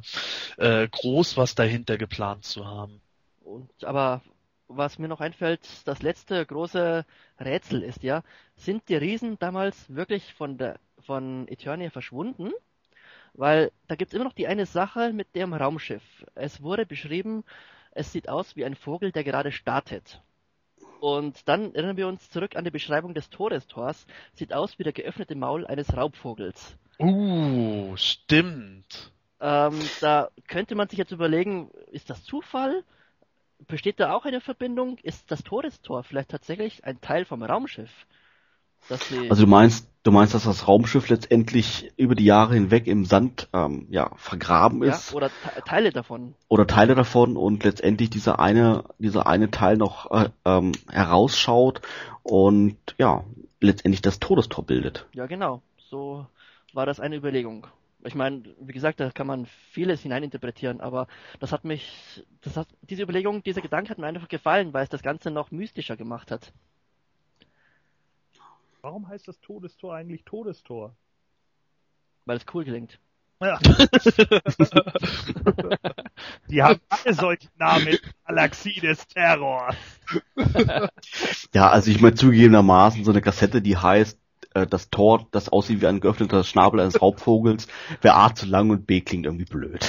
C: äh, groß was dahinter geplant zu haben.
D: Und aber was mir noch einfällt, das letzte große Rätsel ist ja, sind die Riesen damals wirklich von der von Eternia verschwunden, weil da gibt es immer noch die eine Sache mit dem Raumschiff. Es wurde beschrieben, es sieht aus wie ein Vogel, der gerade startet. Und dann erinnern wir uns zurück an die Beschreibung des Todestors. Sieht aus wie der geöffnete Maul eines Raubvogels.
C: Uh, stimmt.
D: Ähm, da könnte man sich jetzt überlegen, ist das Zufall? Besteht da auch eine Verbindung? Ist das Todestor vielleicht tatsächlich ein Teil vom Raumschiff?
B: also du meinst, du meinst, dass das Raumschiff letztendlich über die Jahre hinweg im Sand ähm, ja vergraben ist?
D: Ja, oder Teile davon.
B: Oder Teile davon und letztendlich dieser eine, dieser eine Teil noch äh, ähm, herausschaut und ja letztendlich das Todestor bildet.
D: Ja, genau. So war das eine Überlegung. Ich meine, wie gesagt, da kann man vieles hineininterpretieren, aber das hat mich, das hat, diese Überlegung, dieser Gedanke hat mir einfach gefallen, weil es das Ganze noch mystischer gemacht hat.
E: Warum heißt das Todestor eigentlich Todestor?
D: Weil es cool klingt.
E: Ja. Die haben alle solche Namen Galaxie des Terrors.
B: Ja, also ich meine zugegebenermaßen so eine Kassette, die heißt äh, das Tor, das aussieht wie ein geöffneter Schnabel eines Raubvogels, wäre A zu lang und B klingt irgendwie blöd.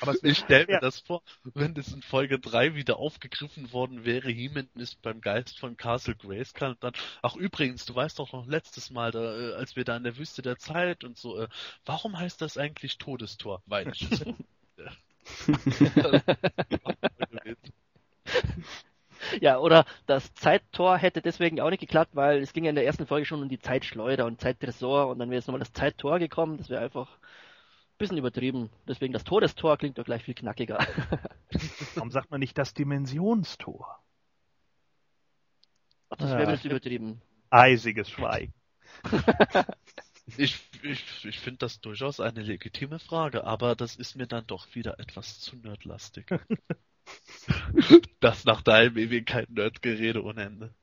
C: Aber ich stelle mir das vor, wenn das in Folge 3 wieder aufgegriffen worden wäre, He-Man ist beim Geist von Castle Grayskull und dann, ach übrigens, du weißt doch noch letztes Mal, da, äh, als wir da in der Wüste der Zeit und so, äh, warum heißt das eigentlich Todestor? Weil ich
D: Ja, oder das Zeittor hätte deswegen auch nicht geklappt, weil es ging ja in der ersten Folge schon um die Zeitschleuder und Zeittresor und dann wäre jetzt nochmal das Zeittor gekommen, das wäre einfach bisschen übertrieben. Deswegen das Todestor klingt doch gleich viel knackiger.
E: Warum sagt man nicht das Dimensionstor?
D: Ach, das wäre ja. übertrieben.
E: Eisiges Schweigen.
C: ich ich, ich finde das durchaus eine legitime Frage, aber das ist mir dann doch wieder etwas zu nerdlastig. das nach deinem Ewigkeit-Nerdgerede ohne Ende.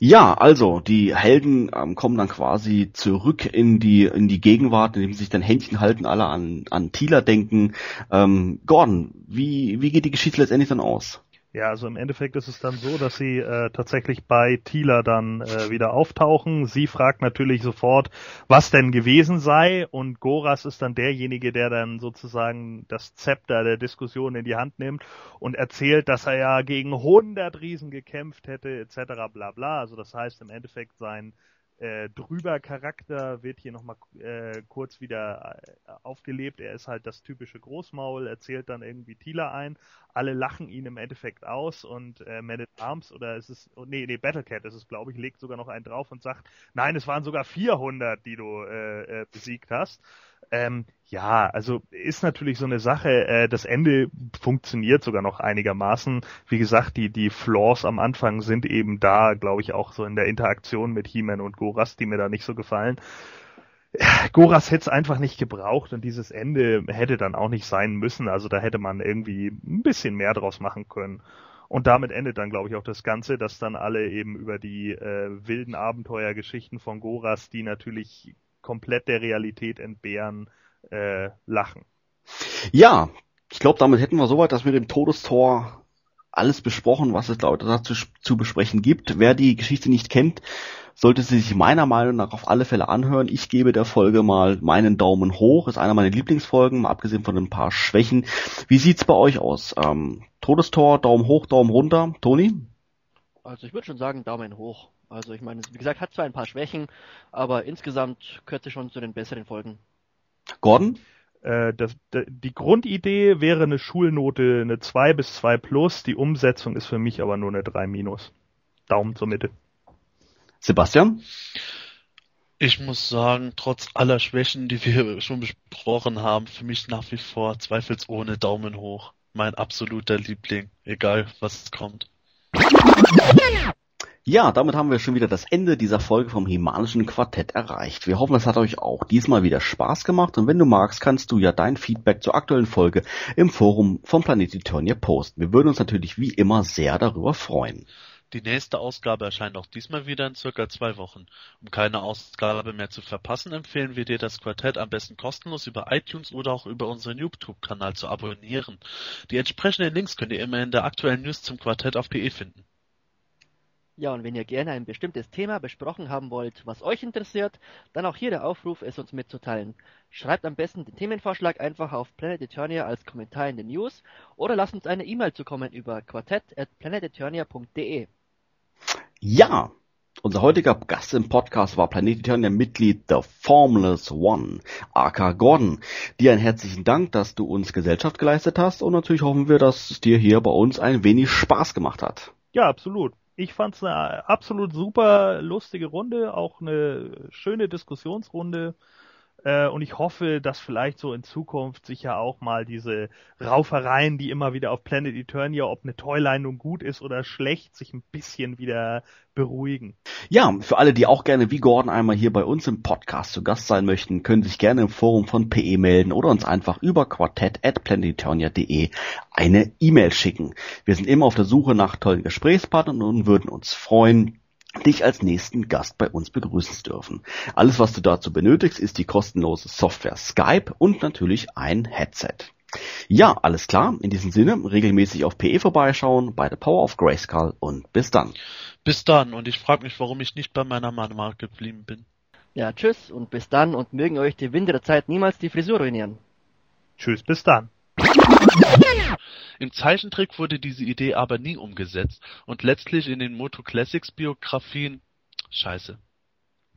B: Ja, also die Helden ähm, kommen dann quasi zurück in die in die Gegenwart, indem sie sich dann Händchen halten, alle an an Thieler denken. Ähm, Gordon, wie wie geht die Geschichte letztendlich dann aus?
E: Ja, also im Endeffekt ist es dann so, dass sie äh, tatsächlich bei Thieler dann äh, wieder auftauchen. Sie fragt natürlich sofort, was denn gewesen sei und Goras ist dann derjenige, der dann sozusagen das Zepter der Diskussion in die Hand nimmt und erzählt, dass er ja gegen 100 Riesen gekämpft hätte etc. bla bla. Also das heißt im Endeffekt sein äh, drüber Charakter wird hier nochmal äh, kurz wieder äh, aufgelebt. Er ist halt das typische Großmaul, erzählt dann irgendwie Tila ein. Alle lachen ihn im Endeffekt aus und äh, Man at Arms oder ist es, oh, nee, nee, Battlecat ist es, glaube ich, legt sogar noch einen drauf und sagt, nein, es waren sogar 400, die du äh, äh, besiegt hast. Ähm, ja, also ist natürlich so eine Sache. Äh, das Ende funktioniert sogar noch einigermaßen. Wie gesagt, die die Flaws am Anfang sind eben da, glaube ich, auch so in der Interaktion mit He-Man und Goras, die mir da nicht so gefallen. Goras hätte es einfach nicht gebraucht und dieses Ende hätte dann auch nicht sein müssen. Also da hätte man irgendwie ein bisschen mehr draus machen können. Und damit endet dann, glaube ich, auch das Ganze, dass dann alle eben über die äh, wilden Abenteuergeschichten von Goras, die natürlich komplett der Realität entbehren, äh, lachen.
B: Ja, ich glaube, damit hätten wir soweit, dass mit dem Todestor alles besprochen, was es laut dazu zu besprechen gibt. Wer die Geschichte nicht kennt, sollte sie sich meiner Meinung nach auf alle Fälle anhören. Ich gebe der Folge mal meinen Daumen hoch. Ist einer meiner Lieblingsfolgen, mal abgesehen von ein paar Schwächen. Wie sieht's bei euch aus? Ähm, Todestor, Daumen hoch, Daumen runter. Toni?
D: Also ich würde schon sagen Daumen hoch. Also ich meine, wie gesagt, hat zwar ein paar Schwächen, aber insgesamt gehört sie schon zu den besseren Folgen.
B: Gordon?
E: Äh, das, die Grundidee wäre eine Schulnote eine 2 bis 2 plus, die Umsetzung ist für mich aber nur eine 3 minus. Daumen zur Mitte.
B: Sebastian?
C: Ich muss sagen, trotz aller Schwächen, die wir schon besprochen haben, für mich nach wie vor zweifelsohne Daumen hoch. Mein absoluter Liebling, egal was kommt.
B: Ja, damit haben wir schon wieder das Ende dieser Folge vom Himanischen Quartett erreicht. Wir hoffen, es hat euch auch diesmal wieder Spaß gemacht und wenn du magst, kannst du ja dein Feedback zur aktuellen Folge im Forum vom Planet Eternia posten. Wir würden uns natürlich wie immer sehr darüber freuen.
C: Die nächste Ausgabe erscheint auch diesmal wieder in circa zwei Wochen. Um keine Ausgabe mehr zu verpassen, empfehlen wir dir, das Quartett am besten kostenlos über iTunes oder auch über unseren YouTube-Kanal zu abonnieren. Die entsprechenden Links könnt ihr immer in der aktuellen News zum Quartett auf PE finden.
D: Ja, und wenn ihr gerne ein bestimmtes Thema besprochen haben wollt, was euch interessiert, dann auch hier der Aufruf, es uns mitzuteilen. Schreibt am besten den Themenvorschlag einfach auf Planet Eternia als Kommentar in den News oder lasst uns eine E-Mail zukommen über quartett.planeteternia.de.
B: Ja, unser heutiger Gast im Podcast war Planet Eternia Mitglied The Formless One, aka Gordon. Dir einen herzlichen Dank, dass du uns Gesellschaft geleistet hast und natürlich hoffen wir, dass es dir hier bei uns ein wenig Spaß gemacht hat.
E: Ja, absolut ich fand es eine absolut super lustige Runde, auch eine schöne Diskussionsrunde. Äh, und ich hoffe, dass vielleicht so in Zukunft sich ja auch mal diese Raufereien, die immer wieder auf Planet Eternia, ob eine Toyline nun gut ist oder schlecht, sich ein bisschen wieder beruhigen.
B: Ja, für alle, die auch gerne wie Gordon einmal hier bei uns im Podcast zu Gast sein möchten, können sich gerne im Forum von PE melden oder uns einfach über quartett.planeteternia.de eine E-Mail schicken. Wir sind immer auf der Suche nach tollen Gesprächspartnern und würden uns freuen, dich als nächsten Gast bei uns begrüßen dürfen. Alles, was du dazu benötigst, ist die kostenlose Software Skype und natürlich ein Headset. Ja, alles klar. In diesem Sinne, regelmäßig auf PE vorbeischauen, bei The Power of Grayskull und bis dann.
C: Bis dann. Und ich frage mich, warum ich nicht bei meiner Mama geblieben bin.
D: Ja, tschüss und bis dann und mögen euch die Winde der Zeit niemals die Frisur ruinieren.
E: Tschüss, bis dann.
C: Im Zeichentrick wurde diese Idee aber nie umgesetzt und letztlich in den Moto Classics Biografien Scheiße.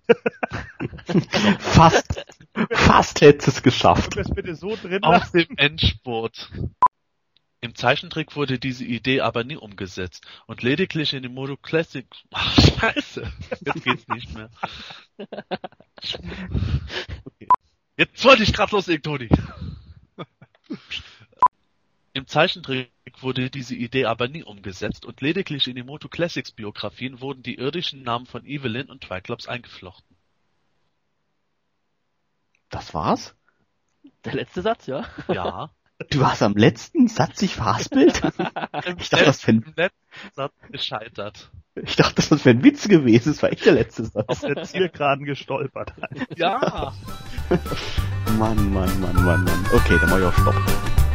B: fast, fast hättest es geschafft.
E: Das bitte so drin
C: Aus dem Endspurt. Im Zeichentrick wurde diese Idee aber nie umgesetzt und lediglich in den Moto Classics. Ach, scheiße. Jetzt geht's nicht mehr. Okay. Jetzt wollte ich grad loslegen, Toni. Im Zeichentrick wurde diese Idee aber nie umgesetzt und lediglich in die Moto Classics Biografien wurden die irdischen Namen von Evelyn und Triclops eingeflochten.
B: Das war's?
D: Der letzte Satz, ja?
C: Ja.
B: Du hast am letzten Satz sich verhaspelt?
C: ich dachte, das wäre ein letzten Satz gescheitert.
B: Ich dachte, das wäre ein Witz gewesen. Das war echt der letzte Satz.
E: Auf der Zielgeraden gestolpert.
C: ja.
B: Mann, Mann, Mann, Mann, Mann. Okay, dann mach ich auf Stopp.